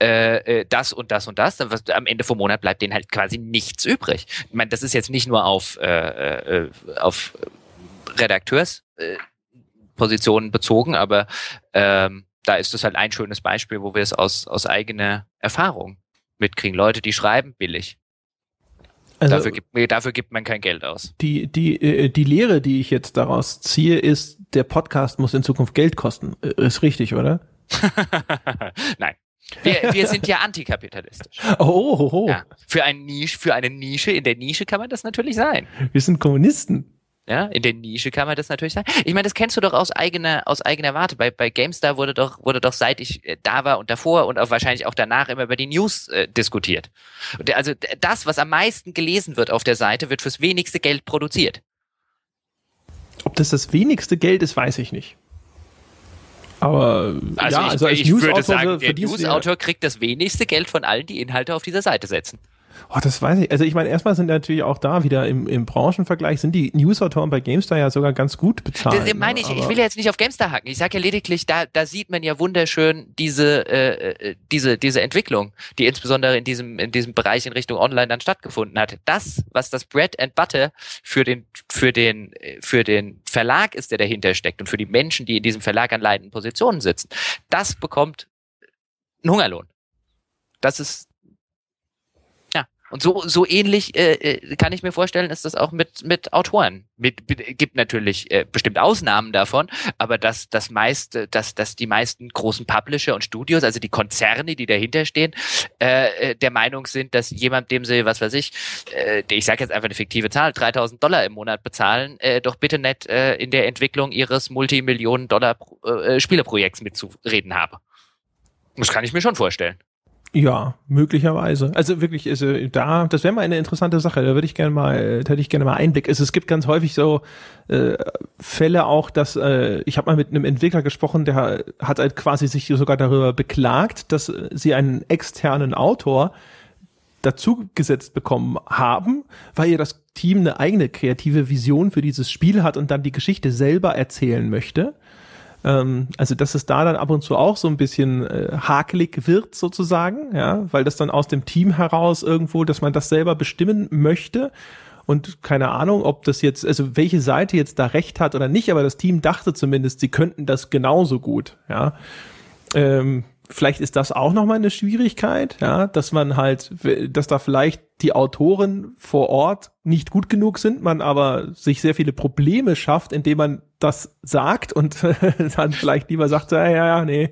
äh, äh, das und das und das, dann was, am Ende vom Monat bleibt denen halt quasi nichts übrig. Ich meine, das ist jetzt nicht nur auf, äh, äh, auf Redakteurspositionen äh, bezogen, aber ähm, da ist das halt ein schönes Beispiel, wo wir es aus, aus eigener Erfahrung mitkriegen. Leute, die schreiben billig. Also dafür, gibt, dafür gibt man kein Geld aus. Die, die, äh, die Lehre, die ich jetzt daraus ziehe, ist, der Podcast muss in Zukunft Geld kosten. Äh, ist richtig, oder? Nein. Wir, wir sind ja antikapitalistisch. Oh, oh, oh. Ja, für, ein Nisch, für eine Nische, in der Nische kann man das natürlich sein. Wir sind Kommunisten. Ja, in der Nische kann man das natürlich sagen. Ich meine, das kennst du doch aus eigener, aus eigener Warte. Bei, bei GameStar wurde doch, wurde doch seit ich äh, da war und davor und auch wahrscheinlich auch danach immer über die News äh, diskutiert. Und also das, was am meisten gelesen wird auf der Seite, wird fürs wenigste Geld produziert. Ob das das wenigste Geld ist, weiß ich nicht. Aber also ja, ich, also als ich würde sagen, der Newsautor kriegt das wenigste Geld von allen, die Inhalte auf dieser Seite setzen. Oh, das weiß ich. Also ich meine, erstmal sind natürlich auch da wieder im, im Branchenvergleich sind die Newsautoren bei GameStar ja sogar ganz gut bezahlt. Das meine ich, ne? ich will jetzt nicht auf GameStar hacken. Ich sage ja lediglich, da, da sieht man ja wunderschön diese, äh, äh, diese, diese Entwicklung, die insbesondere in diesem, in diesem Bereich in Richtung Online dann stattgefunden hat. Das, was das Bread and Butter für den, für den, für den Verlag ist, der dahinter steckt und für die Menschen, die in diesem Verlag an leitenden Positionen sitzen, das bekommt einen Hungerlohn. Das ist und so, so ähnlich äh, äh, kann ich mir vorstellen, ist das auch mit, mit Autoren. Mit, mit, gibt natürlich äh, bestimmt Ausnahmen davon, aber dass das meiste, dass, dass die meisten großen Publisher und Studios, also die Konzerne, die dahinter stehen, äh, äh der Meinung sind, dass jemand, dem sie, was weiß ich, äh, ich sage jetzt einfach eine fiktive Zahl, 3000 Dollar im Monat bezahlen, äh, doch bitte nicht äh, in der Entwicklung ihres Multimillionen Dollar äh, Spieleprojekts mitzureden habe. Das kann ich mir schon vorstellen. Ja, möglicherweise. Also wirklich, also da, das wäre mal eine interessante Sache. Da würde ich gerne mal, da hätte ich gerne mal Einblick. Also es gibt ganz häufig so äh, Fälle auch, dass äh, ich habe mal mit einem Entwickler gesprochen, der hat halt quasi sich sogar darüber beklagt, dass sie einen externen Autor dazu gesetzt bekommen haben, weil ihr das Team eine eigene kreative Vision für dieses Spiel hat und dann die Geschichte selber erzählen möchte. Ähm, also dass es da dann ab und zu auch so ein bisschen äh, hakelig wird sozusagen, ja, weil das dann aus dem Team heraus irgendwo, dass man das selber bestimmen möchte. Und keine Ahnung, ob das jetzt, also welche Seite jetzt da recht hat oder nicht, aber das Team dachte zumindest, sie könnten das genauso gut, ja. Ähm, vielleicht ist das auch nochmal eine Schwierigkeit, ja, dass man halt, dass da vielleicht die Autoren vor Ort nicht gut genug sind, man aber sich sehr viele Probleme schafft, indem man das sagt und dann vielleicht lieber sagt, ja, ja, nee,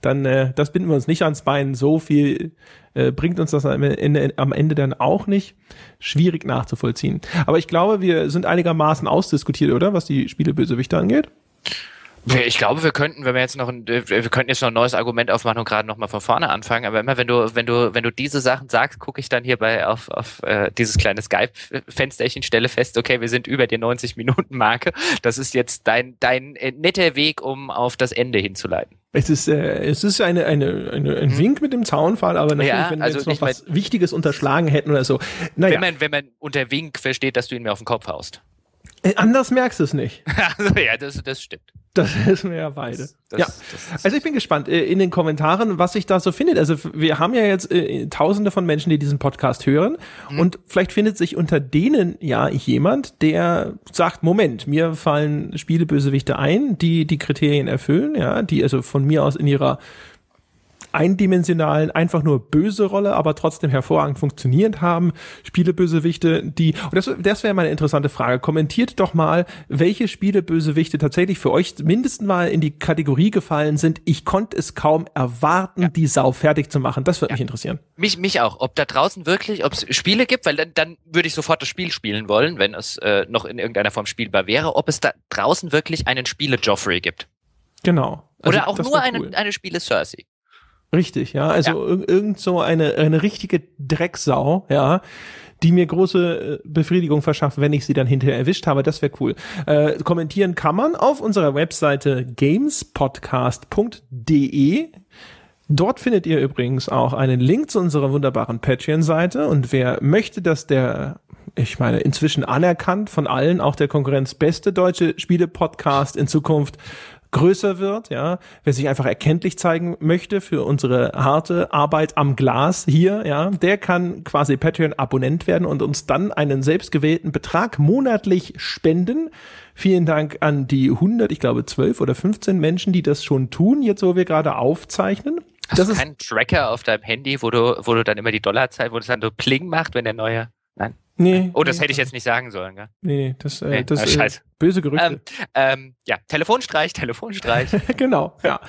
dann äh, das binden wir uns nicht ans Bein, so viel äh, bringt uns das am Ende, am Ende dann auch nicht. Schwierig nachzuvollziehen. Aber ich glaube, wir sind einigermaßen ausdiskutiert, oder, was die Spielebösewichte angeht? Ich glaube, wir könnten, wenn wir jetzt noch ein, wir könnten jetzt noch ein neues Argument aufmachen und gerade noch mal von vorne anfangen. Aber immer wenn du, wenn du, wenn du diese Sachen sagst, gucke ich dann hierbei auf, auf äh, dieses kleine Skype-Fensterchen, stelle fest, okay, wir sind über die 90 Minuten Marke. Das ist jetzt dein, dein äh, netter Weg, um auf das Ende hinzuleiten. Es ist, äh, es ist eine, eine, eine, ein mhm. Wink mit dem Zaunfall, aber natürlich, ja, wenn wir also jetzt noch was Wichtiges unterschlagen hätten oder so. Naja. Wenn man, wenn man unter Wink versteht, dass du ihn mir auf den Kopf haust. Äh, anders merkst du es nicht. also, ja, das, das stimmt. Das wissen wir ja beide. Das, das, ja. Das, also ich bin gespannt äh, in den Kommentaren, was sich da so findet. Also wir haben ja jetzt äh, tausende von Menschen, die diesen Podcast hören. Mhm. Und vielleicht findet sich unter denen ja jemand, der sagt, Moment, mir fallen Spielebösewichte ein, die die Kriterien erfüllen, ja, die also von mir aus in ihrer eindimensionalen, einfach nur böse Rolle, aber trotzdem hervorragend funktionierend haben. Spielebösewichte, die, und das, das wäre mal eine interessante Frage. Kommentiert doch mal, welche Spielebösewichte tatsächlich für euch mindestens mal in die Kategorie gefallen sind. Ich konnte es kaum erwarten, ja. die Sau fertig zu machen. Das würde ja. mich interessieren. Mich, mich auch. Ob da draußen wirklich, ob es Spiele gibt, weil dann, dann würde ich sofort das Spiel spielen wollen, wenn es äh, noch in irgendeiner Form spielbar wäre. Ob es da draußen wirklich einen Spiele Joffrey gibt. Genau. Also, Oder auch nur eine, eine Spiele Cersei. Richtig, ja. Also ja. irgend so eine, eine richtige Drecksau, ja, die mir große äh, Befriedigung verschafft, wenn ich sie dann hinterher erwischt habe. Das wäre cool. Äh, kommentieren kann man auf unserer Webseite gamespodcast.de. Dort findet ihr übrigens auch einen Link zu unserer wunderbaren Patreon-Seite. Und wer möchte, dass der, ich meine, inzwischen anerkannt von allen, auch der Konkurrenz beste deutsche Spiele-Podcast in Zukunft größer wird, ja, wer sich einfach erkenntlich zeigen möchte für unsere harte Arbeit am Glas hier, ja, der kann quasi Patreon-Abonnent werden und uns dann einen selbstgewählten Betrag monatlich spenden. Vielen Dank an die 100, ich glaube 12 oder 15 Menschen, die das schon tun, jetzt wo wir gerade aufzeichnen. Hast das du keinen Tracker auf deinem Handy, wo du, wo du dann immer die Dollarzeit, wo das dann so Pling macht, wenn der neue, nein? Nee. Oh, das nee. hätte ich jetzt nicht sagen sollen, gell? Nee, das, äh, nee. das äh, Scheiße. böse Gerüchte. Ähm, ähm, ja, Telefonstreich, Telefonstreich. genau, ja.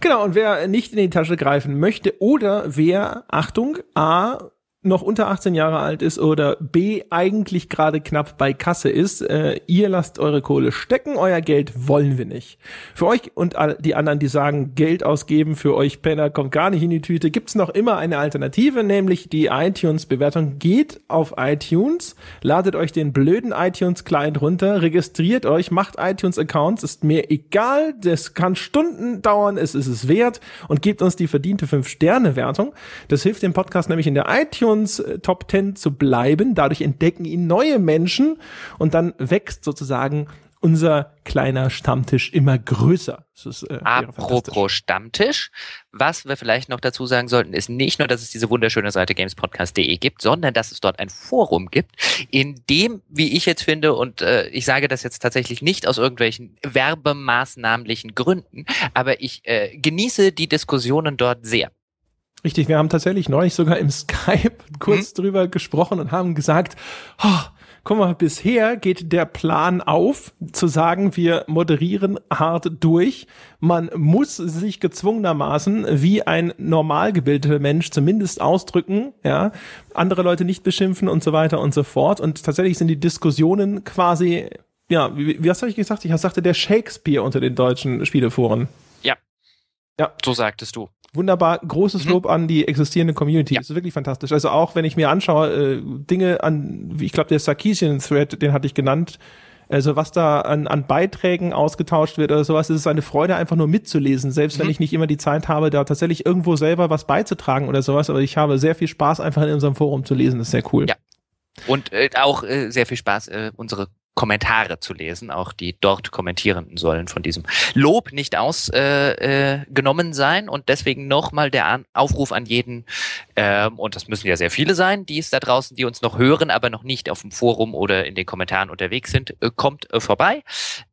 Genau, und wer nicht in die Tasche greifen möchte oder wer, Achtung, A, noch unter 18 Jahre alt ist oder B eigentlich gerade knapp bei Kasse ist, äh, ihr lasst eure Kohle stecken, euer Geld wollen wir nicht. Für euch und die anderen, die sagen, Geld ausgeben für euch Penner kommt gar nicht in die Tüte, gibt's noch immer eine Alternative, nämlich die iTunes-Bewertung. Geht auf iTunes, ladet euch den blöden iTunes-Client runter, registriert euch, macht iTunes-Accounts, ist mir egal, das kann Stunden dauern, es ist es wert und gebt uns die verdiente 5-Sterne-Wertung. Das hilft dem Podcast nämlich in der iTunes iTunes äh, Top 10 zu bleiben. Dadurch entdecken ihn neue Menschen und dann wächst sozusagen unser kleiner Stammtisch immer größer. Ist, äh, Apropos Stammtisch, was wir vielleicht noch dazu sagen sollten, ist nicht nur, dass es diese wunderschöne Seite gamespodcast.de gibt, sondern dass es dort ein Forum gibt, in dem, wie ich jetzt finde, und äh, ich sage das jetzt tatsächlich nicht aus irgendwelchen werbemaßnahmlichen Gründen, aber ich äh, genieße die Diskussionen dort sehr. Richtig, wir haben tatsächlich neulich sogar im Skype kurz mhm. drüber gesprochen und haben gesagt, oh, guck mal, bisher geht der Plan auf, zu sagen, wir moderieren hart durch. Man muss sich gezwungenermaßen wie ein normal gebildeter Mensch zumindest ausdrücken, ja, andere Leute nicht beschimpfen und so weiter und so fort. Und tatsächlich sind die Diskussionen quasi, ja, wie, wie was habe ich gesagt? Ich sagte der Shakespeare unter den deutschen Spieleforen. Ja. Ja. So sagtest du. Wunderbar, großes Lob mhm. an die existierende Community. Ja. Das ist wirklich fantastisch. Also auch wenn ich mir anschaue, äh, Dinge an, wie ich glaube, der Sarkeesian-Thread, den hatte ich genannt, also was da an, an Beiträgen ausgetauscht wird oder sowas, ist es eine Freude, einfach nur mitzulesen, selbst mhm. wenn ich nicht immer die Zeit habe, da tatsächlich irgendwo selber was beizutragen oder sowas. Aber ich habe sehr viel Spaß, einfach in unserem Forum zu lesen. Das ist sehr cool. Ja. Und äh, auch äh, sehr viel Spaß, äh, unsere Kommentare zu lesen. Auch die dort Kommentierenden sollen von diesem Lob nicht ausgenommen äh, äh, sein. Und deswegen nochmal der an Aufruf an jeden, ähm, und das müssen ja sehr viele sein, die es da draußen, die uns noch hören, aber noch nicht auf dem Forum oder in den Kommentaren unterwegs sind, äh, kommt äh, vorbei.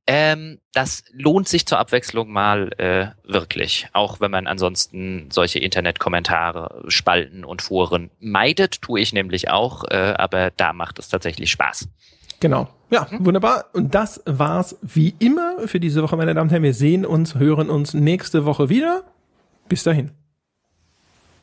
Ähm, das lohnt sich zur Abwechslung mal äh, wirklich, auch wenn man ansonsten solche Internetkommentare, Spalten und Foren meidet, tue ich nämlich auch, äh, aber da macht es tatsächlich Spaß. Genau. Ja, wunderbar. Und das war's wie immer für diese Woche, meine Damen und Herren. Wir sehen uns, hören uns nächste Woche wieder. Bis dahin.